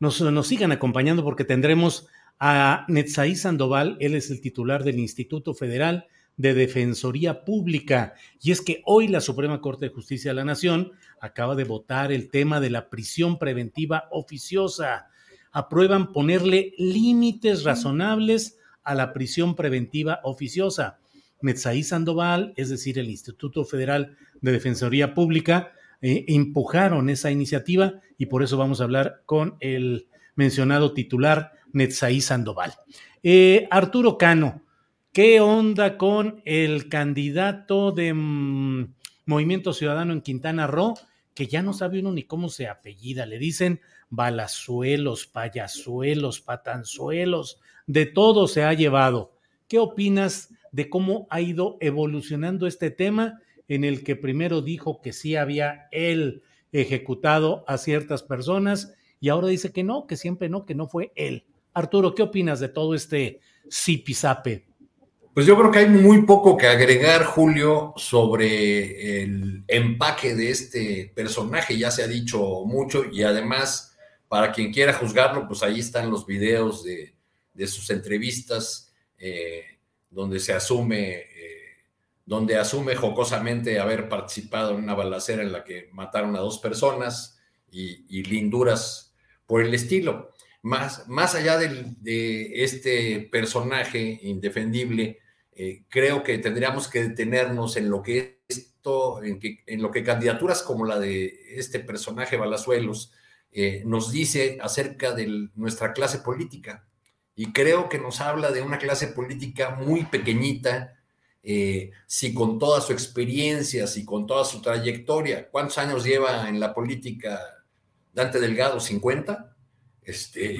nos, sigan acompañando porque tendremos a Netzaí Sandoval, él es el titular del Instituto Federal de Defensoría Pública. Y es que hoy la Suprema Corte de Justicia de la Nación acaba de votar el tema de la prisión preventiva oficiosa. Aprueban ponerle límites razonables a la prisión preventiva oficiosa. Metzaí Sandoval, es decir, el Instituto Federal de Defensoría Pública, eh, empujaron esa iniciativa y por eso vamos a hablar con el mencionado titular Netzaí Sandoval. Eh, Arturo Cano, ¿qué onda con el candidato de mm, Movimiento Ciudadano en Quintana Roo? Que ya no sabe uno ni cómo se apellida, le dicen balazuelos, payasuelos, patanzuelos, de todo se ha llevado. ¿Qué opinas de cómo ha ido evolucionando este tema en el que primero dijo que sí había él ejecutado a ciertas personas y ahora dice que no, que siempre no, que no fue él? Arturo, ¿qué opinas de todo este zipizape? Pues yo creo que hay muy poco que agregar, Julio, sobre el empaque de este personaje. Ya se ha dicho mucho y además, para quien quiera juzgarlo, pues ahí están los videos de, sus entrevistas eh, donde se asume, eh, donde asume jocosamente haber participado en una balacera en la que mataron a dos personas y linduras por el estilo más, más allá de este personaje indefendible, eh, creo que tendríamos que detenernos en lo que esto, en, que, en lo que candidaturas como la de este personaje Balazuelos eh, nos dice acerca de nuestra clase política. Y creo que nos habla de una clase política muy pequeñita, eh, si con toda su experiencia, si con toda su trayectoria, ¿cuántos años lleva en la política Dante Delgado? ¿50? Este,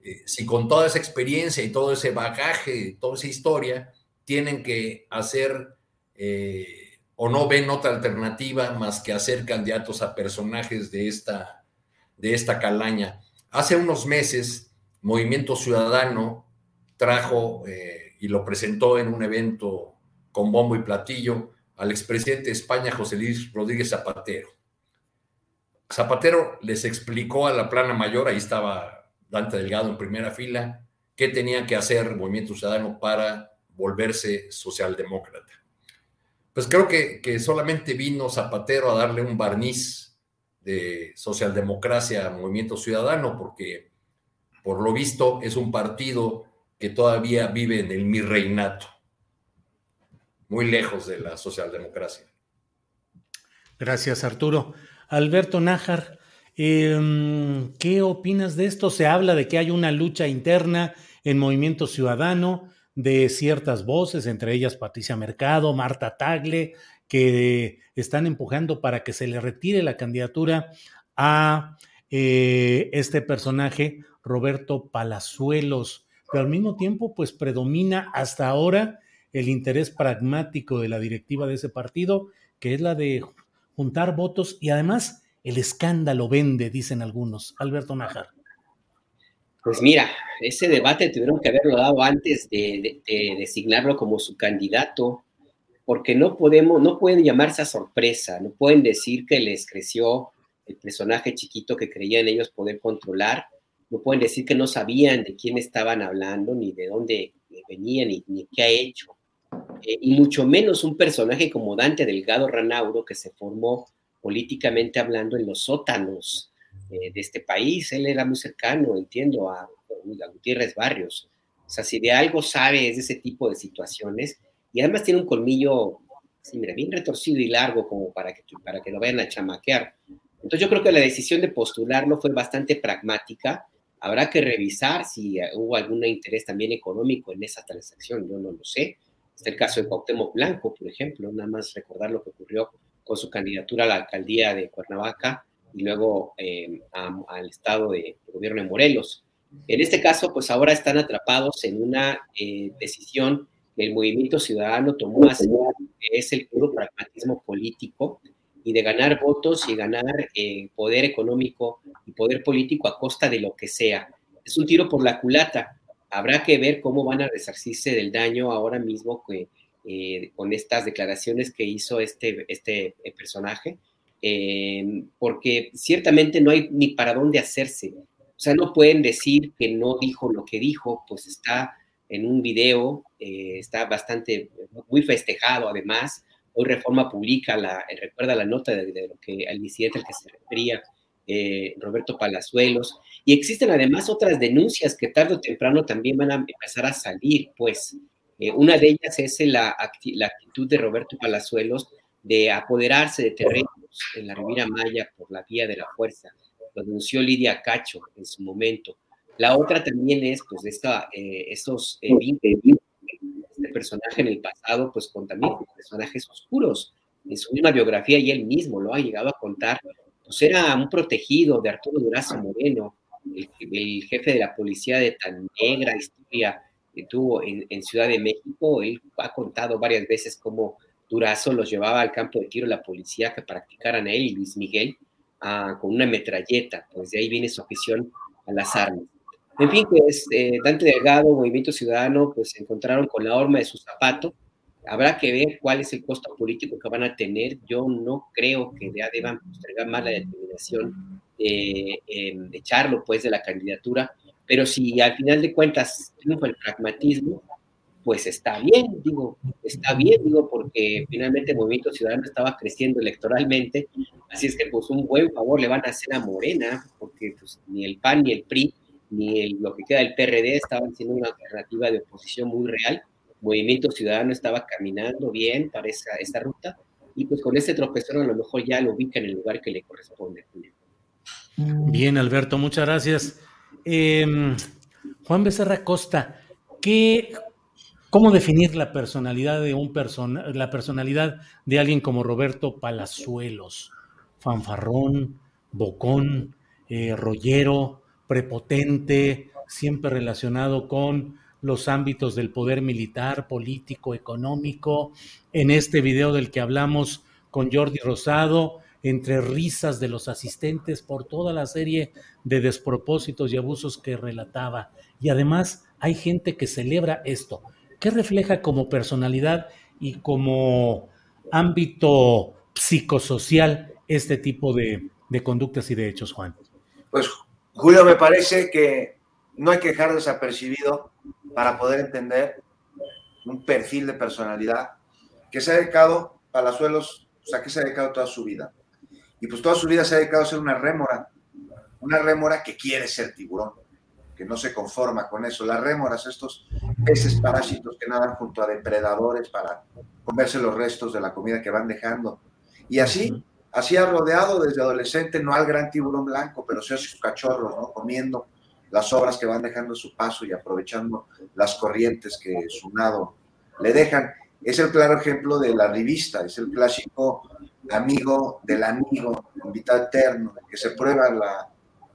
eh, si con toda esa experiencia y todo ese bagaje, toda esa historia, tienen que hacer eh, o no ven otra alternativa más que hacer candidatos a personajes de esta, de esta calaña. Hace unos meses, Movimiento Ciudadano trajo eh, y lo presentó en un evento con bombo y platillo al expresidente de España, José Luis Rodríguez Zapatero. Zapatero les explicó a la plana mayor, ahí estaba Dante Delgado en primera fila, qué tenía que hacer Movimiento Ciudadano para volverse socialdemócrata. Pues creo que, que solamente vino Zapatero a darle un barniz de socialdemocracia a Movimiento Ciudadano, porque por lo visto es un partido que todavía vive en el mirreinato, muy lejos de la socialdemocracia. Gracias, Arturo. Alberto Nájar, em, ¿qué opinas de esto? Se habla de que hay una lucha interna en Movimiento Ciudadano de ciertas voces, entre ellas Patricia Mercado, Marta Tagle, que están empujando para que se le retire la candidatura a eh, este personaje, Roberto Palazuelos. Pero al mismo tiempo, pues predomina hasta ahora el interés pragmático de la directiva de ese partido, que es la de juntar votos y además el escándalo vende, dicen algunos. Alberto Nájar. Pues mira, ese debate tuvieron que haberlo dado antes de, designarlo como su candidato, porque no podemos, no pueden llamarse a sorpresa, no pueden decir que les creció el personaje chiquito que creían ellos poder controlar, no pueden decir que no sabían de quién estaban hablando, ni de dónde venían, ni, ni qué ha hecho. Eh, y mucho menos un personaje como Dante Delgado Ranauro, que se formó políticamente hablando en los sótanos eh, de este país. Él era muy cercano, entiendo, a, Gutiérrez Barrios. O sea, si de algo sabe es de ese tipo de situaciones, y además tiene un colmillo, sí, mira, bien retorcido y largo como para que, para que lo vayan a chamaquear. Entonces yo creo que la decisión de postularlo fue bastante pragmática. Habrá que revisar si hubo algún interés también económico en esa transacción, yo no lo sé Está el caso de Cuauhtémoc Blanco, por ejemplo, nada más recordar lo que ocurrió con su candidatura a la alcaldía de Cuernavaca y luego eh, al estado de, gobierno de Morelos. En este caso, pues ahora están atrapados en una eh, decisión que el movimiento ciudadano tomó hace que es el puro pragmatismo político y de ganar votos y ganar eh, poder económico y poder político a costa de lo que sea. Es un tiro por la culata habrá que ver cómo van a resarcirse del daño ahora mismo eh, con estas declaraciones que hizo este, este eh, personaje, eh, porque ciertamente no hay ni para dónde hacerse. O sea, no pueden decir que no dijo lo que dijo, pues está en un video, eh, está bastante, muy festejado además. Hoy Reforma publica, la, recuerda la nota de, lo que al incidente al que se refería eh, Roberto Palazuelos. Y existen además otras denuncias que tarde o temprano también van a empezar a salir, pues. Eh, una de ellas es la, la actitud de Roberto Palazuelos de apoderarse de terrenos en la Riviera Maya por la vía de la fuerza. Lo denunció Lidia Cacho en su momento. La otra también es, pues, esta, eh, estos eh, este personaje en el pasado, pues, con también personajes oscuros. En su misma biografía y él mismo lo ha llegado a contar, pues era un protegido de Arturo Durazo Moreno, el, jefe de la policía de tan negra historia que tuvo en, en, Ciudad de México. Él ha contado varias veces cómo Durazo los llevaba al campo de tiro la policía que practicaran a él y Luis Miguel ah, con una metralleta, pues de ahí viene su afición a las armas. En fin, pues eh, Dante Delgado, Movimiento Ciudadano, pues se encontraron con la horma de su zapato. Habrá que ver cuál es el costo político que van a tener. Yo no creo que ya deban postergar más la determinación de, em, de echarlo pues de la candidatura, pero si al final de cuentas triunfa el pragmatismo, pues está bien, digo, está bien, digo, porque finalmente el Movimiento Ciudadano estaba creciendo electoralmente, así es que pues un buen favor le van a hacer a Morena, porque pues ni el PAN ni el PRI ni lo que queda del PRD estaban siendo una alternativa de oposición muy real, Movimiento Ciudadano estaba caminando bien para esa, esta ruta, y pues con este tropezón a lo mejor ya lo ubica en el lugar que le corresponde. Bien, Alberto, muchas gracias. Em, Juan Becerra Costa, ¿qué, ¿Cómo definir la personalidad de un persona, la personalidad de alguien como Roberto Palazuelos? Fanfarrón, bocón, eh, rollero, prepotente, siempre relacionado con los ámbitos del poder militar, político, económico. En este video del que hablamos con Jordi Rosado, entre risas de los asistentes por toda la serie de despropósitos y abusos que relataba. Y además hay gente que celebra esto. ¿Qué refleja como personalidad y como ámbito psicosocial este tipo de, conductas y de hechos, Juan? Pues, Julio, me parece que no hay que dejar desapercibido para poder entender un perfil de personalidad que se ha dedicado, Palazuelos, o sea, que se ha dedicado toda su vida. Y pues toda su vida se ha dedicado a ser una rémora, una rémora que quiere ser tiburón que no se conforma con eso. Las rémoras, estos peces parásitos que nadan junto a depredadores para comerse los restos de la comida que van dejando. Y así, así ha rodeado desde adolescente, no al gran tiburón blanco, pero sí a sus cachorros, ¿no? Comiendo las obras que van dejando su paso y aprovechando las corrientes que su nado le dejan. Es el claro ejemplo de la revista, es el clásico amigo del amigo, invitado eterno, que se prueba la,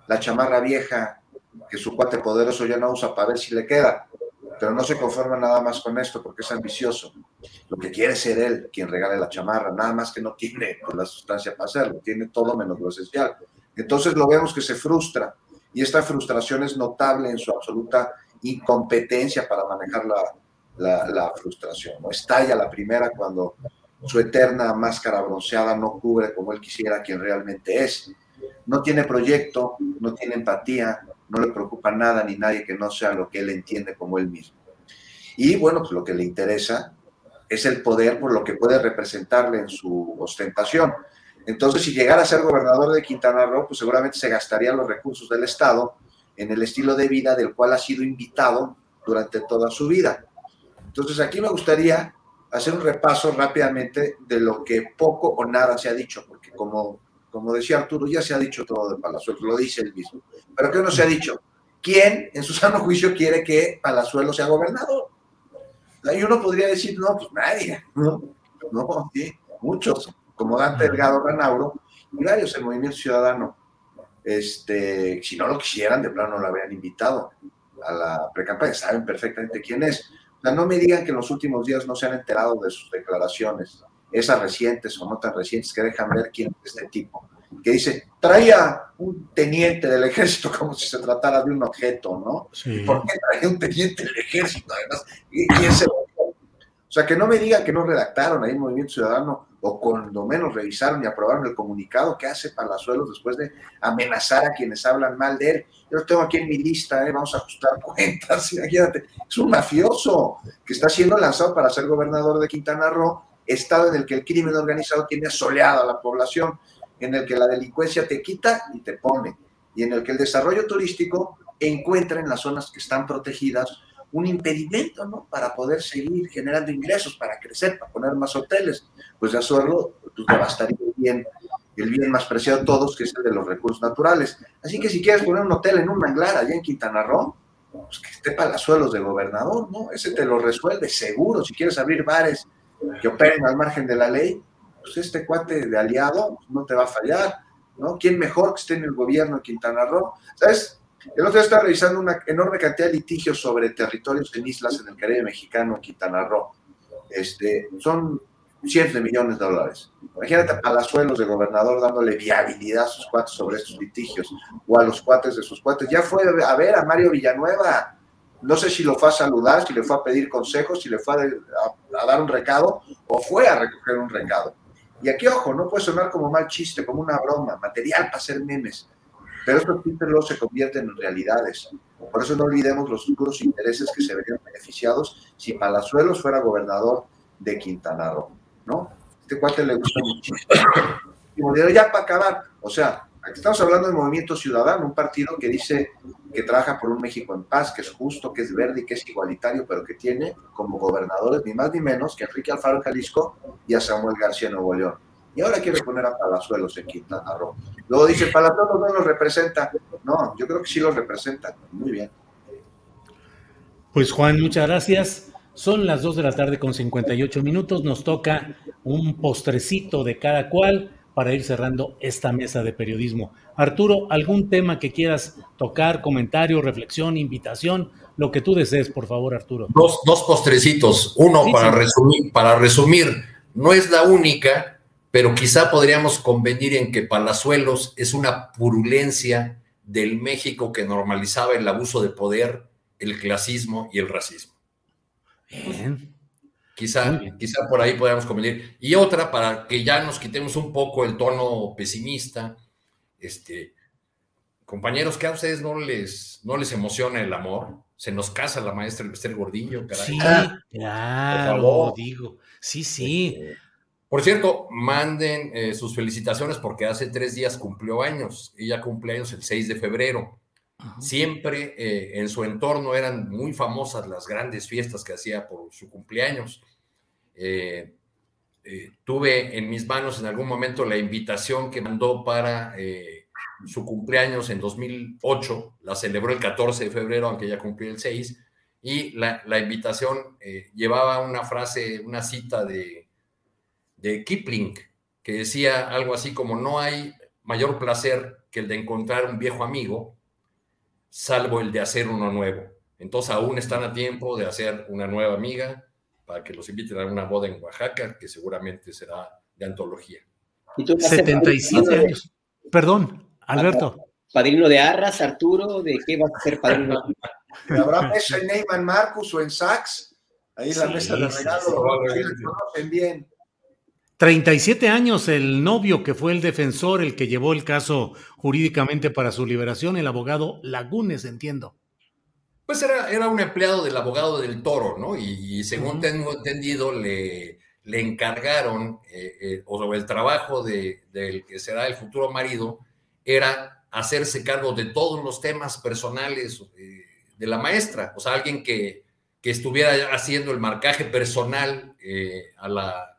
la chamarra vieja que su cuate poderoso ya no usa para ver si le queda. Pero no se conforma nada más con esto porque es ambicioso. Lo que quiere ser él quien regale la chamarra, nada más que no tiene pues, la sustancia para hacerlo, tiene todo menos lo esencial. Entonces lo vemos que se frustra y esta frustración es notable en su absoluta incompetencia para manejar la, la, frustración. ¿no? Estalla la primera cuando su eterna máscara bronceada no cubre como él quisiera quien realmente es. No tiene proyecto, no tiene empatía, no le preocupa nada ni nadie que no sea lo que él entiende como él mismo. Y bueno, pues lo que le interesa es el poder por lo que puede representarle en su ostentación. Entonces, si llegara a ser gobernador de Quintana Roo, pues seguramente se gastaría los recursos del Estado en el estilo de vida del cual ha sido invitado durante toda su vida. Entonces, aquí me gustaría hacer un repaso rápidamente de lo que poco o nada se ha dicho, porque como como decía Arturo, ya se ha dicho todo de Palazuelos, lo dice él mismo. Pero ¿qué no se ha dicho? ¿Quién en su sano juicio quiere que Palazuelos sea gobernador? Y uno podría decir, no, pues nadie, ¿no? No, sí, muchos, como Dante Delgado Ranauro y varios el Movimiento Ciudadano. Este, si no lo quisieran, de plano no lo habrían invitado a la precampaña, saben perfectamente quién es. O sea, no me digan que en los últimos días no se han enterado de sus declaraciones esas recientes o no tan recientes que dejan ver quién es este tipo, que dice, traía un teniente del ejército como si se tratara de un objeto, ¿no? ¿Por qué traía un teniente del ejército además? ¿Quién se O sea, que no me diga que no redactaron ahí Movimiento Ciudadano o cuando menos revisaron y aprobaron el comunicado que hace Palazuelos después de amenazar a quienes hablan mal de él. Yo lo tengo aquí en mi lista, ¿eh? vamos a ajustar cuentas, imagínate, es un mafioso que está siendo lanzado para ser gobernador de Quintana Roo, estado en el que el crimen organizado tiene asoleado a la población, en el que la delincuencia te quita y te pone, y en el que el desarrollo turístico encuentra en las zonas que están protegidas un impedimento, ¿no? Para poder seguir generando ingresos, para crecer, para poner más hoteles. Pues de hacerlo, tú te bastaría el bien, el bien más preciado de todos, que es el de los recursos naturales. Así que si quieres poner un hotel en un manglar allá en Quintana Roo, pues que esté palazuelos de gobernador, ¿no? Ese te lo resuelve seguro. Si quieres abrir bares que operen al margen de la ley, pues este cuate de aliado no te va a fallar, ¿no? ¿Quién mejor que esté en el gobierno de Quintana Roo? ¿Sabes? El otro día estaba revisando una enorme cantidad de litigios sobre territorios en islas en el Caribe mexicano, Quintana Roo. Este, son cientos de millones de dólares. Imagínate a Palazuelos de gobernador dándole viabilidad a sus cuates sobre estos litigios o a los cuates de sus cuates. Ya fue a ver a Mario Villanueva. No sé si lo fue a saludar, si le fue a pedir consejos, si le fue a, dar un recado o fue a recoger un recado. Y aquí, ojo, no puede sonar como mal chiste, como una broma, material para hacer memes. Pero estos títulos se convierten en realidades. Por eso no olvidemos los futuros intereses que se verían beneficiados si Palazuelos fuera gobernador de Quintana Roo, ¿no? Este cuate le gusta muchísimo. Y ya para acabar, o sea, aquí estamos hablando del Movimiento Ciudadano, un partido que dice que trabaja por un México en paz, que es justo, que es verde y que es igualitario, pero que tiene como gobernadores ni más ni menos que Enrique Alfaro Jalisco y a Samuel García Nuevo León y ahora quiere poner a Palazuelos en Quintana Roo. Luego dice, Palazuelos no los representa. No, yo creo que sí los representa. Muy bien. Pues Juan, muchas gracias. Son las 2 de la tarde con 58 minutos. Nos toca un postrecito de cada cual para ir cerrando esta mesa de periodismo. Arturo, ¿algún tema que quieras tocar, comentario, reflexión, invitación? Lo que tú desees, por favor, Arturo. Dos, dos postrecitos. Uno, para, Resumir, para resumir, no es la única, pero quizá podríamos convenir en que Palazuelos es una purulencia del México que normalizaba el abuso de poder, el clasismo y el racismo. Bien. Quizá, quizá por ahí podríamos convenir. Y otra, para que ya nos quitemos un poco el tono pesimista, este, compañeros, que a ustedes no les, no les emociona el amor. Se nos casa la maestra Esther Gordillo, caray. Sí, claro, digo. Sí, sí. Este, por cierto, manden eh, sus felicitaciones porque hace tres días cumplió años. Ella cumple años el 6 de febrero. Siempre eh, en su entorno eran muy famosas las grandes fiestas que hacía por su cumpleaños. Eh, tuve en mis manos en algún momento la invitación que mandó para su cumpleaños en 2008. La celebró el 14 de febrero, aunque ella cumplió el 6. Y la, la invitación llevaba una frase, una cita de de Kipling, que decía algo así como no hay mayor placer que el de encontrar un viejo amigo, salvo el de hacer uno nuevo. Entonces aún están a tiempo de hacer una nueva amiga para que los inviten a una boda en Oaxaca, que seguramente será de antología. 77 años. Perdón, Alberto. Padrino de Arras, Arturo, ¿de qué vas a ser padrino? ¿Habrá mesa en Neyman Marcus o en Sachs? Ahí la mesa de regalo. Sí, bien. 37 años el novio que fue el defensor, el que llevó el caso jurídicamente para su liberación, el abogado Lagunes, entiendo. Pues era, era un empleado del abogado del toro, ¿no? Y, según tengo entendido, le, le encargaron, eh, eh, o el trabajo del que será el futuro marido, era hacerse cargo de todos los temas personales eh, de la maestra, o sea, alguien que, que estuviera haciendo el marcaje personal a la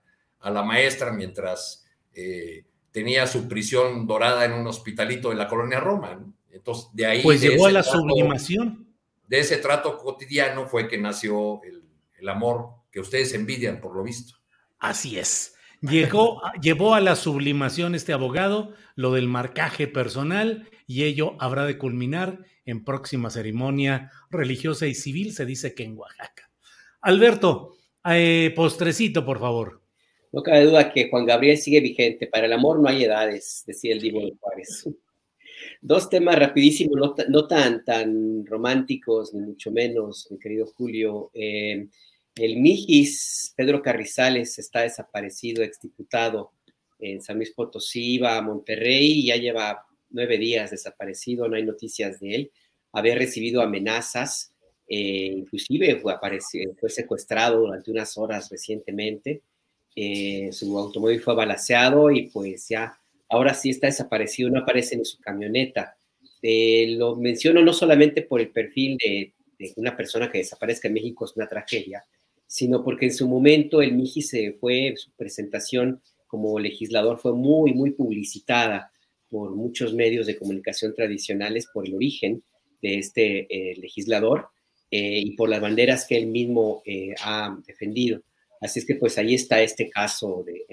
a la maestra mientras eh, tenía su prisión dorada en un hospitalito de la colonia Roma. Entonces, de ahí... Pues llegó a la sublimación. De ese trato cotidiano fue que nació el, amor que ustedes envidian, por lo visto. Así es. Llegó, llevó a la sublimación este abogado lo del marcaje personal y ello habrá de culminar en próxima ceremonia religiosa y civil, se dice que en Oaxaca. Alberto, eh, postrecito, por favor. No cabe duda que Juan Gabriel sigue vigente. Para el amor no hay edades, decía el Divo de Juárez. Dos temas rapidísimos, no, tan, tan románticos, ni mucho menos, mi querido Julio. Eh, El Mijis, Pedro Carrizales, está desaparecido, exdiputado en San Luis Potosí, iba a Monterrey y ya lleva nueve días desaparecido, no hay noticias de él. Había recibido amenazas, eh, inclusive fue, fue secuestrado durante unas horas recientemente. Eh, su automóvil fue balaseado y pues ya, ahora sí está desaparecido, no aparece en su camioneta. Eh, lo menciono no solamente por el perfil de, una persona que desaparezca en México, es una tragedia, sino porque en su momento el Miji se fue, su presentación como legislador fue muy, muy publicitada por muchos medios de comunicación tradicionales por el origen de este eh, legislador eh, y por las banderas que él mismo ha defendido. Así es que pues ahí está este caso de,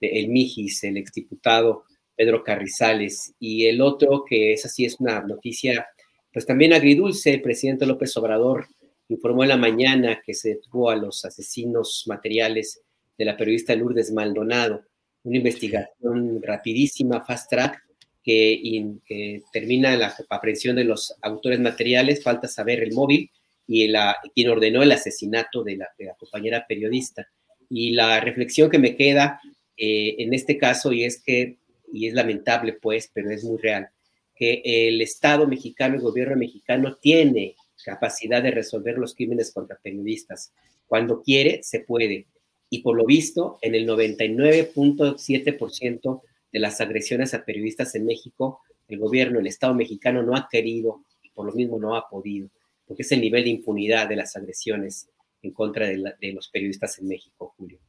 de El Mijis, el exdiputado Pedro Carrizales, y el otro que es así, es una noticia pues también agridulce, el presidente López Obrador informó en la mañana que se detuvo a los asesinos materiales de la periodista Lourdes Maldonado, una investigación rapidísima, fast track, que, termina en la aprehensión de los autores materiales, falta saber el móvil y la, quien ordenó el asesinato de la, compañera periodista. Y la reflexión que me queda eh, en este caso, y es que, y es lamentable pues, pero es muy real, que el Estado mexicano, el gobierno mexicano tiene capacidad de resolver los crímenes contra periodistas. Cuando quiere, se puede. Y por lo visto, en el 99.7% de las agresiones a periodistas en México, el gobierno, el Estado mexicano no ha querido y por lo mismo no ha podido, porque es el nivel de impunidad de las agresiones en contra de, de los periodistas en México, Julio.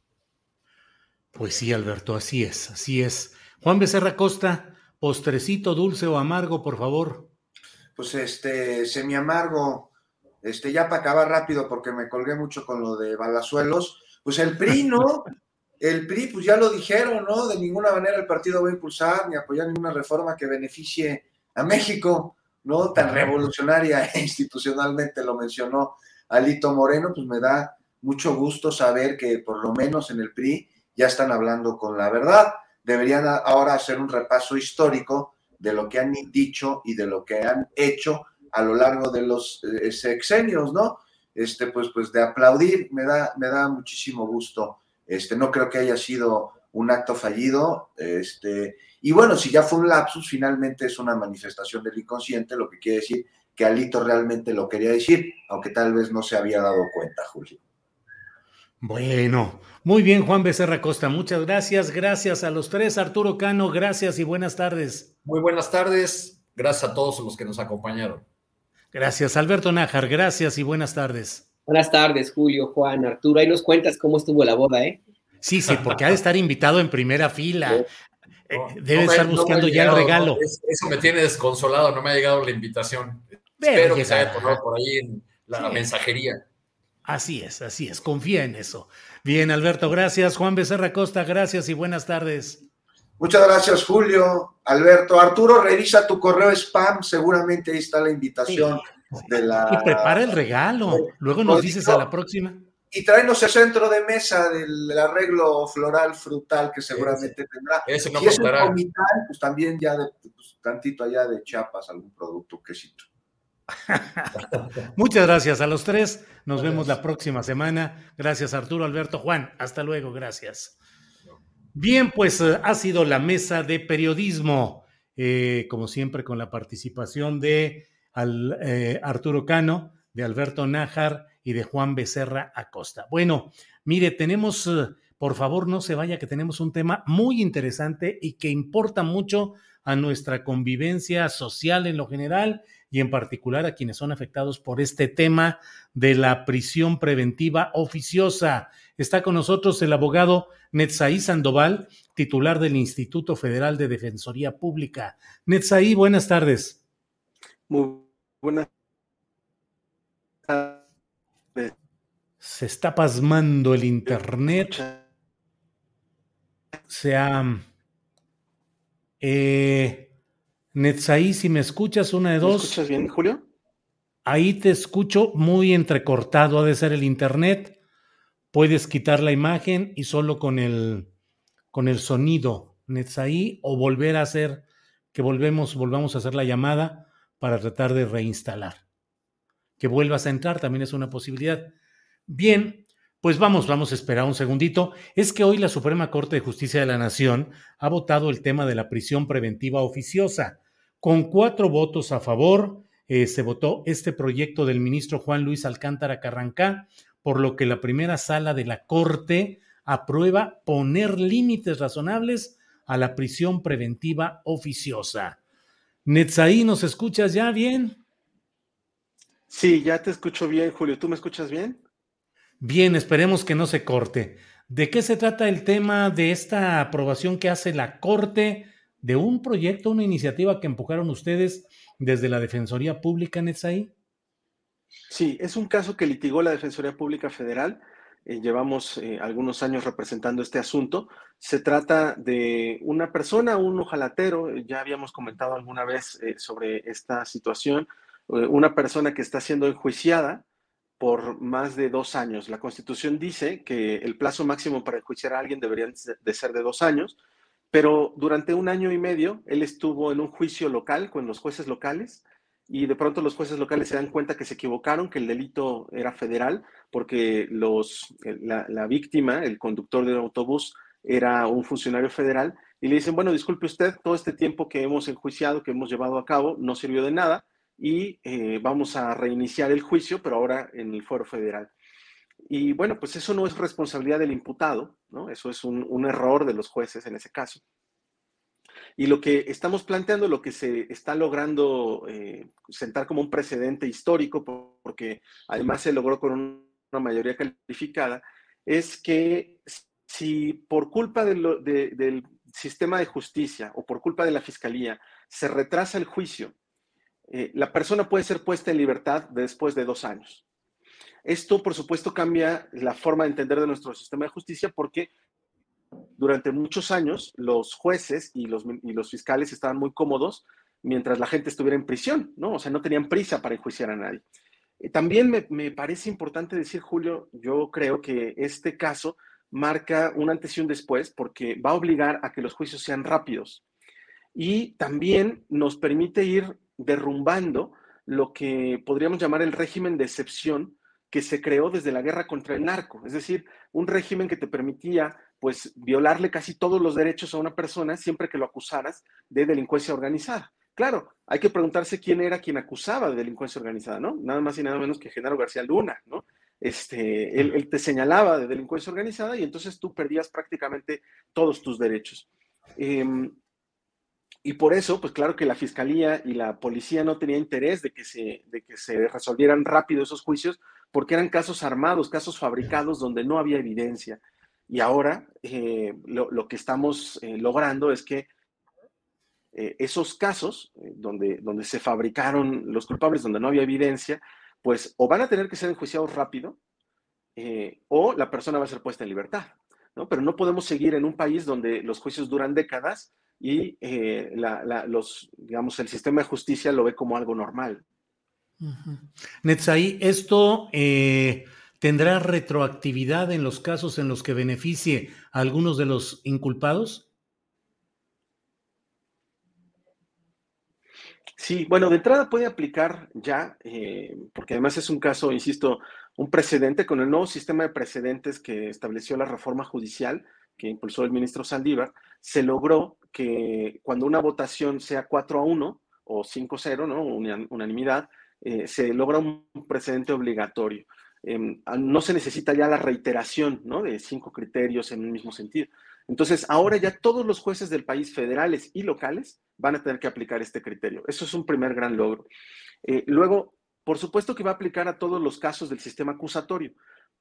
Pues sí, Alberto, así es, así es. Juan Becerra Costa, postrecito dulce o amargo, por favor pues este, semi amargo, este, ya para acabar rápido porque me colgué mucho con lo de Balazuelos, pues el PRI, ¿no? El PRI, pues ya lo dijeron, ¿no? De ninguna manera el partido va a impulsar ni apoyar ninguna reforma que beneficie a México, ¿no? Tan revolucionaria e institucionalmente lo mencionó Alito Moreno, pues me da mucho gusto saber que por lo menos en el PRI ya están hablando con la verdad. Deberían ahora hacer un repaso histórico de lo que han dicho y de lo que han hecho a lo largo de los eh, sexenios, ¿no? Este, pues, pues de aplaudir, me da, me da muchísimo gusto. Este, no creo que haya sido un acto fallido. Este, y bueno, si ya fue un lapsus, finalmente es una manifestación del inconsciente, lo que quiere decir que Alito realmente lo quería decir, aunque tal vez no se había dado cuenta, Julio. Bueno, muy bien, Juan Becerra Costa, muchas gracias. Gracias a los tres. Arturo Cano, gracias y buenas tardes. Muy buenas tardes. Gracias a todos los que nos acompañaron. Gracias, Alberto Nájar. Gracias y buenas tardes. Buenas tardes, Julio, Juan, Arturo. Ahí nos cuentas cómo estuvo la boda, ¿eh? Sí, sí, porque ha de estar invitado en primera fila. Eh, debe estar buscando ya el regalo. eso me tiene desconsolado, no me ha llegado la invitación. Espero que se haya por ahí en la mensajería. Así es, así es, confía en eso. Bien, Alberto, gracias. Juan Becerra Costa, gracias y buenas tardes. Muchas gracias, Julio. Alberto, Arturo, revisa tu correo spam, seguramente ahí está la invitación de la. Y prepara el regalo. Luego nos dices a la próxima. Y tráenos el centro de mesa del arreglo floral frutal que seguramente tendrá. Ese no si es un comital, pues también ya de pues, tantito allá de Chiapas, algún producto, quesito. Muchas gracias a los tres. Nos vemos la próxima semana. Gracias Arturo, Alberto, Juan. Hasta luego, gracias. Bien, pues eh, ha sido la mesa de periodismo, eh, como siempre con la participación de eh, Arturo Cano, de Alberto Nájar y de Juan Becerra Acosta. Bueno, mire, tenemos, por favor, no se vaya, que tenemos un tema muy interesante y que importa mucho a nuestra convivencia social en lo general y en particular a quienes son afectados por este tema de la prisión preventiva oficiosa. Está con nosotros el abogado Netzaí Sandoval, titular del Instituto Federal de Defensoría Pública. Netzaí, buenas tardes. Muy buenas. Se está pasmando el Internet. Se ha... Eh, Netzaí, si me escuchas, una de dos. ¿Me escuchas bien, Julio? Ahí te escucho muy entrecortado, ha de ser el internet. Puedes quitar la imagen y solo con el, con el sonido, Netzaí, o volver a hacer, que volvemos, volvamos a hacer la llamada para tratar de reinstalar. Que vuelvas a entrar también es una posibilidad. Bien, pues vamos, vamos a esperar un segundito. Es que hoy la Suprema Corte de Justicia de la Nación ha votado el tema de la prisión preventiva oficiosa. Con cuatro votos a favor, eh, se votó este proyecto del ministro Juan Luis Alcántara Carrancá, por lo que la primera sala de la Corte aprueba poner límites razonables a la prisión preventiva oficiosa. Netzaí, ¿nos escuchas ya bien? Sí, ya te escucho bien, Julio. ¿Tú me escuchas bien? Bien, esperemos que no se corte. ¿De qué se trata el tema de esta aprobación que hace la Corte de un proyecto, una iniciativa que empujaron ustedes desde la Defensoría Pública, Netzaí? Sí, es un caso que litigó la Defensoría Pública Federal. Eh, llevamos eh, algunos años representando este asunto. Se trata de una persona, un ojalatero, ya habíamos comentado alguna vez eh, sobre esta situación, una persona que está siendo enjuiciada por más de dos años. La Constitución dice que el plazo máximo para enjuiciar a alguien debería de ser de dos años, pero durante un año y medio él estuvo en un juicio local con los jueces locales y de pronto los jueces locales se dan cuenta que se equivocaron, que el delito era federal, porque los, la, la víctima, el conductor del autobús, era un funcionario federal, y le dicen, bueno, disculpe usted, todo este tiempo que hemos enjuiciado, que hemos llevado a cabo, no sirvió de nada, y eh, vamos a reiniciar el juicio, pero ahora en el fuero federal. Y bueno, pues eso no es responsabilidad del imputado, ¿no? Eso es un, un error de los jueces en ese caso. Y lo que estamos planteando, lo que se está logrando eh, sentar como un precedente histórico, porque además se logró con una mayoría calificada, es que si por culpa del sistema de justicia o por culpa de la fiscalía se retrasa el juicio, eh, la persona puede ser puesta en libertad después de dos años. Esto, por supuesto, cambia la forma de entender de nuestro sistema de justicia porque durante muchos años los jueces y los, fiscales estaban muy cómodos mientras la gente estuviera en prisión, ¿no? O sea, no tenían prisa para enjuiciar a nadie. Eh, también me, me, parece importante decir, Julio, yo creo que este caso marca un antes y un después porque va a obligar a que los juicios sean rápidos y también nos permite ir derrumbando lo que podríamos llamar el régimen de excepción que se creó desde la guerra contra el narco, es decir, un régimen que te permitía pues violarle casi todos los derechos a una persona siempre que lo acusaras de delincuencia organizada. Claro, hay que preguntarse quién era quien acusaba de delincuencia organizada, ¿no? Nada más y nada menos que Genaro García Luna, ¿no? Este, él, te señalaba de delincuencia organizada y entonces tú perdías prácticamente todos tus derechos. Em, y por eso, pues claro que la fiscalía y la policía no tenían interés de que, se, de que se resolvieran rápido esos juicios, porque eran casos armados, casos fabricados donde no había evidencia. Y ahora eh, lo, que estamos eh, logrando es que eh, esos casos donde, donde se fabricaron los culpables, donde no había evidencia, pues o van a tener que ser enjuiciados rápido o la persona va a ser puesta en libertad. ¿no? Pero no podemos seguir en un país donde los juicios duran décadas y eh, los, digamos, el sistema de justicia lo ve como algo normal. Netzaí, ¿esto eh, tendrá retroactividad en los casos en los que beneficie a algunos de los inculpados? Sí, bueno, de entrada puede aplicar ya, eh, porque además es un caso, insisto, un precedente con el nuevo sistema de precedentes que estableció la reforma judicial que impulsó el ministro Saldívar, se logró que cuando una votación sea 4 a 1 o 5-0, ¿no? unanimidad, eh, se logra un precedente obligatorio. Em, no se necesita ya la reiteración ¿no? de cinco criterios en un mismo sentido. Entonces, ahora ya todos los jueces del país, federales y locales, van a tener que aplicar este criterio. Eso es un primer gran logro. Eh, luego, por supuesto que va a aplicar a todos los casos del sistema acusatorio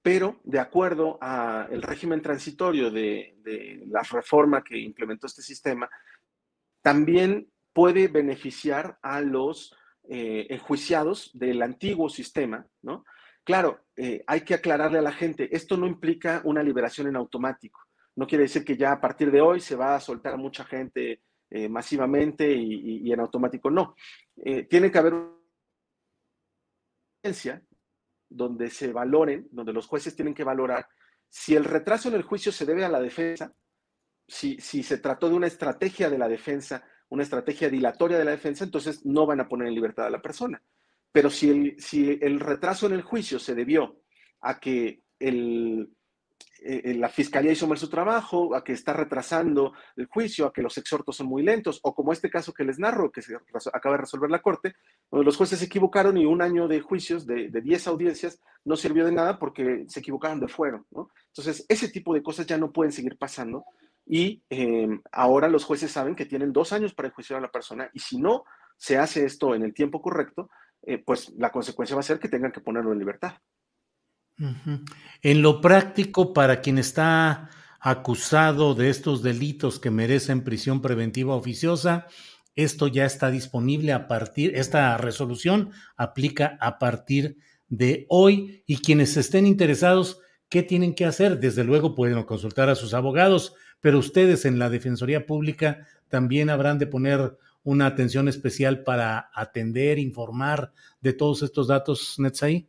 pero de acuerdo al régimen transitorio de, la reforma que implementó este sistema, también puede beneficiar a los eh, enjuiciados del antiguo sistema, ¿no? Claro, eh, hay que aclararle a la gente, esto no implica una liberación en automático. No quiere decir que ya a partir de hoy se va a soltar a mucha gente eh, masivamente y, en automático. No, tiene que haber donde se valoren, donde los jueces tienen que valorar si el retraso en el juicio se debe a la defensa, si, si se trató de una estrategia de la defensa, una estrategia dilatoria de la defensa, entonces no van a poner en libertad a la persona. Pero si el, si el retraso en el juicio se debió a que el, eh, la fiscalía hizo mal su trabajo, a que está retrasando el juicio, a que los exhortos son muy lentos, o como este caso que les narro, que se acaba de resolver la Corte, donde los jueces se equivocaron y un año de juicios de, 10 audiencias no sirvió de nada porque se equivocaron de fuero. Entonces, ese tipo de cosas ya no pueden seguir pasando y eh, ahora los jueces saben que tienen dos años para enjuiciar a la persona y si no se hace esto en el tiempo correcto, eh, pues la consecuencia va a ser que tengan que ponerlo en libertad. En lo práctico, para quien está acusado de estos delitos que merecen prisión preventiva oficiosa, esto ya está disponible a partir, esta resolución aplica a partir de hoy y quienes estén interesados, ¿qué tienen que hacer? Desde luego pueden consultar a sus abogados, pero ustedes en la Defensoría Pública también habrán de poner una atención especial para atender, informar de todos estos datos, Netzai.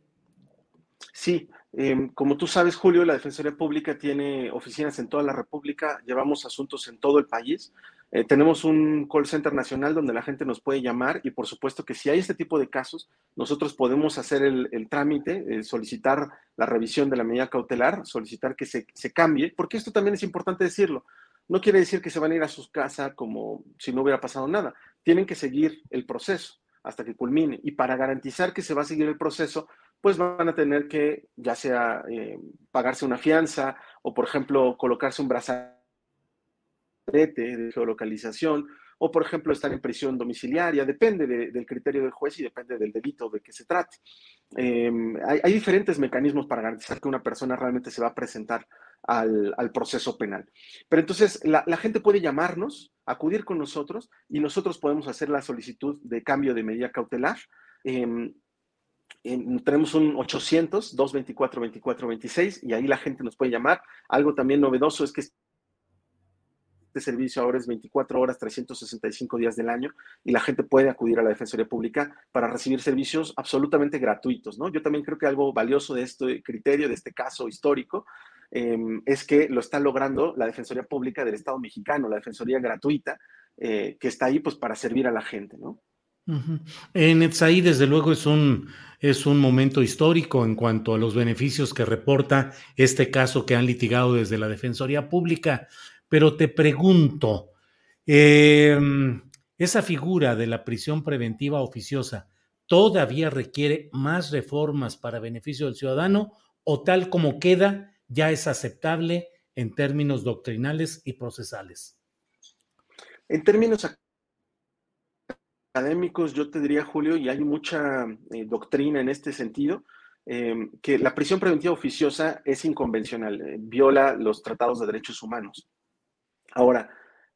Sí, em, como tú sabes, Julio, la Defensoría Pública tiene oficinas en toda la República, llevamos asuntos en todo el país. Eh, tenemos un call center nacional donde la gente nos puede llamar y por supuesto que si hay este tipo de casos, nosotros podemos hacer el, trámite, solicitar la revisión de la medida cautelar, solicitar que se, se cambie, porque esto también es importante decirlo. No quiere decir que se van a ir a su casa como si no hubiera pasado nada. Tienen que seguir el proceso hasta que culmine. Y para garantizar que se va a seguir el proceso, pues van a tener que ya sea eh, pagarse una fianza o, por ejemplo, colocarse un brazalete de geolocalización o, por ejemplo, estar en prisión domiciliaria. Depende del criterio del juez y depende del delito de que se trate. Em, hay, diferentes mecanismos para garantizar que una persona realmente se va a presentar al, proceso penal. Pero entonces la, gente puede llamarnos, acudir con nosotros y nosotros podemos hacer la solicitud de cambio de medida cautelar. Em, tenemos un 800-224-2426 y ahí la gente nos puede llamar. Algo también novedoso es que este servicio ahora es 24 horas, 365 días del año y la gente puede acudir a la Defensoría Pública para recibir servicios absolutamente gratuitos, ¿no? Yo también creo que algo valioso de este criterio, de este caso histórico, em, es que lo está logrando la Defensoría Pública del Estado mexicano, la Defensoría gratuita, eh, que está ahí pues para servir a la gente, ¿no? En Etsaí, desde luego, es un, es un momento histórico en cuanto a los beneficios que reporta este caso que han litigado desde la Defensoría Pública. Pero te pregunto, em, esa figura de la prisión preventiva oficiosa todavía requiere más reformas para beneficio del ciudadano o tal como queda ya es aceptable en términos doctrinales y procesales? En términos académicos, yo te diría, Julio, y hay mucha eh, doctrina en este sentido, em, que la prisión preventiva oficiosa es inconvencional, eh, viola los tratados de derechos humanos. Ahora,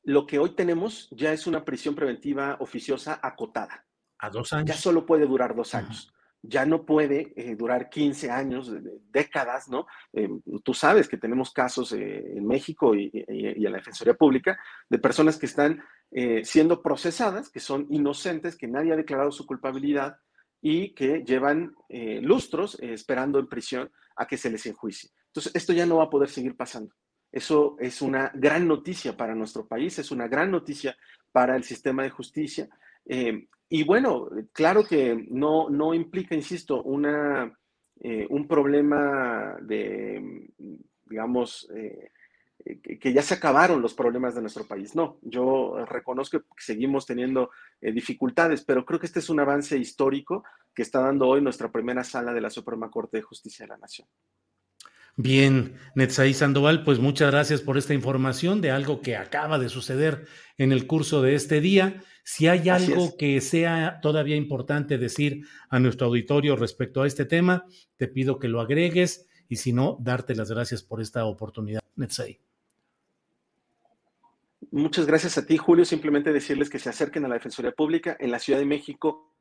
lo que hoy tenemos ya es una prisión preventiva oficiosa acotada. A dos años. Ya solo puede durar dos años. Ya no puede eh, durar 15 años, décadas, ¿no? Em, tú sabes que tenemos casos en México y, y en la Defensoría Pública de personas que están eh, siendo procesadas, que son inocentes, que nadie ha declarado su culpabilidad y que llevan eh, lustros eh, esperando en prisión a que se les enjuicie. Entonces, esto ya no va a poder seguir pasando. Eso es una gran noticia para nuestro país, es una gran noticia para el sistema de justicia. y bueno, claro que no, no implica, insisto, una, un problema de, digamos, que ya se acabaron los problemas de nuestro país. No, yo reconozco que seguimos teniendo eh, dificultades, pero creo que este es un avance histórico que está dando hoy nuestra primera sala de la Suprema Corte de Justicia de la Nación. Bien, Netzaí Sandoval, pues muchas gracias por esta información de algo que acaba de suceder en el curso de este día. Si hay algo que sea todavía importante decir a nuestro auditorio respecto a este tema, te pido que lo agregues y si no, darte las gracias por esta oportunidad, Netzaí. Muchas gracias a ti, Julio. Simplemente decirles que se acerquen a la Defensoría Pública en la Ciudad de México.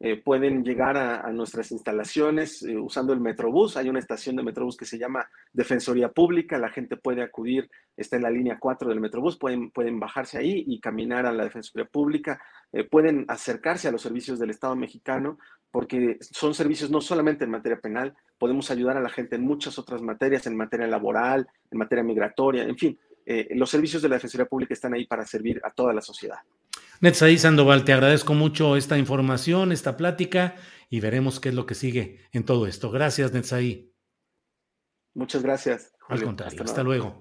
Eh, pueden llegar a, nuestras instalaciones eh, usando el Metrobús. Hay una estación de Metrobús que se llama Defensoría Pública. La gente puede acudir, está en la línea 4 del Metrobús. Pueden, pueden bajarse ahí y caminar a la Defensoría Pública. Eh, pueden acercarse a los servicios del Estado mexicano porque son servicios no solamente en materia penal, podemos ayudar a la gente en muchas otras materias, en materia laboral, en materia migratoria, en fin eh, los servicios de la Defensoría Pública están ahí para servir a toda la sociedad. Netzaí Sandoval, te agradezco mucho esta información, esta plática y veremos qué es lo que sigue en todo esto. Gracias, Netzaí. Muchas gracias. Al contrario, hasta, luego.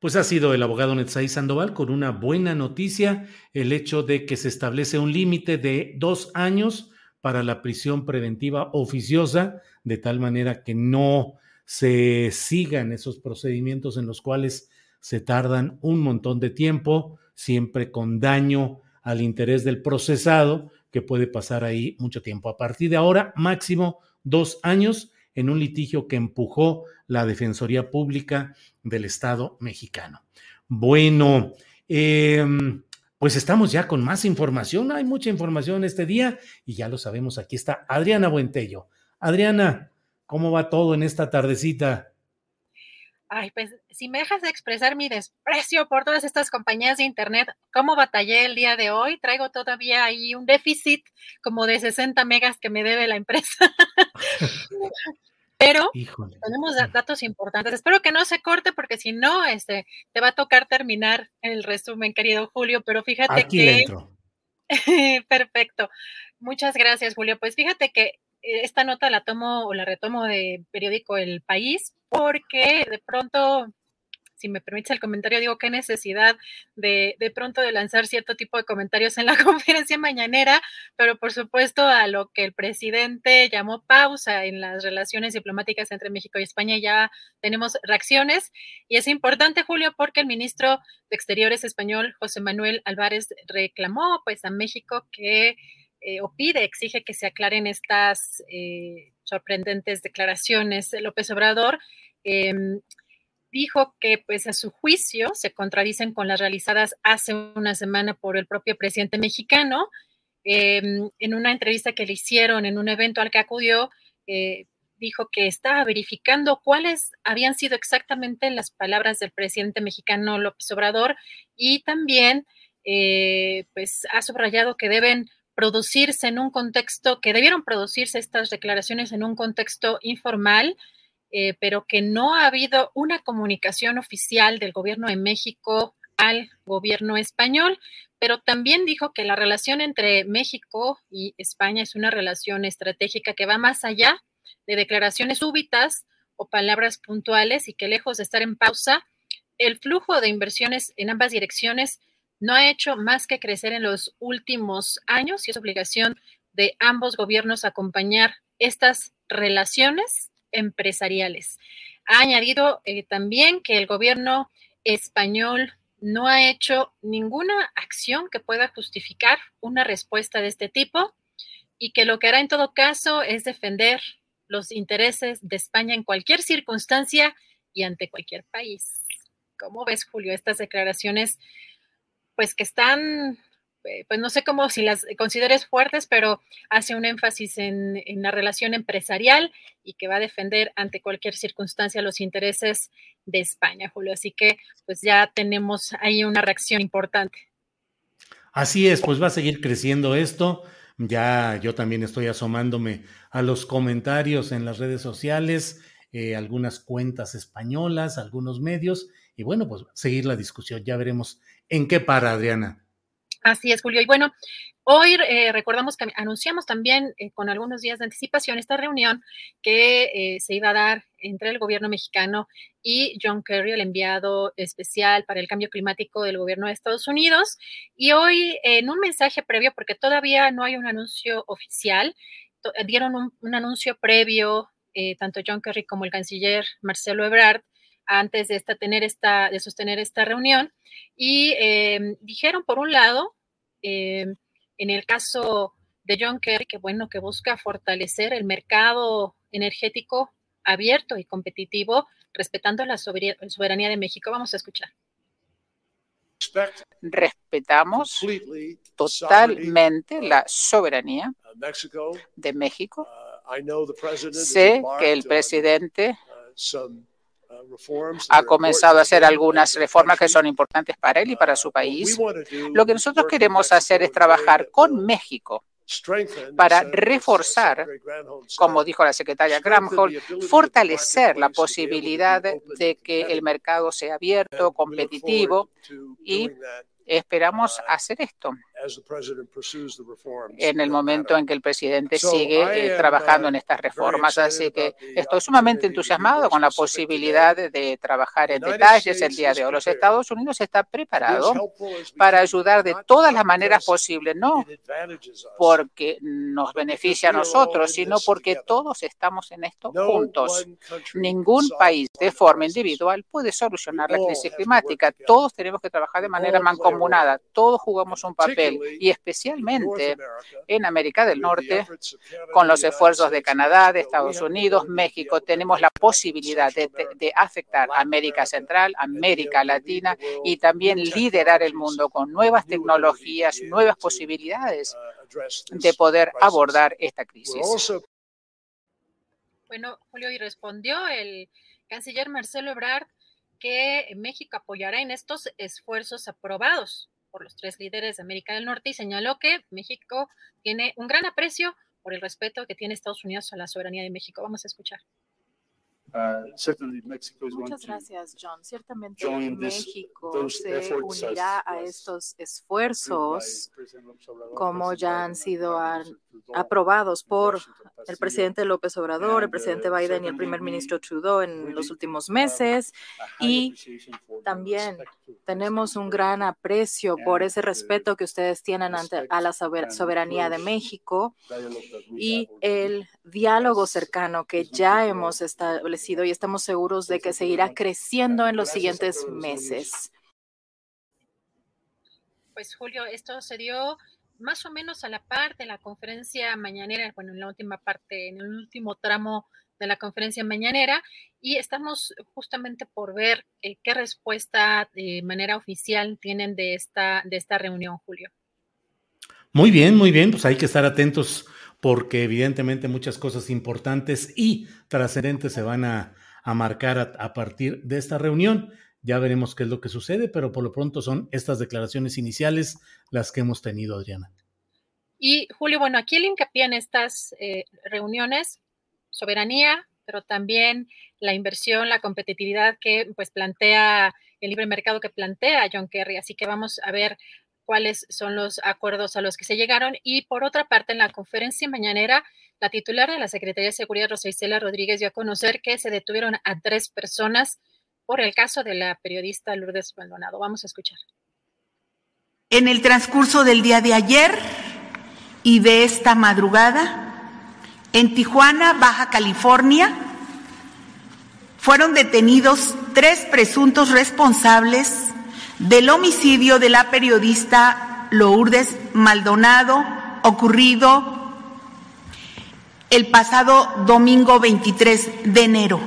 Pues ha sido el abogado Netzai Sandoval con una buena noticia, el hecho de que se establece un límite de dos años para la prisión preventiva oficiosa, de tal manera que no se sigan esos procedimientos en los cuales se tardan un montón de tiempo, siempre con daño al interés del procesado, que puede pasar ahí mucho tiempo. A partir de ahora, máximo dos años en un litigio que empujó la Defensoría Pública del Estado mexicano. Bueno, em, pues estamos ya con más información. Hay mucha información este día y ya lo sabemos. Aquí está Adriana Buentello. Adriana, ¿cómo va todo en esta tardecita? Ay, pues si me dejas de expresar mi desprecio por todas estas compañías de Internet, ¿cómo batallé el día de hoy? Traigo todavía ahí un déficit como de 60 megas que me debe la empresa. Pero tenemos datos importantes. Espero que no se corte porque si no, este, te va a tocar terminar el resumen, querido Julio. Pero fíjate que... Perfecto. Muchas gracias, Julio. Pues fíjate que eh, esta nota la tomo o la retomo de periódico El País porque de pronto si me permites el comentario, digo, qué necesidad de, de pronto de lanzar cierto tipo de comentarios en la conferencia mañanera, pero por supuesto a lo que el presidente llamó pausa en las relaciones diplomáticas entre México y España, ya tenemos reacciones. Y es importante, Julio, porque el ministro de Exteriores español, José Manuel Álvarez, reclamó pues a México que... Eh, o pide, exige que se aclaren estas eh, sorprendentes declaraciones. López Obrador em, dijo que pues a su juicio se contradicen con las realizadas hace una semana por el propio presidente mexicano. Em, en una entrevista que le hicieron en un evento al que acudió, eh, dijo que estaba verificando cuáles habían sido exactamente las palabras del presidente mexicano López Obrador y también eh, pues ha subrayado que deben producirse en un contexto, que debieron producirse estas declaraciones en un contexto informal, eh, pero que no ha habido una comunicación oficial del gobierno de México al gobierno español, pero también dijo que la relación entre México y España es una relación estratégica que va más allá de declaraciones súbitas o palabras puntuales y que lejos de estar en pausa, el flujo de inversiones en ambas direcciones no ha hecho más que crecer en los últimos años y es obligación de ambos gobiernos acompañar estas relaciones empresariales. Ha añadido eh, también que el gobierno español no ha hecho ninguna acción que pueda justificar una respuesta de este tipo y que lo que hará en todo caso es defender los intereses de España en cualquier circunstancia y ante cualquier país. ¿Cómo ves, Julio, estas declaraciones? Pues que están eh, pues no sé cómo si las consideres fuertes, pero hace un énfasis en, la relación empresarial y que va a defender ante cualquier circunstancia los intereses de España, Julio. Así que pues ya tenemos ahí una reacción importante. Así es, pues va a seguir creciendo esto. Ya yo también estoy asomándome a los comentarios en las redes sociales, eh, algunas cuentas españolas, algunos medios, y bueno, pues seguir la discusión. Ya veremos en qué para, Adriana. Así es, Julio. Y bueno, hoy eh, recordamos que anunciamos también eh, con algunos días de anticipación esta reunión que eh, se iba a dar entre el gobierno mexicano y John Kerry, el enviado especial para el cambio climático del gobierno de Estados Unidos. Y hoy, en un mensaje previo, porque todavía no hay un anuncio oficial, dieron un, anuncio previo, tanto John Kerry como el canciller Marcelo Ebrard, antes de, esta, tener esta, de sostener esta reunión. Y em, dijeron, por un lado, em, en el caso de John Kerry, que bueno, que busca fortalecer el mercado energético abierto y competitivo, respetando la soberanía de México. Vamos a escuchar. Respetamos totalmente la soberanía de México. Sé que el presidente ha comenzado a hacer algunas reformas que son importantes para él y para su país. Lo que nosotros queremos hacer es trabajar con México para reforzar, como dijo la secretaria Gramholm, fortalecer la posibilidad de que el mercado sea abierto, competitivo y esperamos hacer esto. En el momento en que el presidente sigue eh, trabajando en estas reformas. Así que estoy sumamente entusiasmado con la posibilidad de trabajar en detalles el día de hoy. Los Estados Unidos está preparado para ayudar de todas las maneras posibles, no porque nos beneficia a nosotros, sino porque todos estamos en esto juntos. Ningún país de forma individual puede solucionar la crisis climática. Todos tenemos que trabajar de manera mancomunada. Todos jugamos un papel y especialmente en América del Norte, con los esfuerzos de Canadá, de Estados Unidos, México, tenemos la posibilidad de, de afectar a América Central, América Latina y también liderar el mundo con nuevas tecnologías, nuevas posibilidades de poder abordar esta crisis. Bueno, Julio, y respondió el canciller Marcelo Ebrard que México apoyará en estos esfuerzos aprobados por los tres líderes de América del Norte y señaló que México tiene un gran aprecio por el respeto que tiene Estados Unidos a la soberanía de México. Vamos a escuchar. Uh, Muchas gracias, John. Ciertamente México se unirá a estos esfuerzos como ya han sido aprobados por el presidente López Obrador, el presidente uh, Biden y el primer ministro Trudeau en los últimos meses. Y también tenemos un gran aprecio por ese respeto que ustedes tienen ante a la soberanía de México y el diálogo cercano que ya hemos establecido y estamos seguros de que seguirá creciendo en los siguientes meses. Pues Julio, esto se dio más o menos a la par de la conferencia mañanera, bueno, en la última parte, en el último tramo de la conferencia mañanera, y estamos justamente por ver eh, qué respuesta de manera oficial tienen de esta, de esta reunión, Julio. Muy bien, muy bien, pues hay que estar atentos porque evidentemente muchas cosas importantes y trascendentes se van a, marcar a, partir de esta reunión. Ya veremos qué es lo que sucede, pero por lo pronto son estas declaraciones iniciales las que hemos tenido, Adriana. Y Julio, bueno, aquí el hincapié en estas eh, reuniones, soberanía, pero también la inversión, la competitividad que pues plantea el libre mercado que plantea John Kerry. Así que vamos a ver cuáles son los acuerdos a los que se llegaron. Y por otra parte, en la conferencia mañanera, la titular de la Secretaría de Seguridad, Rosa Isela Rodríguez, dio a conocer que se detuvieron a tres personas por el caso de la periodista Lourdes Maldonado. Vamos a escuchar. En el transcurso del día de ayer y de esta madrugada, en Tijuana, Baja California, fueron detenidos tres presuntos responsables del homicidio de la periodista Lourdes Maldonado ocurrido el pasado domingo 23 de enero.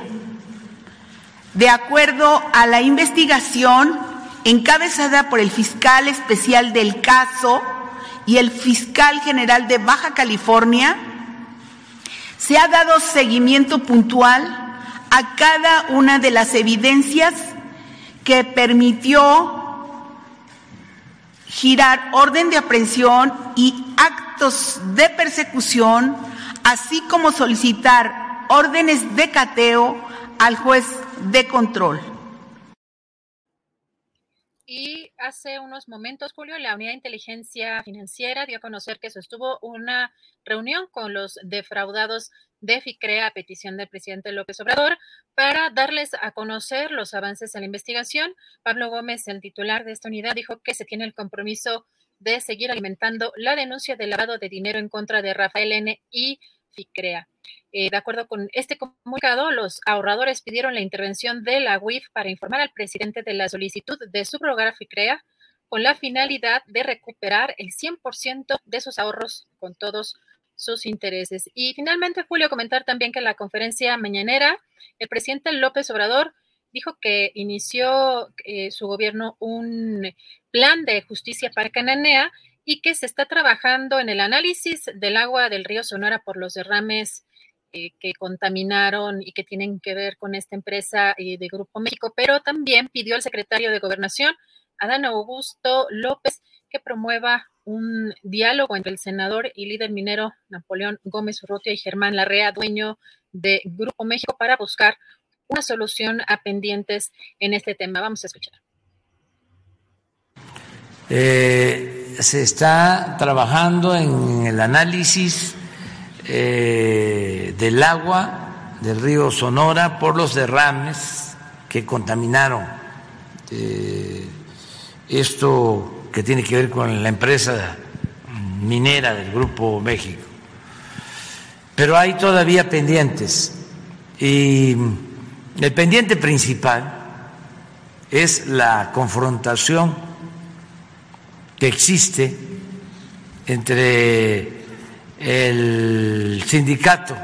De acuerdo a la investigación encabezada por el fiscal especial del caso y el fiscal general de Baja California, se ha dado seguimiento puntual a cada una de las evidencias que permitió girar orden de aprehensión y actos de persecución, así como solicitar órdenes de cateo al juez de control. Y hace unos momentos, Julio, la Unidad de Inteligencia Financiera dio a conocer que sostuvo una reunión con los defraudados de FICREA a petición del presidente López Obrador para darles a conocer los avances en la investigación. Pablo Gómez, el titular de esta unidad, dijo que se tiene el compromiso de seguir alimentando la denuncia de lavado de dinero en contra de Rafael N. y FICREA. Eh, de acuerdo con este comunicado, los ahorradores pidieron la intervención de la UIF para informar al presidente de la solicitud de subrogar a FICREA con la finalidad de recuperar el 100% de sus ahorros con todos sus intereses. Y finalmente, Julio, comentar también que en la conferencia mañanera, el presidente López Obrador dijo que inició eh, su gobierno un plan de justicia para Cananea y que se está trabajando en el análisis del agua del río Sonora por los derrames eh, que contaminaron y que tienen que ver con esta empresa eh, de Grupo México, pero también pidió al secretario de Gobernación, Adán Augusto López, que promueva un diálogo entre el senador y líder minero Napoleón Gómez Urrutia y Germán Larrea, dueño de Grupo México, para buscar una solución a pendientes en este tema. Vamos a escuchar. Eh, se está trabajando en el análisis eh, del agua del río Sonora por los derrames que contaminaron eh, esto que tiene que ver con la empresa minera del Grupo México. Pero hay todavía pendientes y el pendiente principal es la confrontación que existe entre el sindicato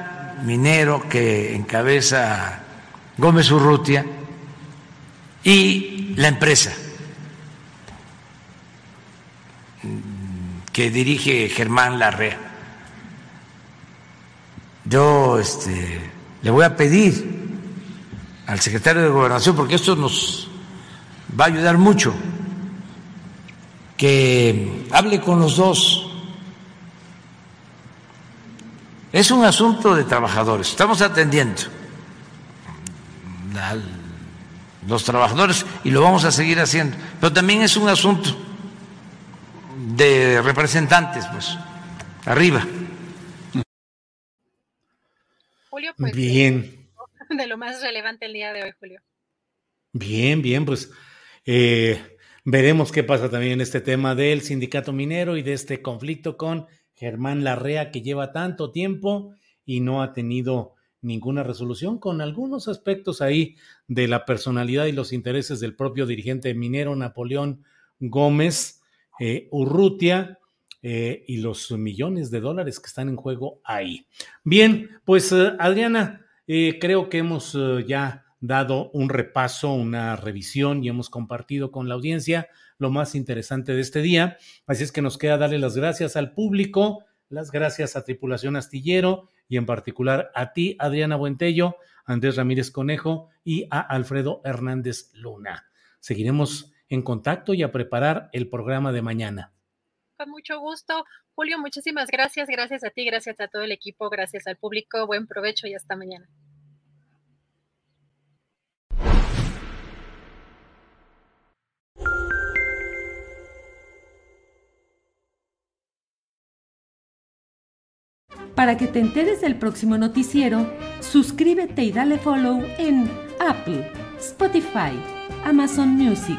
minero que encabeza Gómez Urrutia y la empresa que dirige Germán Larrea. Yo este, le voy a pedir al secretario de Gobernación, porque esto nos va a ayudar mucho, que hable con los dos. Es un asunto de trabajadores, estamos atendiendo a los trabajadores y lo vamos a seguir haciendo, pero también es un asunto de representantes, pues, arriba. Julio, pues, bien. De lo más relevante el día de hoy, Julio. Bien, bien, pues eh, veremos qué pasa también en este tema del sindicato minero y de este conflicto con Germán Larrea que lleva tanto tiempo y no ha tenido ninguna resolución con algunos aspectos ahí de la personalidad y los intereses del propio dirigente minero Napoleón Gómez eh, Urrutia eh, y los millones de dólares que están en juego ahí. Bien, pues eh, Adriana, creo que hemos ya dado un repaso, una revisión y hemos compartido con la audiencia lo más interesante de este día. Así es que nos queda darle las gracias al público, las gracias a Tripulación Astillero y en particular a ti, Adriana Buentello, Andrés Ramírez Conejo y a Alfredo Hernández Luna. Seguiremos en contacto y a preparar el programa de mañana. Con mucho gusto. Julio, muchísimas gracias. Gracias a ti, gracias a todo el equipo, gracias al público. Buen provecho y hasta mañana. Para que te enteres del próximo noticiero, suscríbete y dale follow en Apple, Spotify, Amazon Music,